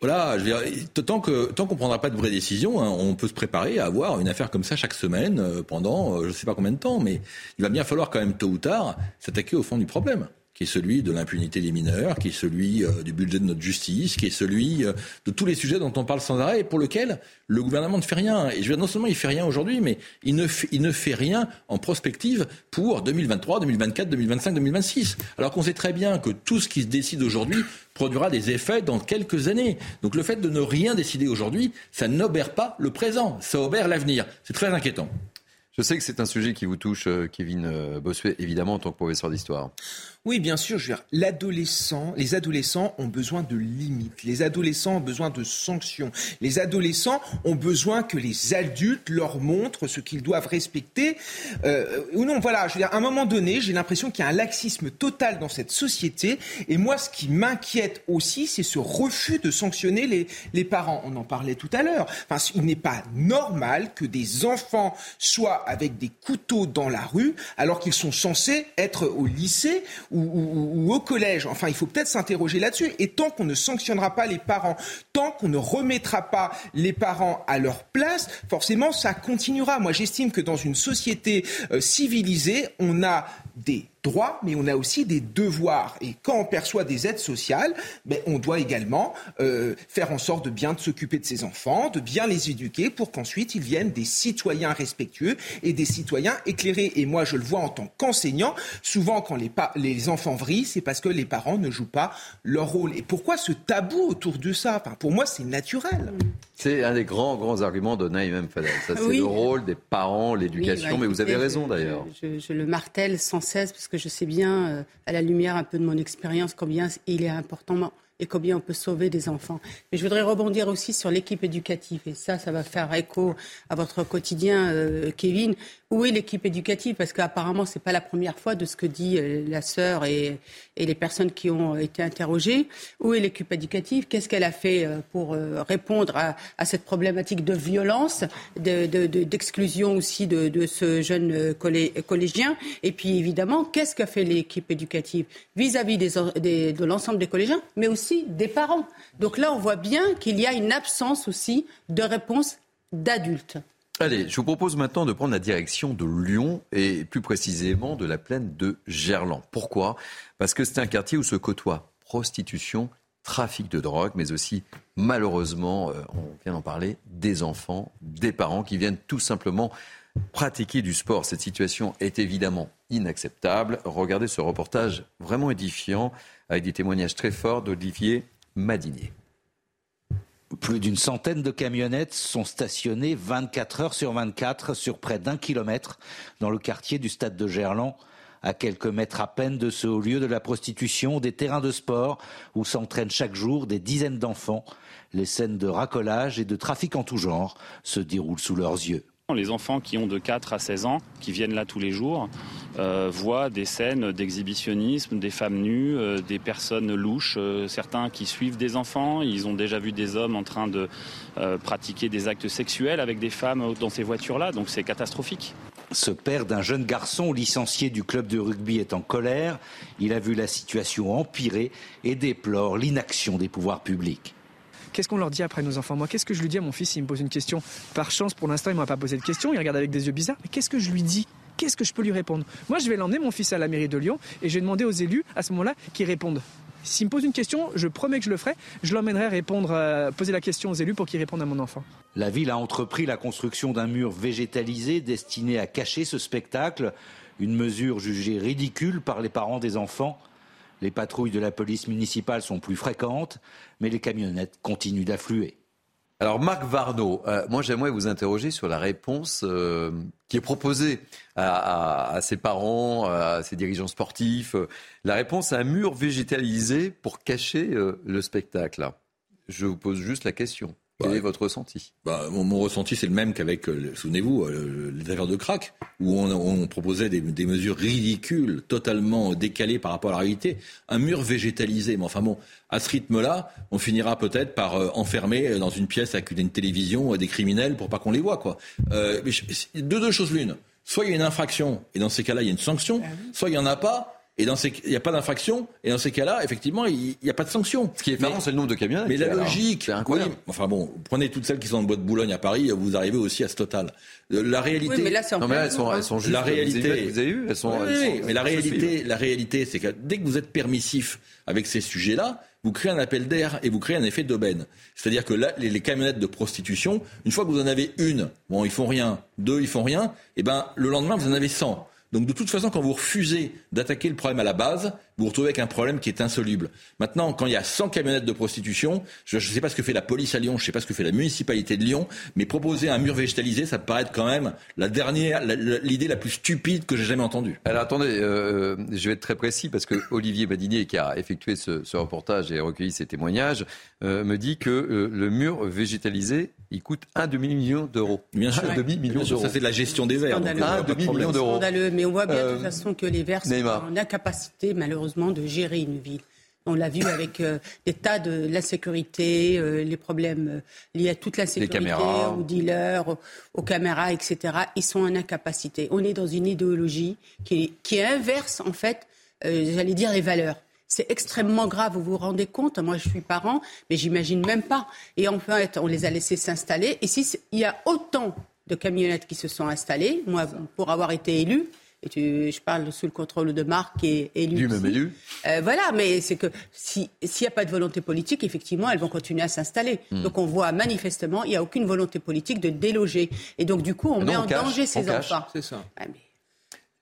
Voilà, je veux dire, tant que tant qu'on prendra pas de vraies décisions, hein, on peut se préparer à avoir une affaire comme ça chaque semaine euh, pendant euh, je ne sais pas combien de temps, mais il va bien falloir quand même tôt ou tard s'attaquer au fond du problème qui est celui de l'impunité des mineurs, qui est celui euh, du budget de notre justice, qui est celui euh, de tous les sujets dont on parle sans arrêt et pour lequel le gouvernement ne fait rien. Et je veux dire, non seulement il fait rien aujourd'hui, mais il ne, fait, rien en prospective pour 2023, 2024, 2025, 2026. Alors qu'on sait très bien que tout ce qui se décide aujourd'hui produira des effets dans quelques années. Donc le fait de ne rien décider aujourd'hui, ça n'obère pas le présent, ça obère l'avenir. C'est très inquiétant. Je sais que c'est un sujet qui vous touche, euh, Kevin Bossuet, évidemment, en tant que professeur d'histoire. Oui, bien sûr. Je veux dire, l'adolescent, les adolescents ont besoin de limites. Les adolescents ont besoin de sanctions. Les adolescents ont besoin que les adultes leur montrent ce qu'ils doivent respecter. Euh, ou non, voilà. Je veux dire, à un moment donné, j'ai l'impression qu'il y a un laxisme total dans cette société. Et moi, ce qui m'inquiète aussi, c'est ce refus de sanctionner les, les parents. On en parlait tout à l'heure. Enfin, il n'est pas normal que des enfants soient avec des couteaux dans la rue alors qu'ils sont censés être au lycée au collège. Enfin, il faut peut-être s'interroger là-dessus. Et tant qu'on ne sanctionnera pas les parents, tant qu'on ne remettra pas les parents à leur place, forcément, ça continuera. Moi, j'estime que dans une société euh, civilisée, on a des droits, mais on a aussi des devoirs. Et quand on perçoit des aides sociales, ben, on doit également euh, faire en sorte de bien s'occuper de ses enfants, de bien les éduquer pour qu'ensuite ils viennent des citoyens respectueux et des citoyens éclairés. Et moi, je le vois en tant qu'enseignant, souvent quand les, les enfants vrillent, c'est parce que les parents ne jouent pas leur rôle. Et pourquoi ce tabou autour de ça? Enfin, Pour moi, c'est naturel. C'est un des grands, grands arguments de Naïm Fadel. Ça, c'est le rôle des parents, l'éducation. Bah, mais vous avez raison, d'ailleurs. Je, je, le martèle sans cesse parce que je sais bien, euh, à la lumière un peu de mon expérience, combien il est important et combien on peut sauver des enfants. Mais je voudrais rebondir aussi sur l'équipe éducative. Et ça, ça va faire écho à votre quotidien, euh, Kevin. Où est l'équipe éducative? Parce qu'apparemment, ce n'est pas la première fois de ce que dit euh, la sœur et, les personnes qui ont été interrogées. Où est l'équipe éducative? Qu'est-ce qu'elle a fait euh, pour répondre à, cette problématique de violence, d'exclusion aussi de, ce jeune collégien? Et puis, évidemment, qu'est-ce qu'a fait l'équipe éducative? Vis-à-vis de l'ensemble des collégiens, mais aussi des parents. Donc là, on voit bien qu'il y a une absence aussi de réponse d'adultes. Allez, je vous propose maintenant de prendre la direction de Lyon et plus précisément de la plaine de Gerland. Pourquoi? Parce que c'est un quartier où se côtoient prostitution, trafic de drogue, mais aussi malheureusement, euh, on vient d'en parler, des enfants, des parents qui viennent tout simplement pratiquer du sport. Cette situation est évidemment inacceptable. Regardez ce reportage vraiment édifiant avec des témoignages très forts d'Olivier Madinier. Plus d'une centaine de camionnettes sont stationnées 24 heures sur 24 sur près d'un kilomètre dans le quartier du stade de Gerland, à quelques mètres à peine de ce haut lieu de la prostitution, des terrains de sport où s'entraînent chaque jour des dizaines d'enfants. Les scènes de racolage et de trafic en tout genre se déroulent sous leurs yeux. Les enfants qui ont de 4 à 16 ans, qui viennent là tous les jours, euh, voient des scènes d'exhibitionnisme, des femmes nues, euh, des personnes louches, euh, certains qui suivent des enfants, ils ont déjà vu des hommes en train de pratiquer des actes sexuels avec des femmes dans ces voitures-là, donc c'est catastrophique. Ce père d'un jeune garçon licencié du club de rugby est en colère. Il a vu la situation empirer et déplore l'inaction des pouvoirs publics. Qu'est-ce qu'on leur dit après nos enfants? Moi, qu'est-ce que je lui dis à mon fils s'il me pose une question? Par chance, pour l'instant, il ne m'a pas posé de question. Il regarde avec des yeux bizarres. Mais qu'est-ce que je lui dis? Qu'est-ce que je peux lui répondre? Moi, je vais l'emmener, mon fils, à la mairie de Lyon et je vais demander aux élus, à ce moment-là, qu'ils répondent. S'il me pose une question, je promets que je le ferai. Je l'emmènerai répondre, euh, poser la question aux élus pour qu'ils répondent à mon enfant. La ville a entrepris la construction d'un mur végétalisé destiné à cacher ce spectacle, une mesure jugée ridicule par les parents des enfants. Les patrouilles de la police municipale sont plus fréquentes, mais les camionnettes continuent d'affluer. Alors Marc Varno, euh, moi j'aimerais vous interroger sur la réponse euh, qui est proposée à, ses parents, à ses dirigeants sportifs. La réponse à un mur végétalisé pour cacher euh, le spectacle. Je vous pose juste la question. Quel est votre ressenti? Bah, mon, ressenti, c'est le même qu'avec, euh, souvenez-vous, euh, les affaires de crack, où on, proposait des, mesures ridicules, totalement décalées par rapport à la réalité. Un mur végétalisé, mais enfin bon, à ce rythme-là, on finira peut-être par euh, enfermer dans une pièce avec une, télévision des criminels pour pas qu'on les voit. Quoi. Euh, de deux choses l'une. Soit il y a une infraction, et dans ces cas-là, il y a une sanction, ah soit il n'y en a pas, et dans ces, il n'y a pas d'infraction. Et dans ces cas-là, effectivement, il n'y a pas de sanction. Ce qui est effarant, c'est le nombre de camions. Mais la logique, c'est incroyable. enfin bon, prenez toutes celles qui sont en bois de Boulogne à Paris, vous arrivez aussi à ce total. La réalité. Oui, mais là, c'est non, mais là, elles sont, elles sont juste. La réalité. Vous avez vu Elles sont. Oui, mais la réalité, la réalité, c'est que dès que vous êtes permissif avec ces sujets-là, vous créez un appel d'air et vous créez un effet d'aubaine. C'est-à-dire que là, les, les, camionnettes de prostitution, une fois que vous en avez une, bon, ils font rien, deux, ils font rien, et ben, le lendemain, vous en avez 100. Donc de toute façon, quand vous refusez d'attaquer le problème à la base, vous vous retrouvez avec un problème qui est insoluble. Maintenant, quand il y a 100 camionnettes de prostitution, je ne sais pas ce que fait la police à Lyon, je ne sais pas ce que fait la municipalité de Lyon, mais proposer un mur végétalisé, ça paraît quand même l'idée la plus stupide que j'ai jamais entendue. Alors attendez, euh, je vais être très précis parce que Olivier Badinier, qui a effectué ce, reportage et recueilli ces témoignages, euh, me dit que euh, le mur végétalisé, il coûte un demi-million d'euros. Bien sûr. Un demi-million d'euros. Ça, c'est de la gestion des verts. un demi-million d'euros. Mais on voit bien de toute façon que les verts sont en incapacité, malheureusement, de gérer une ville. On l'a vu avec euh, des tas de l'insécurité, euh, les problèmes euh, liés à toute l'insécurité, aux dealers, aux, caméras, etc. Ils sont en incapacité. On est dans une idéologie qui, qui inverse, en fait, j'allais dire, les valeurs. C'est extrêmement grave, vous vous rendez compte Moi, je suis parent, mais j'imagine même pas. Et en fait, on les a laissés s'installer. Et si il y a autant de camionnettes qui se sont installées, moi, pour avoir été élu, et je parle sous le contrôle de Marc qui est élu. Du même élu. Euh, voilà, mais c'est que s'il n'y a pas de volonté politique, effectivement, elles vont continuer à s'installer. Hmm. Donc on voit manifestement, il n'y a aucune volonté politique de déloger. Et donc du coup, on met en danger ces enfants. C'est ça.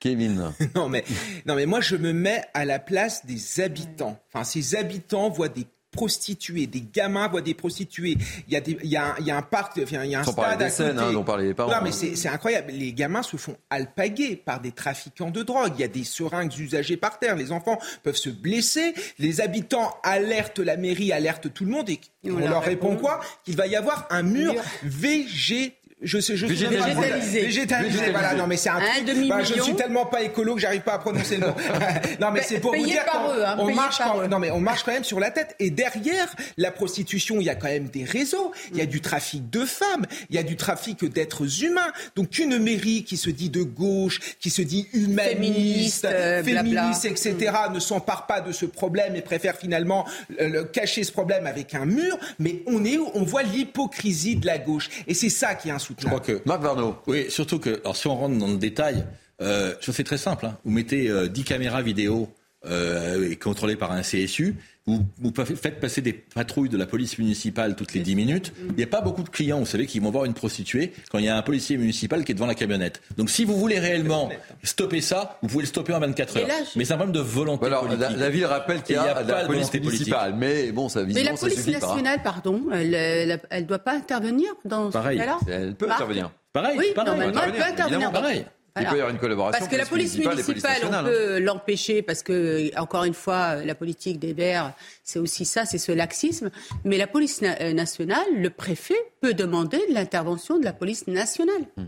Kevin. non mais non mais moi je me mets à la place des habitants. Enfin, ces habitants voient des prostituées, des gamins voient des prostituées. Il y a, des, il y a, un, il y a un parc, il y a un stade à scènes, côté. Hein, dont parlaient les parents. Non, mais c'est incroyable. Les gamins se font alpaguer par des trafiquants de drogue. Il y a des seringues usagées par terre. Les enfants peuvent se blesser. Les habitants alertent la mairie, alertent tout le monde et on, leur répond, quoi? Qu'il va y avoir un mur végétal je sais, je suis végétalisé. végétalisé. Voilà, non mais c'est un, un bah, je suis tellement pas écolo que j'arrive pas à prononcer le nom. non mais c'est pour vous dire par eux, hein, on marche quand, non mais on marche quand même sur la tête. Et derrière la prostitution, il y a quand même des réseaux, il y a du trafic de femmes, il y a du trafic d'êtres humains. Donc une mairie qui se dit de gauche, qui se dit humaniste, féministe, euh, etc. ne s'empare pas de ce problème et préfère finalement euh, cacher ce problème avec un mur, mais on est on voit l'hypocrisie de la gauche. Et c'est ça qui est je crois que. Marc Varno. Oui, surtout que, alors si on rentre dans le détail, euh, je fais très simple. Hein. Vous mettez euh, 10 caméras vidéo euh, est contrôlé par un CSU, vous, vous, faites passer des patrouilles de la police municipale toutes les 10 minutes. Il n'y a pas beaucoup de clients, vous savez, qui vont voir une prostituée quand il y a un policier municipal qui est devant la camionnette. Donc si vous voulez réellement stopper ça, vous pouvez le stopper en 24 heures. mais c'est un problème de volonté alors, politique. La, ville rappelle qu'il y, a, la police municipale, mais bon, ça Mais la police nationale, pardon, elle ne doit pas intervenir dans ce cas-là? Elle peut intervenir. Pareil, oui, pareil. normalement, elle peut intervenir. Pareil. Il peut y avoir une collaboration. Parce que la police municipale, on peut l'empêcher parce que, encore une fois, la politique des Verts, c'est aussi ça, c'est ce laxisme. Mais la police euh, nationale, le préfet peut demander l'intervention de la police nationale. Hmm.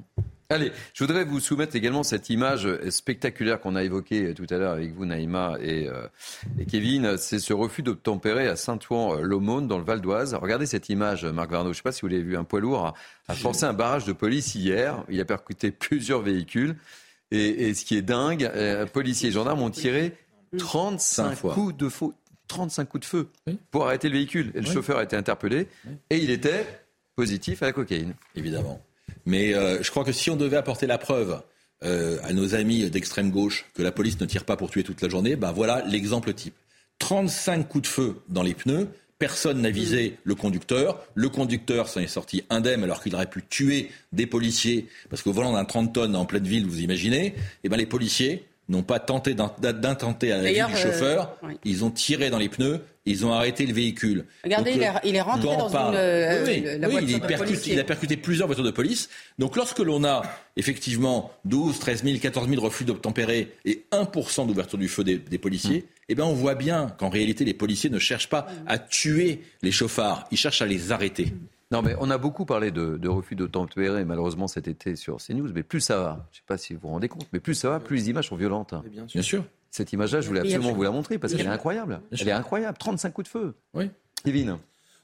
Allez, je voudrais vous soumettre également cette image spectaculaire qu'on a évoquée tout à l'heure avec vous, Naïma et, euh, et Kevin. C'est ce refus d'obtempérer à Saint-Ouen-l'Aumône, dans le Val d'Oise. Regardez cette image, Marc Varnaud. Je ne sais pas si vous l'avez vu. Un poids lourd a, forcé un barrage de police hier. Il a percuté plusieurs véhicules. Et, et ce qui est dingue, euh, policiers et gendarmes ont tiré 35 coups de feu. 35 coups de feu pour arrêter le véhicule. Et le chauffeur a été interpellé et il était positif à la cocaïne. Évidemment. Mais euh, je crois que si on devait apporter la preuve euh, à nos amis d'extrême gauche que la police ne tire pas pour tuer toute la journée, ben voilà l'exemple type. 35 coups de feu dans les pneus, personne n'a visé le conducteur. Le conducteur s'en est sorti indemne alors qu'il aurait pu tuer des policiers, parce qu'au volant d'un 30 tonnes en pleine ville, vous imaginez, eh ben les policiers n'ont pas tenté d'intenter à la vie du euh, chauffeur, ils ont tiré dans les pneus, ils ont arrêté le véhicule. Regardez, il, est, rentré dans une, euh, oui, la oui, il, percute, il, a percuté plusieurs voitures de police. Donc lorsque l'on a effectivement 12, 13 000, 14 000 refus d'obtempérer et 1% d'ouverture du feu des, policiers, mm. eh ben on voit bien qu'en réalité les policiers ne cherchent pas à tuer les chauffards, ils cherchent à les arrêter. Non, mais on a beaucoup parlé de, de refus d'obtempérer, malheureusement, cet été sur CNews. Mais plus ça va, je ne sais pas si vous vous rendez compte, mais plus ça va, plus les images sont violentes. Bien sûr. Cette image-là, je voulais absolument vous la montrer parce qu'elle est incroyable. Elle est incroyable. 35 coups de feu. Oui. Kevin.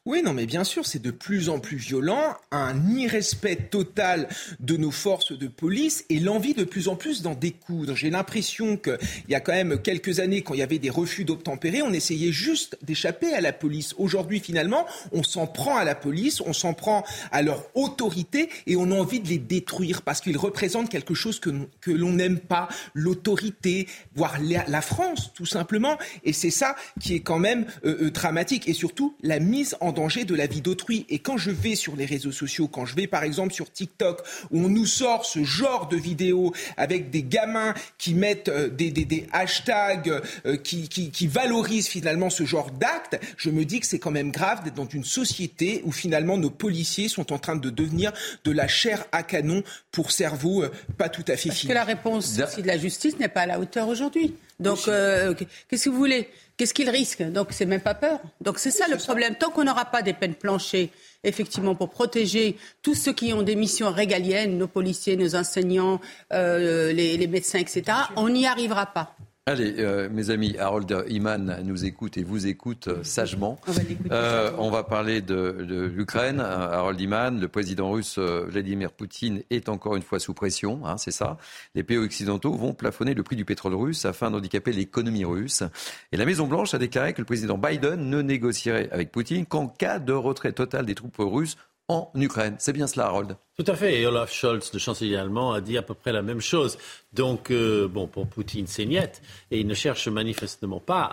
Oui, non, mais bien sûr, c'est de plus en plus violent, un irrespect total de nos forces de police et l'envie de plus en plus d'en découdre. J'ai l'impression qu'il y a quand même quelques années, quand il y avait des refus d'obtempérer, on essayait juste d'échapper à la police. Aujourd'hui, finalement, on s'en prend à la police, on s'en prend à leur autorité et on a envie de les détruire parce qu'ils représentent quelque chose que, que l'on n'aime pas, l'autorité, voire la, France, tout simplement. Et c'est ça qui est quand même euh, euh, dramatique et surtout la mise en danger de la vie d'autrui. Et quand je vais sur les réseaux sociaux, quand je vais par exemple sur TikTok, où on nous sort ce genre de vidéos avec des gamins qui mettent euh, des, des, hashtags euh, qui, qui, qui, valorisent finalement ce genre d'actes, je me dis que c'est quand même grave d'être dans une société où finalement nos policiers sont en train de devenir de la chair à canon pour cerveau euh, pas tout à fait Parce que la réponse aussi de la justice n'est pas à la hauteur aujourd'hui. Donc, qu'est-ce que vous voulez? Qu'est-ce qu'ils risquent Donc, c'est même pas peur. Donc, c'est ça le problème. Tant qu'on n'aura pas des peines planchées, effectivement, pour protéger tous ceux qui ont des missions régaliennes, nos policiers, nos enseignants, euh, les, les médecins, etc., on n'y arrivera pas. Allez, euh, mes amis, Harold Iman nous écoute et vous écoute euh, sagement. On va, euh, on va parler de, de l'Ukraine. Harold Iman, le président russe Vladimir Poutine est encore une fois sous pression, hein, c'est ça. Les pays occidentaux vont plafonner le prix du pétrole russe afin d'handicaper l'économie russe. Et la Maison-Blanche a déclaré que le président Biden ne négocierait avec Poutine qu'en cas de retrait total des troupes russes en Ukraine. C'est bien cela, Harold Tout à fait. Et Olaf Scholz, le chancelier allemand, a dit à peu près la même chose. Donc, euh, bon, pour Poutine, c'est niette. Et il ne cherche manifestement pas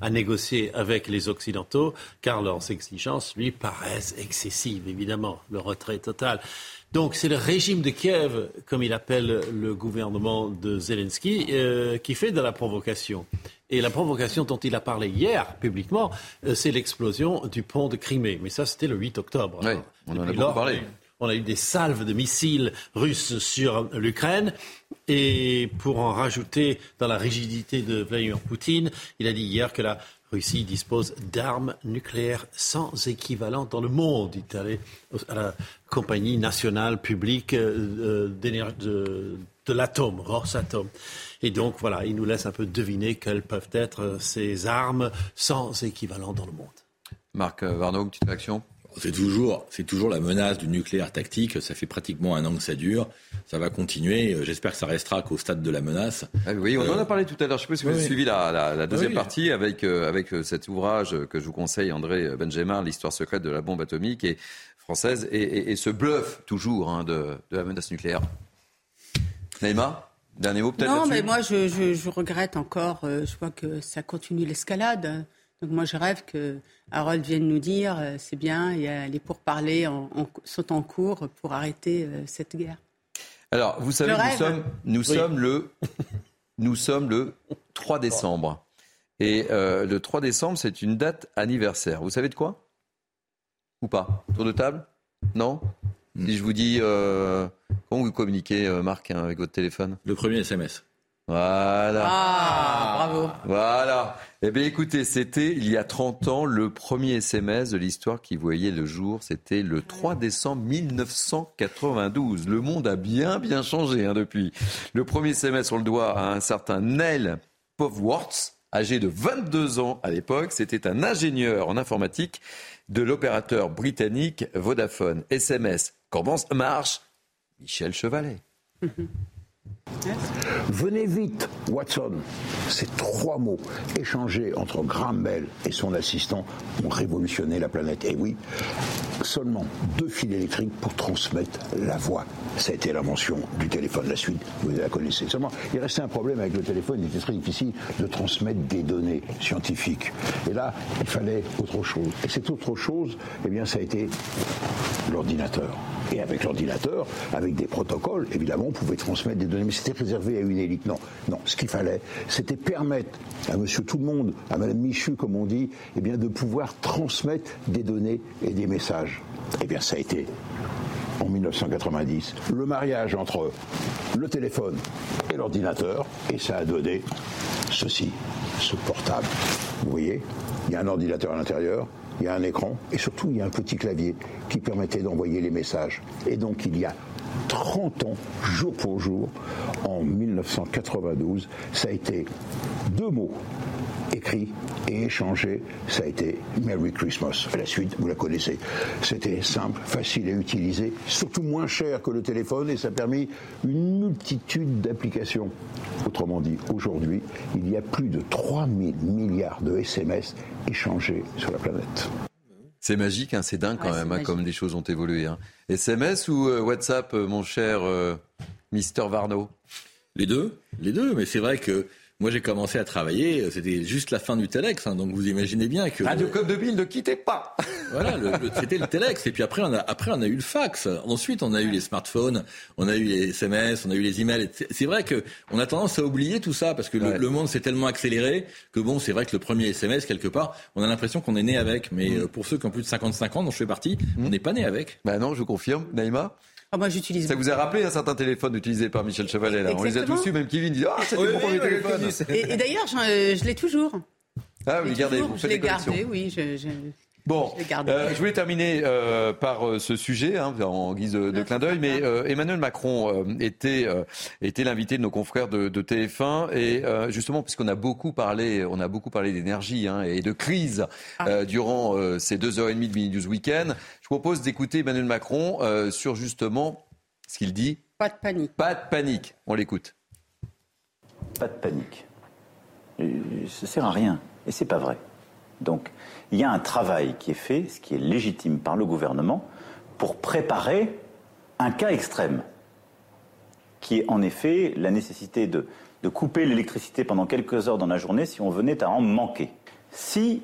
à négocier avec les Occidentaux, car leurs exigences lui paraissent excessives, évidemment, le retrait total. Donc c'est le régime de Kiev, comme il appelle le gouvernement de Zelensky, euh, qui fait de la provocation. Et la provocation dont il a parlé hier publiquement, euh, c'est l'explosion du pont de Crimée. Mais ça, c'était le 8 octobre. Oui, on en a beaucoup parlé. On a eu des salves de missiles russes sur l'Ukraine. Et pour en rajouter dans la rigidité de Vladimir Poutine, il a dit hier que la Russie dispose d'armes nucléaires sans équivalent dans le monde. Il est allé à la compagnie nationale publique euh, de, de l'atome, Rosatom. Et donc, voilà, il nous laisse un peu deviner quelles peuvent être ces armes sans équivalent dans le monde. Marc Varnaud, petite réaction? C'est toujours, c'est toujours la menace du nucléaire tactique. Ça fait pratiquement un an que ça dure. Ça va continuer. J'espère que ça restera qu'au stade de la menace. Ah oui, on en a parlé tout à l'heure. Je ne sais pas si vous avez suivi la, deuxième partie avec, euh, avec euh, cet ouvrage que je vous conseille, André Benjamin, l'histoire secrète de la bombe atomique et française, et, ce bluff toujours hein, de, de la menace nucléaire. Neymar Dernier mot peut-être Non, mais moi, je, regrette encore. Euh, je vois que ça continue l'escalade. Donc moi, je rêve que Harold vienne nous dire, euh, c'est bien, il y a les pourparlers en, sont en cours pour arrêter euh, cette guerre. Alors, vous savez, nous sommes, nous sommes le, nous sommes le 3 décembre. Et le 3 décembre, c'est une date anniversaire. Vous savez de quoi? Ou pas? Tour de table? Non? Si je vous dis Comment vous communiquez, euh, Marc, hein, avec votre téléphone? Le premier SMS. Voilà. Ah, bravo. Voilà. Eh bien, écoutez, c'était il y a 30 ans le premier SMS de l'histoire qui voyait le jour. C'était le 3 décembre 1992. Le monde a bien, bien changé hein, depuis. Le premier SMS, on le doit à un certain Neil Povworth, âgé de 22 ans à l'époque. C'était un ingénieur en informatique de l'opérateur britannique Vodafone. SMS, comment ça marche Michel Chevalet. Venez vite, Watson. Ces trois mots échangés entre Graham Bell et son assistant ont révolutionné la planète. Et oui, seulement deux fils électriques pour transmettre la voix. Ça a été l'invention du téléphone. La suite, vous la connaissez. Seulement, il restait un problème avec le téléphone. Il était très difficile de transmettre des données scientifiques. Et là, il fallait autre chose. Et cette autre chose, eh bien, ça a été l'ordinateur. Et avec l'ordinateur, avec des protocoles, évidemment, on pouvait transmettre des données, mais c'était réservé à une élite. Non, non. Ce qu'il fallait, c'était permettre à Monsieur Tout le Monde, à Madame Michu, comme on dit, eh bien, de pouvoir transmettre des données et des messages. Eh bien, ça a été en 1990 le mariage entre le téléphone et l'ordinateur, et ça a donné ceci, ce portable. Vous voyez, il y a un ordinateur à l'intérieur, il y a un écran et surtout il y a un petit clavier qui permettait d'envoyer les messages. Et donc il y a 30 ans, jour pour jour, en 1992, ça a été deux mots écrits et échangés, ça a été Merry Christmas. La suite, vous la connaissez. C'était simple, facile à utiliser, surtout moins cher que le téléphone et ça a permis une multitude d'applications. Autrement dit, aujourd'hui, il y a plus de 3000 milliards de SMS échangés sur la planète. C'est magique, hein, c'est dingue quand même, hein, comme les choses ont évolué. SMS hein. ou euh, WhatsApp, euh, mon cher euh, Mister Varno? Les deux, les deux. Mais c'est vrai que moi, j'ai commencé à travailler, c'était juste la fin du Telex, hein, donc vous imaginez bien que... Radio Code de Ville, ne quittez pas Voilà, c'était le Telex, et puis après on, a, après on a eu le fax, ensuite on a eu les smartphones, on a eu les SMS, on a eu les emails, c'est vrai que on a tendance à oublier tout ça, parce que le, monde s'est tellement accéléré, que bon, c'est vrai que le premier SMS, quelque part, on a l'impression qu'on est né avec, mais mm. euh, pour ceux qui ont plus de 55 ans, dont je fais partie, mm. on n'est pas né avec. Ben non, je confirme, Naïma ah, moi, j'utilise. Ça vous a rappelé un certain téléphone utilisé par Michel Chevalet là. On les a tous su, même Kevin dit Ah, c'était mon premier téléphone. Et, d'ailleurs, euh, je l'ai toujours. Ah, vous les gardez, vous Je l'ai gardé, oui. Je, Bon, euh, je voulais terminer euh, par euh, ce sujet, hein, en guise de, clin d'œil, mais Emmanuel Macron était, était l'invité de nos confrères de, de TF1 et justement puisqu'on a beaucoup parlé, on a beaucoup parlé d'énergie hein, et de crise ah. durant ces deux heures et demie de Mini News Weekend, je propose d'écouter Emmanuel Macron sur justement ce qu'il dit. Pas de panique. Pas de panique. On l'écoute. Pas de panique. Ça sert à rien et c'est pas vrai. Donc, il y a un travail qui est fait, ce qui est légitime par le gouvernement, pour préparer un cas extrême, qui est en effet la nécessité de, couper l'électricité pendant quelques heures dans la journée si on venait à en manquer. Si,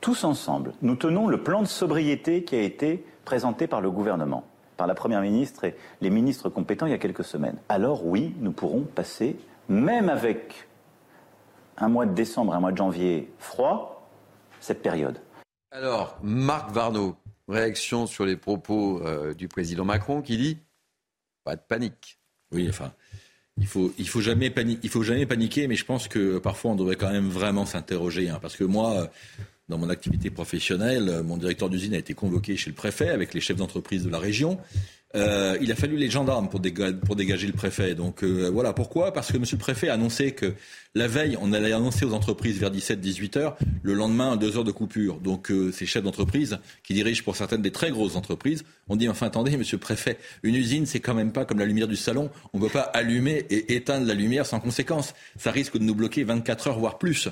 tous ensemble, nous tenons le plan de sobriété qui a été présenté par le gouvernement, par la Première ministre et les ministres compétents il y a quelques semaines, alors oui, nous pourrons passer, même avec un mois de décembre, un mois de janvier froid, cette période. Alors, Marc Varnaud, réaction sur les propos euh, du président Macron qui dit pas de panique. Oui, enfin, il faut, il faut jamais paniquer, il faut jamais paniquer, mais je pense que parfois on devrait quand même vraiment s'interroger, hein, parce que moi, dans mon activité professionnelle, mon directeur d'usine a été convoqué chez le préfet avec les chefs d'entreprise de la région. Euh, il a fallu les gendarmes pour, dégager, le préfet. Donc euh, voilà pourquoi? Parce que Monsieur le préfet a annoncé que la veille, on allait annoncer aux entreprises vers 17-18 heures, le lendemain, deux heures de coupure. Donc euh, ces chefs d'entreprise, qui dirigent pour certaines des très grosses entreprises, ont dit enfin attendez, Monsieur le préfet, une usine, c'est quand même pas comme la lumière du salon. On ne peut pas allumer et éteindre la lumière sans conséquence. Ça risque de nous bloquer 24 heures, voire plus.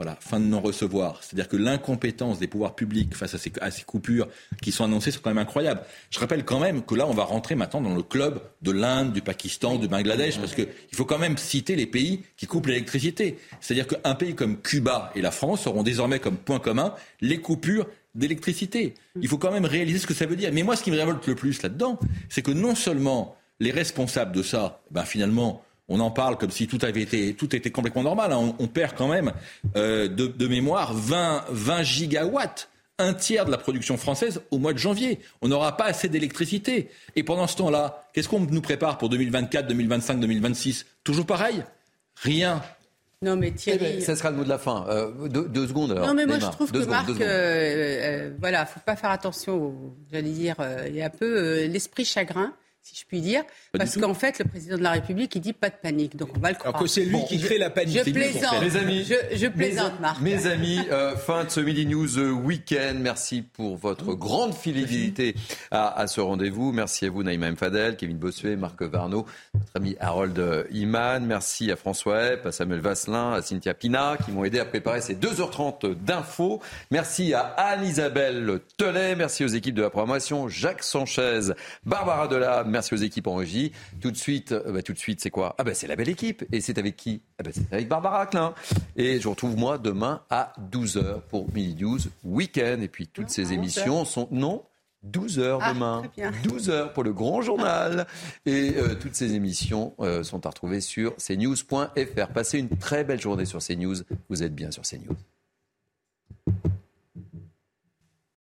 Voilà, fin de non-recevoir. C'est-à-dire que l'incompétence des pouvoirs publics face à ces, à ces, coupures qui sont annoncées sont quand même incroyables. Je rappelle quand même que là, on va rentrer maintenant dans le club de l'Inde, du Pakistan, du Bangladesh, parce qu'il faut quand même citer les pays qui coupent l'électricité. C'est-à-dire qu'un pays comme Cuba et la France auront désormais comme point commun les coupures d'électricité. Il faut quand même réaliser ce que ça veut dire. Mais moi, ce qui me révolte le plus là-dedans, c'est que non seulement les responsables de ça, ben finalement, on en parle comme si tout avait été, tout était complètement normal. Hein. On, perd quand même euh, de, mémoire 20, 20 gigawatts un tiers de la production française au mois de janvier. On n'aura pas assez d'électricité. Et pendant ce temps-là, qu'est-ce qu'on nous prépare pour 2024, 2025, 2026 Toujours pareil? Rien. Non, mais Thierry. Eh ben, ça sera le mot de la fin. Euh, deux, secondes. Alors. Non, mais moi, je trouve que Marc, euh, euh, voilà, faut pas faire attention, j'allais dire, il y a un peu l'esprit chagrin si je puis dire, parce qu'en fait, le président de la République, il dit pas de panique, donc on va le croire. Alors que c'est lui qui crée la panique. Je plaisante, mes amis, je, plaisante, Marc. Mes amis, euh, fin de ce Midi News euh, Week-end. Merci pour votre grande fidélité à, ce rendez-vous. Merci à vous, Naïma Mfadel, Kevin Bossuet, Marc Varno, notre ami Harold Iman. Merci à François Epp, à Samuel Vasselin, à Cynthia Pina, qui m'ont aidé à préparer ces 2h30 d'infos. Merci à Anne-Isabelle Telet. Merci aux équipes de la programmation, Jacques Sanchez, Barbara Delab. Merci aux équipes en régie. Tout de suite, euh, bah, tout de suite, c'est quoi? Ah ben c'est la belle équipe. Et c'est avec qui? Ah ben, c'est avec Barbara Klein. Et je vous retrouve moi demain à 12h pour Mini News Week-end. Et puis toutes ces émissions sont non 12 h ah, demain, 12 h pour le grand journal. Et euh, toutes ces émissions euh, sont à retrouver sur cnews.fr. Passez une très belle journée sur CNews. Vous êtes bien sur CNews.